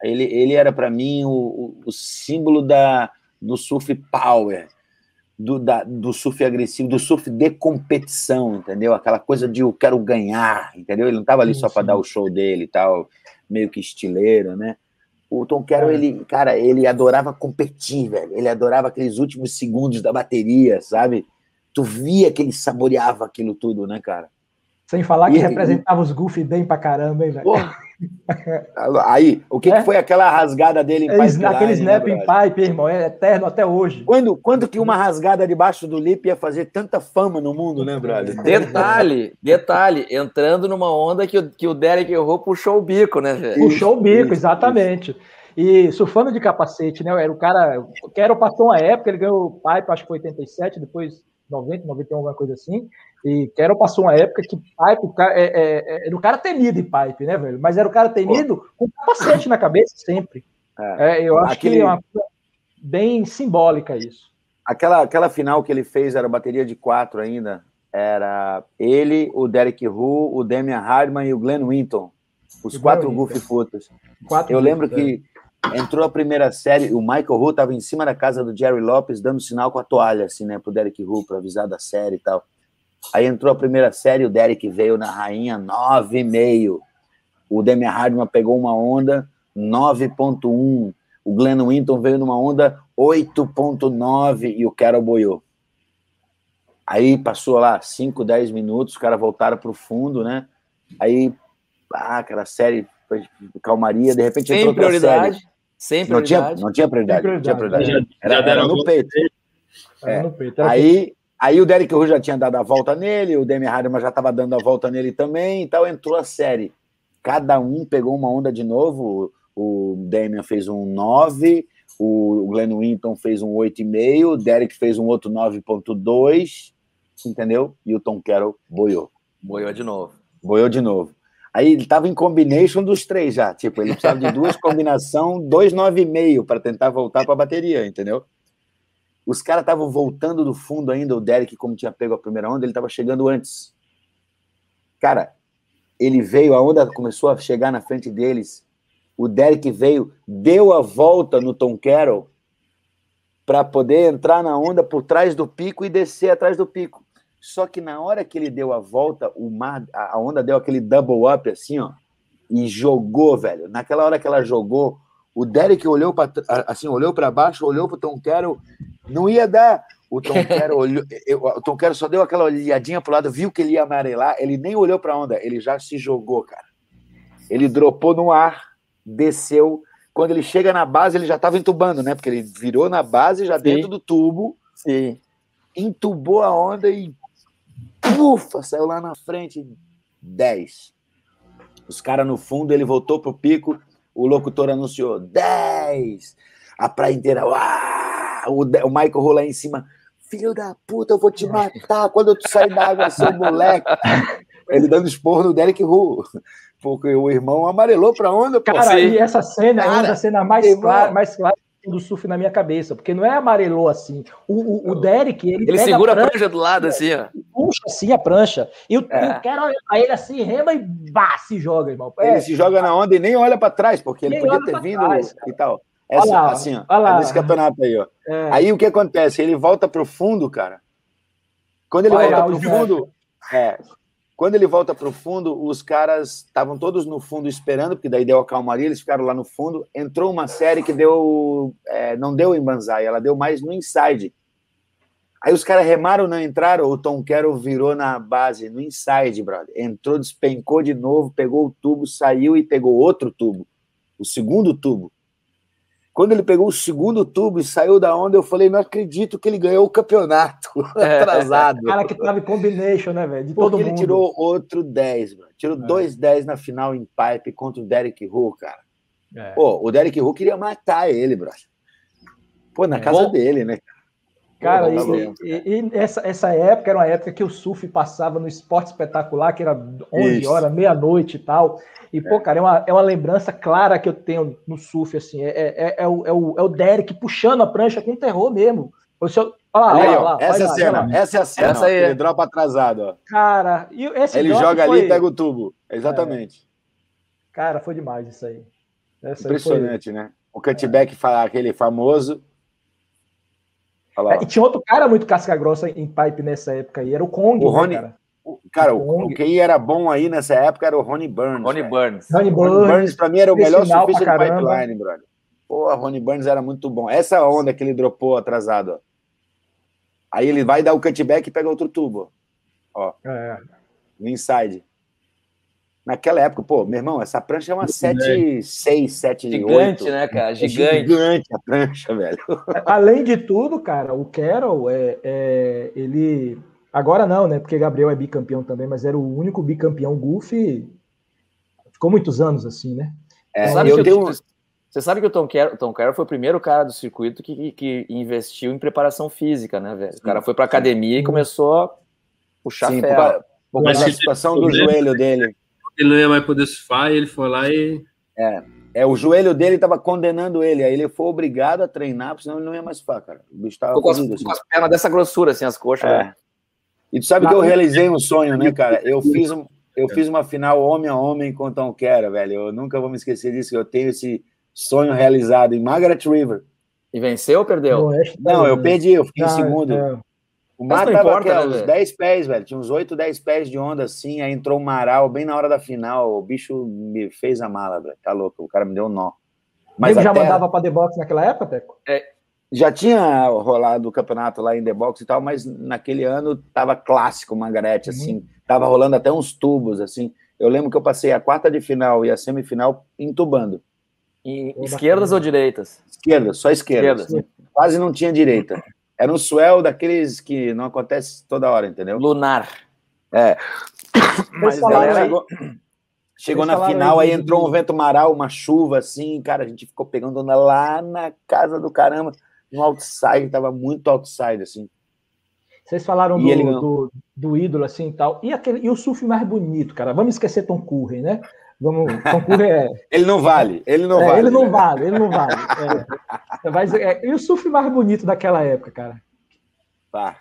Ele, ele era para mim o, o, o, símbolo da, do surf power, do, da, do surf agressivo, do surf de competição, entendeu? Aquela coisa de eu quero ganhar, entendeu? Ele não estava ali sim, só para dar o show dele e tal meio que estileiro, né? O Tom Carroll, é. ele, cara, ele adorava competir, velho. Ele adorava aqueles últimos segundos da bateria, sabe? Tu via que ele saboreava aquilo tudo, né, cara? Sem falar que e, representava e... os Goofy bem pra caramba, hein, velho? Aí, o que, é? que, foi aquela rasgada dele em é, pipeline? Aquele snap em pipe, irmão, é eterno até hoje. Quando, quando que uma rasgada debaixo do lip ia fazer tanta fama no mundo, né, brother? Detalhe, detalhe, entrando numa onda que o, que o Derek errou, puxou o bico, né, velho? Puxou o bico, exatamente. Isso. E surfando de capacete, né? Era o cara, que era o passou uma época, ele ganhou o pipe, acho que foi 87, depois 90, 91, alguma coisa assim. E Quero passou uma época que Pipe é, é, é, era o cara temido em Pipe, né, velho? Mas era o cara temido com capacete na cabeça sempre. É, é eu acho Aquele... que é uma coisa bem simbólica isso. Aquela, aquela final que ele fez era bateria de quatro ainda. Era ele, o Derek Hu, o Damian Hardman e o Glenn Winton. Os quatro Goofy Footers. Eu lembro que entrou a primeira série, o Michael Hu estava em cima da casa do Jerry Lopes dando sinal com a toalha, assim, né, pro Derek Hu, para avisar da série e tal. Aí entrou a primeira série, o Derek veio na rainha 9,5. O Demi Hardman pegou uma onda 9,1. O Glenn Winton veio numa onda 8,9 e o Carol boiou. Aí passou lá 5, 10 minutos, os caras voltaram pro fundo, né? Aí, ah, aquela série foi calmaria, de repente Sem entrou outra prioridade. série. Sem Não tinha, prioridade. não tinha prioridade, Sem não tinha prioridade, prioridade. Já- já Era, deram era a no peito. Era É. no peito. Era Aí, aí o Derek Ru já tinha dado a volta nele, o Demi Harriman já estava dando a volta nele também, então entrou a série. Cada um pegou uma onda de novo. O Damian fez um 9, o Glenn Winton fez um 8,5, o Derek fez um outro 9,2, entendeu? E o Tom Carroll boiou. Boiou de novo. Boiou de novo. Aí ele estava em combination dos três já. Tipo, ele precisava de duas combinação, dois nove e meio para tentar voltar para a bateria, entendeu? Os caras estavam voltando do fundo ainda. O Derek, como tinha pego a primeira onda, ele estava chegando antes. Cara, ele veio, a onda começou a chegar na frente deles. O Derek veio, deu a volta no Tom Carroll para poder entrar na onda por trás do pico e descer atrás do pico. Só que na hora que ele deu a volta, o mar, a onda deu aquele double up assim, ó, e jogou, velho. Naquela hora que ela jogou, o Derek olhou para assim, olhou para baixo, olhou pro Tom Carroll, não ia dar. O Tom Carroll olhou, eu- o Tom Carroll só deu aquela olhadinha pro lado, viu que ele ia amarelar, ele nem olhou para a onda, ele já se jogou, cara. Ele dropou no ar, desceu. Quando ele chega na base, ele já estava entubando, né? Porque ele virou na base já Sim. dentro do tubo Sim. entubou a onda e ufa, saiu lá na frente 10. Os caras no fundo, ele voltou pro pico, o locutor anunciou 10. A praia inteira, uá! o, o Michael rolou lá em cima, filho da puta, eu vou te matar quando tu sair da água, seu moleque. Ele dando esporro no Derek Ru, porque o irmão amarelou pra onda, pô. Cara, e essa cena é uma Cara, das cenas mais claras mais clara do surf na minha cabeça, porque não é amarelou assim. O, o, o Derek, ele, Ele pega segura a a prancha, prancha do lado, assim, ó. puxa assim a prancha, e o, É. e o cara olha pra ele assim, rema e bah, se joga, irmão. É, Ele se joga na onda e nem olha pra trás, porque ele podia ter vindo trás, e tal. Essa, Olha lá, assim, ó, olha lá. é nesse campeonato aí, ó. é. Aí o que acontece? Ele volta pro fundo, cara. Quando ele Olha volta pro o fundo, é, quando ele volta pro fundo, os caras estavam todos no fundo esperando, porque daí deu a calmaria, eles ficaram lá no fundo. Entrou uma série que deu, é, não deu em Banzai, ela deu mais no inside. Aí os caras remaram, não entraram, o Tom Carroll virou na base, no inside, brother. Entrou, despencou de novo, pegou o tubo, saiu e pegou outro tubo, o segundo tubo. Quando ele pegou o segundo tubo e saiu da onda, eu falei, não acredito que ele ganhou o campeonato É. atrasado. cara que tava em combination, né, velho? De Porque todo ele mundo. tirou outro 10, bro. Tirou É. dois 10 na final em pipe contra o Derek Ru, cara. É. Pô, o Derek Ru queria matar ele, bro. Pô, na É. casa Bom. dele, né? Cara, Tá e, bom. e- e essa, essa época era uma época que o surf passava no esporte espetacular, que era 11 Isso. horas, meia-noite e tal. E, pô, cara, é uma, é uma lembrança clara que eu tenho no surf, assim. É, é, é, o, é, o, é o Derek puxando a prancha com terror mesmo. O seu, olha lá, olha lá, essa é a lá, cena, lá. essa é a cena. Essa ó, aí que é. Ele dropa atrasado, ó. Cara, e esse Ele joga ali foi- e pega o tubo. Exatamente. Cara, foi demais isso aí. Essa aí foi- Impressionante, né? O cutback fala aquele famoso. Olha lá, É, ó. e tinha outro cara muito casca-grossa em pipe nessa época aí, era o Kong, O né, Rony- cara? O- Cara, o, Kong. o que era bom aí nessa época era o Ronnie Burns. Ronnie velho. Burns. Ronnie Ronnie Burns, Burns, pra mim, era o melhor surfista do caramba. pipeline, brother. Pô, Ronnie Burns era muito bom. Essa onda que ele dropou atrasado, ó. Aí ele vai dar o cutback e pega outro tubo, é, no inside. Naquela época, pô, meu irmão, essa prancha é uma 7, 6, 7, 8. Gigante, né, cara? É Gigante. gigante a prancha, velho. Além de tudo, cara, o Carroll, é, é, ele. Agora não, né? Porque Gabriel é bicampeão também, mas era o único bicampeão Goofy. Ficou muitos anos assim, né? É, Você sabe, eu que, tenho... o- você sabe que o Tom Carroll, Tom Carroll foi o primeiro cara do circuito que, que investiu em preparação física, né, velho? O cara foi pra academia e começou a puxar Sim, por, ferro. causa- por Mas causa da se situação tem do joelho dele. Ele não ia mais poder surfar e ele foi lá e. É, o joelho dele tava condenando ele. Aí ele foi obrigado a treinar, porque senão ele não ia mais surfar, cara. O bicho tava Ficou com assim. com as pernas dessa grossura, assim, as coxas. É. né? E tu sabe que eu realizei um sonho, né, cara? Eu fiz, um, eu fiz uma final homem a homem com o Tom Kera, velho. Eu nunca vou me esquecer disso, que eu tenho esse sonho realizado em Margaret River. E venceu ou perdeu? Não, eu Irlanda. perdi, eu fiquei em Ah, segundo. é. O mar não tava importa, aqui, né, uns velho? 10 pés, velho. Tinha uns 8, 10 pés de onda assim. Aí entrou um maral bem na hora da final. O bicho me fez a mala, velho. Tá louco. O cara me deu um nó. Mas já terra- mandava pra The Box naquela época, Teco? já tinha rolado o campeonato lá em The Box e tal, mas naquele ano tava clássico Margarete, Uhum. assim, tava rolando até uns tubos, assim. Eu lembro que eu passei a quarta de final e a semifinal entubando. E esquerdas ou direitas? Esquerda, só esquerda. Esquerda. Quase não tinha direita. Era um swell daqueles que não acontece toda hora, entendeu? Lunar. Mas falaram galera aí- chegou, na final, aí entrou um vento maral, uma chuva assim, cara, a gente ficou pegando onda lá na casa do caramba, no outside, tava muito outside, assim. Vocês falaram do, do, do ídolo assim e tal. E, aquele, e o surf mais bonito, cara? Vamos esquecer Tom Curren, né? Vamos, Tom Curren é, Ele não vale, ele não é, vale. ele não né? vale, ele não vale. É. Mas, é, e o surf mais bonito daquela época, cara? Tá.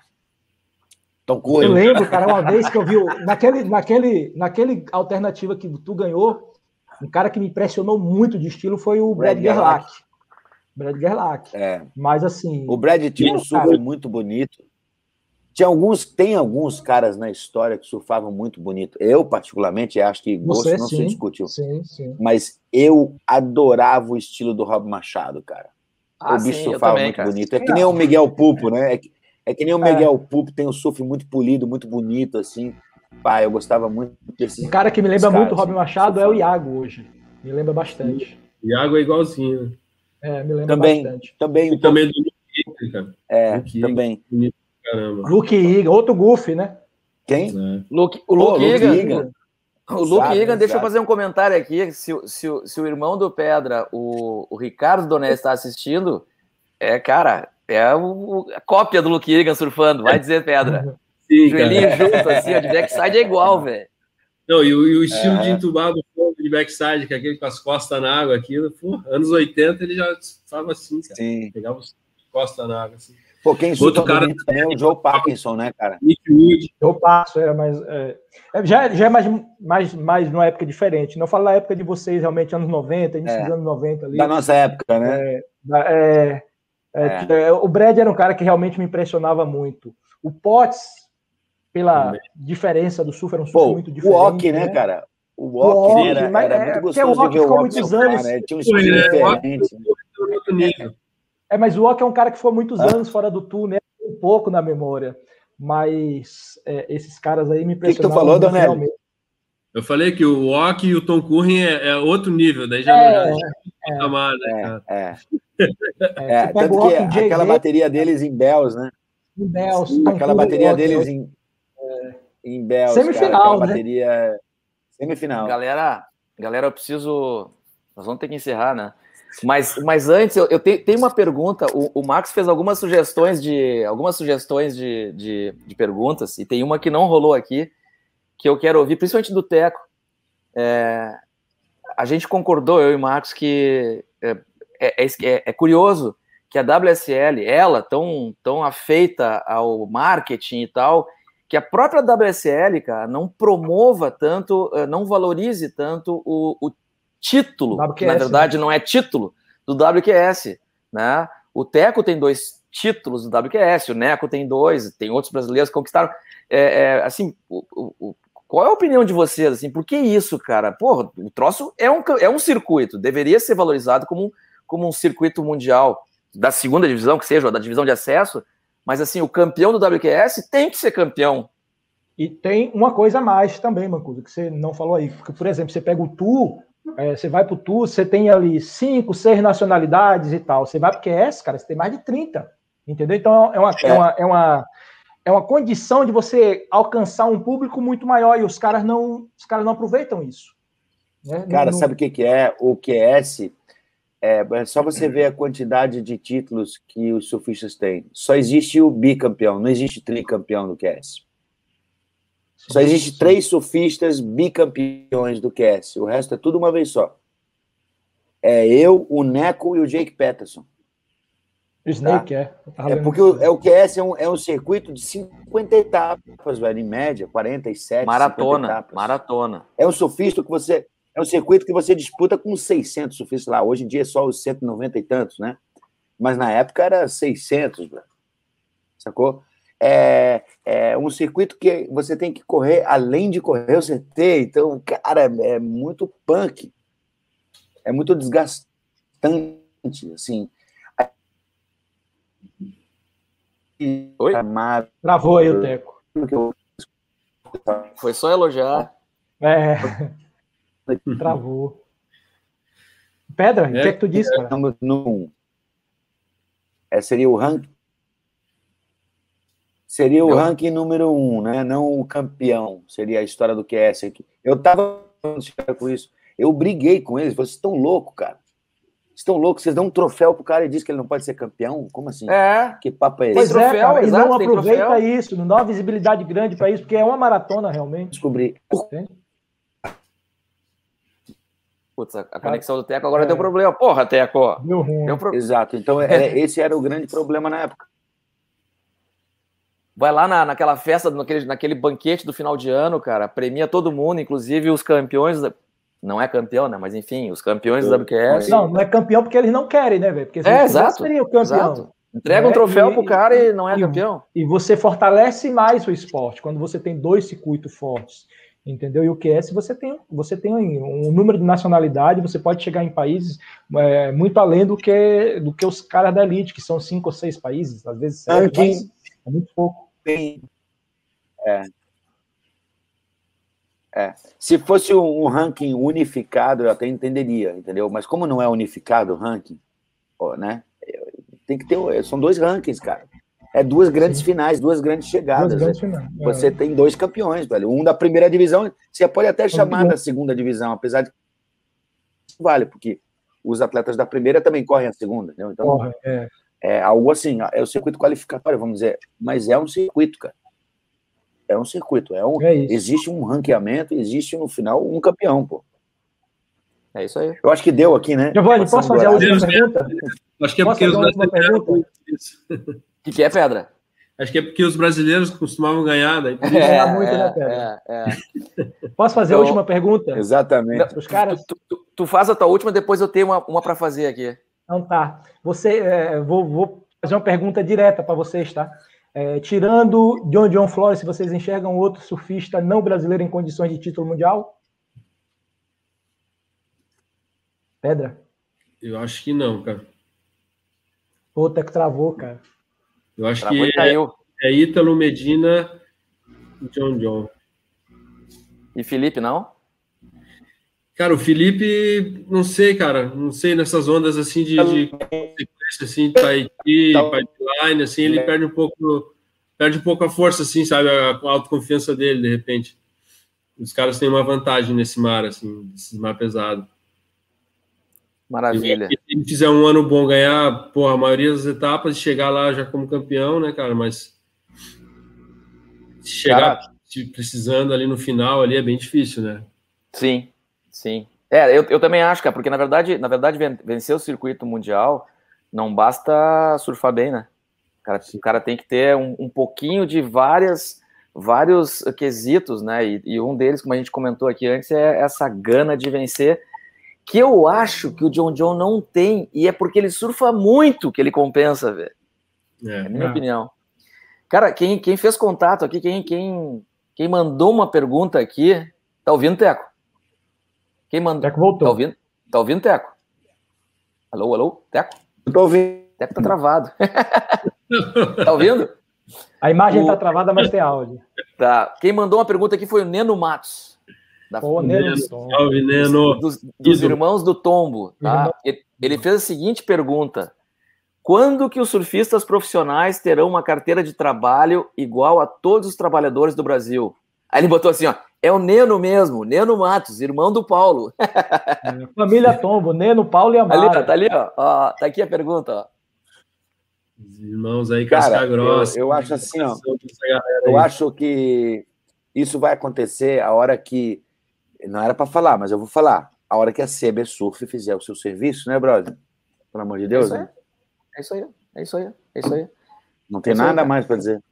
Eu lembro, cara, uma vez que eu vi naquele, naquele, naquele alternativa que tu ganhou, um cara que me impressionou muito de estilo foi o Brad, Brad Gerlach. Brad Gerlach. É, Mas assim, o Brad tinha um surf cara. muito bonito. Tinha alguns, tem alguns caras na história que surfavam muito bonito. Eu, particularmente, acho que gosto Você, não se sim. discutiu. sim, sim. Mas eu adorava o estilo do Rob Machado, cara. Ah, o bicho sim, surfava também, muito cara. bonito. É que nem o Miguel Pupo, né? É que, é que nem o É. Miguel Pupo, tem um surf muito polido, muito bonito, assim. Pá, eu gostava muito desses. Um cara que me lembra muito o Robin Machado é o Iago hoje. Me lembra bastante. Iago é igualzinho. né? É, me lembra Também. bastante. Também, E também do Luke, cara. é, Luke também. Caramba. Luke Iga, outro Goofy, né? Quem? É. Luke, o Luke Luke Egan. Egan. O Luke Exato, Egan, deixa eu exato. fazer um comentário aqui. Se, o- se, se o irmão do Pedra, o, o Ricardo Doné, está assistindo, é, cara, é o- a cópia do Luke Egan surfando. Vai dizer, Pedra. Sim, cara. Joelhinho junto, assim, ó, de backside é igual, velho. Não, e o, e o estilo É. de entubado de backside, que é aquele com as costas na água, aquilo, pô, anos 80 ele já estava assim, cara. Sim. Pegava as costas na água, assim. Pô, quem Outro cara- é o Joe Parkinson, né, cara? Nick Wood, Eu passo, é, mas é, é, já, já é mais, mais, mais numa época diferente. Não falo da época de vocês, realmente, anos 90, início É. dos anos 90 ali. Da nossa época, né? É, é, é, o Brad era um cara que realmente me impressionava muito. O Potts, pela Também. diferença do surf, era um surf Pô, muito o diferente. Walk, né, cara? O O Walk, Walk, era, era é, muito porque o gostoso Walk de ver o ficou Walk muitos surfar, anos- né? Tinha um estilo é diferente. nível. É, mas o Walk é um cara que ficou muitos Ah. anos fora do tour, né? Um pouco na memória. Mas é, esses caras aí me que tu impressionavam. falou, muito, Donelli? realmente. Eu falei que o Walk e o Tom Curren é, é outro nível, daí já É, não já é, patamar, né, cara? É, é. É, É, tanto o que aquela bateria deles em Bells, né? o Nelson, Tom Aquela bateria Walk, deles em, em Bells, Semifinal, cara, né? bateria semifinal. Galera, galera, eu preciso. Nós vamos ter que encerrar, né? Mas, mas antes, eu, eu tenho, tenho uma pergunta. O, o Max fez algumas sugestões de algumas sugestões de, de, de perguntas, e tem uma que não rolou aqui, que eu quero ouvir, principalmente do Teco. É, a gente concordou, eu e o Max, que é, é, é- é curioso que a WSL, ela, tão, tão afeita ao marketing e tal, que a própria WSL, cara, não promova tanto, eh, não valorize tanto o, o título, que na WQS, verdade não é título, do WQS, né? O Teco tem dois títulos do WQS, o Neco tem dois, tem outros brasileiros que conquistaram. É, é, assim, o- o- qual é a opinião de vocês? Assim, por que isso, cara? Porra, o troço é um, é um circuito, deveria ser valorizado como, um- como um circuito mundial da segunda divisão, que seja, da divisão de acesso, mas assim, o campeão do WQS tem que ser campeão. E tem uma coisa a mais também, Mancuso, que você não falou aí. Porque, por exemplo, você pega o Tour, é, você vai pro Tour, você tem ali cinco, seis nacionalidades e tal. Você vai pro QS, cara, você tem mais de 30. Entendeu? Então é uma, é. É. uma, é uma, é uma condição de você alcançar um público muito maior e os caras não, os caras não aproveitam isso. né? Cara, Não- sabe o que, que é? O QS é, é só você ver a quantidade de títulos que os surfistas têm. Só existe o bicampeão, não existe tricampeão do QS. Só existe três surfistas bicampeões do QS. O resto é tudo uma vez só. É eu, o Neco e o Jake Peterson. O Snake é. Tava É lendo porque o, é, o QS é um, é um circuito de 50 etapas, velho, em média, 47, 50 Maratona, etapas. maratona. É um surfista que você. É um circuito que você disputa com 600 surfistas lá. Hoje em dia é só os 190 e tantos, né? Mas na época era 600, velho. Sacou? É, é um circuito que você tem que correr além de correr o CT. Então, cara, é muito punk. É muito desgastante, assim. Oi? Travou aí o Teco. Foi só elogiar. É. Travou. Pedra, o É, que é que tu disse, cara? Estamos no. É, seria o ranking. Seria o Não. ranking número um, né? Não o campeão. Seria a história do QS aqui. Eu tava com isso. Eu briguei com eles. Vocês estão loucos, cara. Vocês estão loucos. Vocês dão um troféu pro cara e diz que ele não pode ser campeão? Como assim? É. Que papo é esse? Pois é, troféu, cara, e exato, não aproveita troféu. isso, não dá uma visibilidade grande para isso, porque é uma maratona realmente. Descobri. entende? Putz, a, a conexão do Teco agora É. deu problema. Porra, Teco. Deu ruim. Deu pro... Exato. Então, é- esse era o grande problema na época. Vai lá na, naquela festa, naquele, naquele banquete do final de ano, cara, premia todo mundo, inclusive os campeões. da- Não é campeão, né? Mas enfim, os campeões da WQS. Não, não é campeão porque eles não querem, né, velho? Porque se É, exato, seria o campeão. Exato. Entrega um É, troféu e- pro cara e não é e- campeão. E você fortalece mais o esporte quando você tem dois circuitos fortes, entendeu? E o QS você tem, você tem um número de nacionalidade, você pode chegar em países é, muito além do que do que os caras da elite, que são cinco ou seis países, às vezes sete, é muito pouco. Tem- É. É. Se fosse um, um ranking unificado, eu até entenderia, entendeu? Mas como não é unificado o ranking, ó, né? Tem que ter. São dois rankings, cara. É duas grandes finais, duas grandes chegadas. Duas grandes finais. Você É. tem dois campeões, velho. Um da primeira divisão, você pode até chamar da segunda divisão, apesar de que vale, porque os atletas da primeira também correm a segunda, entendeu? Então, Porra, é. É algo assim, é o circuito qualificatório, vamos dizer, mas é um circuito, cara. É um circuito, é um, É existe um ranqueamento, existe no final um campeão, pô. É isso aí. Eu acho que deu aqui, né? Giovanni, posso fazer a última horário. pergunta? Acho que é Posso porque os fazer uma última brasileiros. O que, que é pedra? Acho que é porque os brasileiros costumavam ganhar, daí por isso- É, muito, né, Pedra? é, é. Posso fazer a Eu- última pergunta? Exatamente. Os caras. Tu, tu- tu faz a tua última, depois eu tenho uma, uma para fazer aqui. Então tá. Você, é, vou, vou fazer uma pergunta direta para vocês, tá? É, tirando John John Flores, se vocês enxergam outro surfista não brasileiro em condições de título mundial? Pedra? Eu acho que não, cara. Puta que travou, cara. Eu acho Travou que é, caiu. é Ítalo Medina e John John. E Felipe, não? Cara, o Felipe, não sei, cara, não sei, nessas ondas assim de, de assim, Tahiti, Tá- pipeline, assim, ele perde um pouco, perde um pouco a força, assim, sabe, a, a autoconfiança dele, de repente. Os caras têm uma vantagem nesse mar, assim, nesse mar pesado. Maravilha. Se ele fizer um ano bom, ganhar, porra, a maioria das etapas, e chegar lá já como campeão, né, cara, mas chegar precisando ali no final, ali é bem difícil, né? Sim, sim. É, eu, eu também acho, cara, porque na verdade, na verdade, ven- vencer o circuito mundial não basta surfar bem, né? O cara, o cara tem que ter um, um pouquinho de várias, vários quesitos, né? E, e um deles, como a gente comentou aqui antes, é essa gana de vencer, que eu acho que o John John não tem, e é porque ele surfa muito que ele compensa, velho. É a minha É. opinião. Cara, quem, quem fez contato aqui, quem, quem, quem mandou uma pergunta aqui, tá ouvindo, Teco? Quem mandou? Até que Tá voltou. ouvindo? Tá ouvindo, Teco? Alô, alô? Teco? Eu tô ouvindo. Teco tá travado. tá ouvindo? A imagem O- tá travada, mas tem áudio. Tá. Quem mandou uma pergunta aqui foi o Neno Matos. Da, Pô, Neno. Salve, Neno. dos, dos irmãos do Tombo. Tá? Ele, ele fez a seguinte pergunta: Quando que os surfistas profissionais terão uma carteira de trabalho igual a todos os trabalhadores do Brasil? Aí ele botou assim, ó, é o Neno mesmo, Neno Matos, irmão do Paulo. É, Família Tombo, Neno, Paulo e Ali, Amaro. ó, tá ali, ó, ó, tá aqui a pergunta, ó. Os irmãos aí, Cara, casca grossa. eu- eu acho assim, ó, Eu aí. acho que isso vai acontecer a hora que. Não era para falar, mas eu vou falar. A hora que a CB Surf fizer o seu serviço, né, brother? Pelo amor de Deus, isso aí. né? É isso aí, é isso aí, é isso aí. Não tem aí, nada cara. mais para dizer.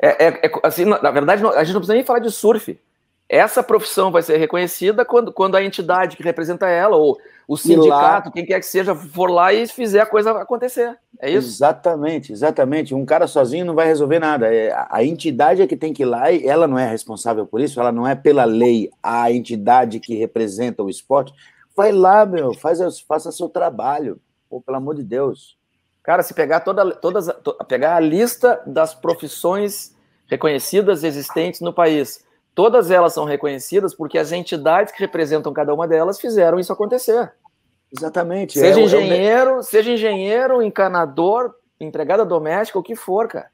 É, é- é- assim, na verdade, a gente não precisa nem falar de surf. Essa profissão vai ser reconhecida quando, quando a entidade que representa ela, ou o sindicato, quem quer que seja, for lá e fizer a coisa acontecer. É isso? Exatamente, exatamente. Um cara sozinho não vai resolver nada. É, a- a entidade é que tem que ir lá e ela não é responsável por isso, ela não é pela lei a entidade que representa o esporte. Vai lá, meu, faz, faça seu trabalho. Pô, pelo amor de Deus. Cara, se pegar toda, todas, to, pegar a lista das profissões reconhecidas existentes no país, todas elas são reconhecidas porque as entidades que representam cada uma delas fizeram isso acontecer. Exatamente. Seja é, engenheiro, é... seja engenheiro, encanador, empregada doméstica, o que for, cara.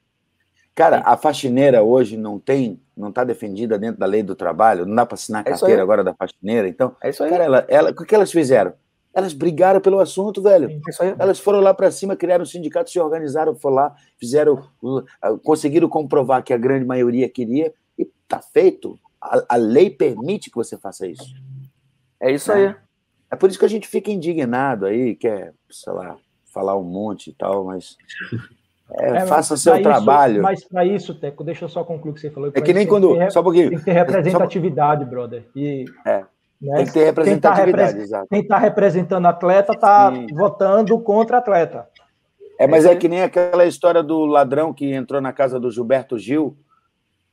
Cara, a faxineira hoje não tem, não está defendida dentro da lei do trabalho, não dá para assinar a carteira é agora da faxineira. Então, é isso aí. cara, ela, ela, o que elas fizeram? Elas brigaram pelo assunto, velho. É elas foram lá para cima, criaram um sindicato, se organizaram, foram lá, fizeram, conseguiram comprovar que a grande maioria queria e tá feito. A, a lei permite que você faça isso. É isso aí. É por isso que a gente fica indignado aí, quer, sei lá, falar um monte e tal, mas é, é, faça seu isso, trabalho. Mas para isso, Teco, deixa eu só concluir o que você falou. É que nem quando. Ter, só um pouquinho. Tem que ter representatividade, só... brother. E, é. Né, tem que ter representatividade, quem tá, Quem está representando atleta está votando contra atleta. É, mas é, é que nem aquela história do ladrão que entrou na casa do Gilberto Gil.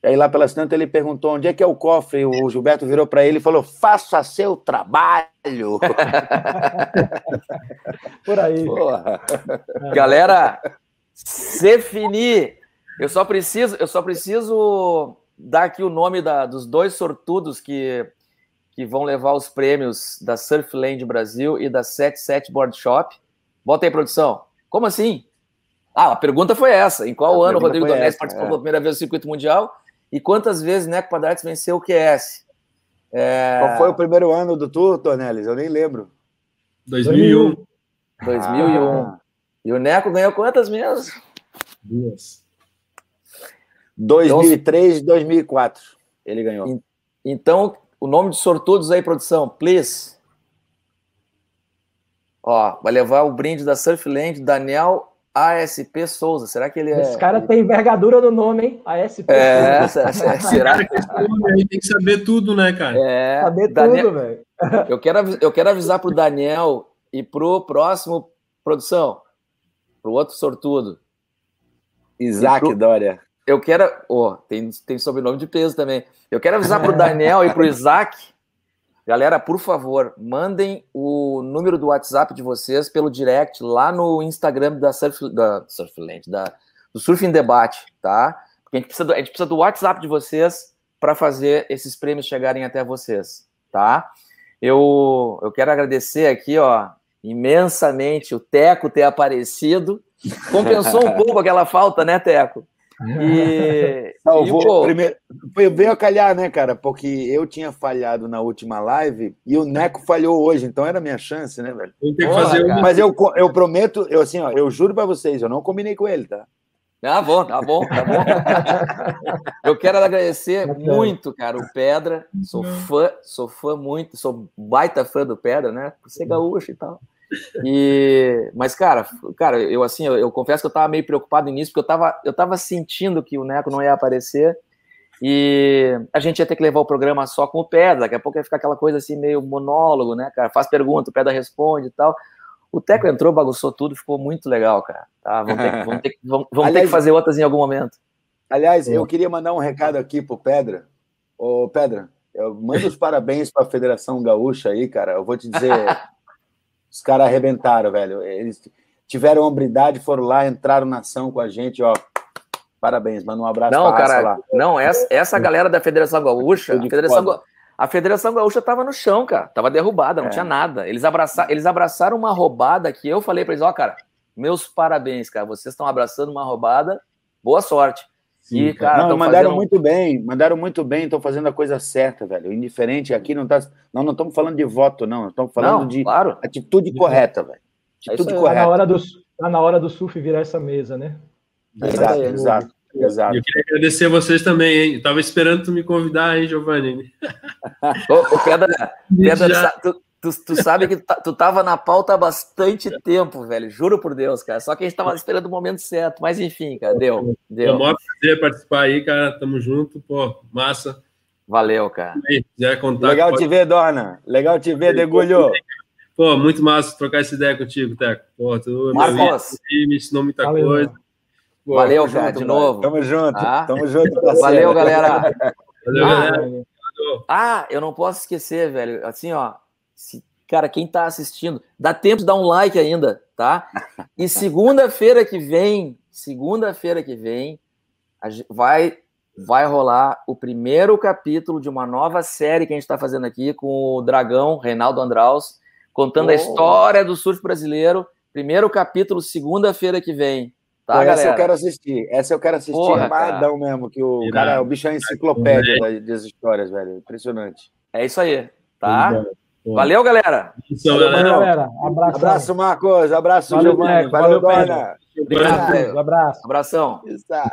E aí lá pelas tantas ele perguntou onde é que é o cofre. O Gilberto virou para ele e falou: faça seu trabalho. Por aí. Porra. Galera, se finir. Eu só preciso, eu só preciso dar aqui o nome da, dos dois sortudos que, que vão levar os prêmios da Surfland Brasil e da 77 Board Shop. Bota aí, produção. Como assim? Ah, a pergunta foi essa. Em qual a ano o Rodrigo Donés participou é. pela primeira vez do circuito mundial? E quantas vezes Neco Padrates venceu o QS? É... Qual foi o primeiro ano do Tour, Tornelis? Eu nem lembro. 2001. 2001. Ah. E o Neco ganhou quantas mesmo? Duas. 2003 e 2004 ele ganhou. Então, o nome de sortudos aí, produção, please. Ó, vai levar o brinde da Surfland, Daniel ASP Souza. Será que ele é. Esse cara tem envergadura no nome, hein? ASP é, Souza. Será que tem que saber tudo, né, cara? É, saber Daniel... tudo, velho. Eu quero, eu quero avisar pro Daniel e pro próximo produção para o outro sortudo. Isaac pro... Dória. Eu quero. Oh, tem, tem sobrenome de peso também. Eu quero avisar para o Daniel e para o Isaac. Galera, por favor, mandem o número do WhatsApp de vocês pelo direct lá no Instagram da, Surf, da Surfland, da, do Surfing Debate, tá? Porque a gente precisa do, a gente precisa do WhatsApp de vocês para fazer esses prêmios chegarem até vocês, tá? Eu, eu quero agradecer aqui, ó, imensamente o Teco ter aparecido. Compensou um pouco aquela falta, né, Teco? E, Não, e, vou, pô... primeiro, veio a calhar, né, cara? Porque eu tinha falhado na última live e o Neco falhou hoje, então era a minha chance, né, velho? Eu tenho que fazer. Mas eu, eu prometo, eu assim, ó, eu juro para vocês, eu não combinei com ele, tá? Tá bom, tá bom, tá bom. Eu quero agradecer muito, cara, o Pedra. Sou fã, sou fã muito, sou baita fã do Pedra, né? Por ser gaúcho e tal. E, mas, cara, cara, eu assim, eu, eu, confesso que eu tava meio preocupado nisso, porque eu tava, eu tava sentindo que o Neco não ia aparecer e a gente ia ter que levar o programa só com o Pedra. Daqui a pouco ia ficar aquela coisa assim, meio monólogo, né, cara? Faz pergunta, o Pedra responde e tal. O Teco entrou, bagunçou tudo, ficou muito legal, cara. Tá, vamos ter, vamos ter, vamos, vamos aliás, ter que fazer outras em algum momento. Aliás, eu queria mandar um recado aqui pro Pedra. Ô, Pedra, eu mando os parabéns para a Federação Gaúcha aí, cara. Eu vou te dizer, os caras arrebentaram, velho. Eles tiveram hombridade, foram lá, entraram na ação com a gente, ó. Parabéns, manda um abraço não, cara, lá. Não, essa, essa galera da Federação Gaúcha, a Federação, a Federação Gaúcha tava no chão, cara. Tava derrubada, não é. tinha nada. Eles, abraça, eles abraçaram uma roubada que eu falei para eles, ó, cara, meus parabéns, cara. Vocês estão abraçando uma roubada. Boa sorte. Sim, e, cara, não, mandaram fazendo... muito bem, mandaram muito bem, estão fazendo a coisa certa, velho. Indiferente, aqui não tá. Não, não estamos falando de voto, não. Estamos falando não, de claro. atitude correta, velho. É atitude é correta. Tá na, hora do, tá na hora do surf virar essa mesa, né? Exato, exato. Exato. Eu queria agradecer vocês também, hein? Tava esperando tu me convidar, hein, Giovanni? ô, ô, Pedra, Pedra tu, Tu, tu sabe que tu tava na pauta há bastante tempo, velho. Juro por Deus, cara. Só que a gente tava esperando o momento certo. Mas enfim, cara, deu. deu. É um prazer participar aí, cara. Tamo junto, pô, massa. Valeu, cara. contar, Legal pode... te ver, dona. Legal te ver, Degulho. Pô, muito massa trocar essa ideia contigo, Teco. Pô, tu me ensinou muita Valeu, coisa. Pô, Valeu, cara, junto, de novo. Tamo junto. Ah? Tamo junto, parceiro. Valeu, galera. Valeu, ah, galera. Ah, eu não posso esquecer, velho. Assim, ó se Cara, quem tá assistindo, dá tempo de dar um like ainda, tá? E segunda-feira que vem, segunda-feira que vem, vai vai rolar o primeiro capítulo de uma nova série que a gente está fazendo aqui com o Dragão, Reinaldo Andraus, contando oh. a história do surf brasileiro. Primeiro capítulo, segunda-feira que vem. Tá, Pô, essa eu quero assistir. Essa eu quero assistir Porra, amadão mesmo, que o cara, é o bicho é enciclopédia das histórias, velho. Impressionante. É isso aí, tá? Valeu, galera. Isso, Valeu, galera. galera. Abraço. abraço, Marcos. Abraço, Valeu, Giovanni. Valeu, Valeu Dona. Obrigado. Um abraço. Abração. Isso, tá.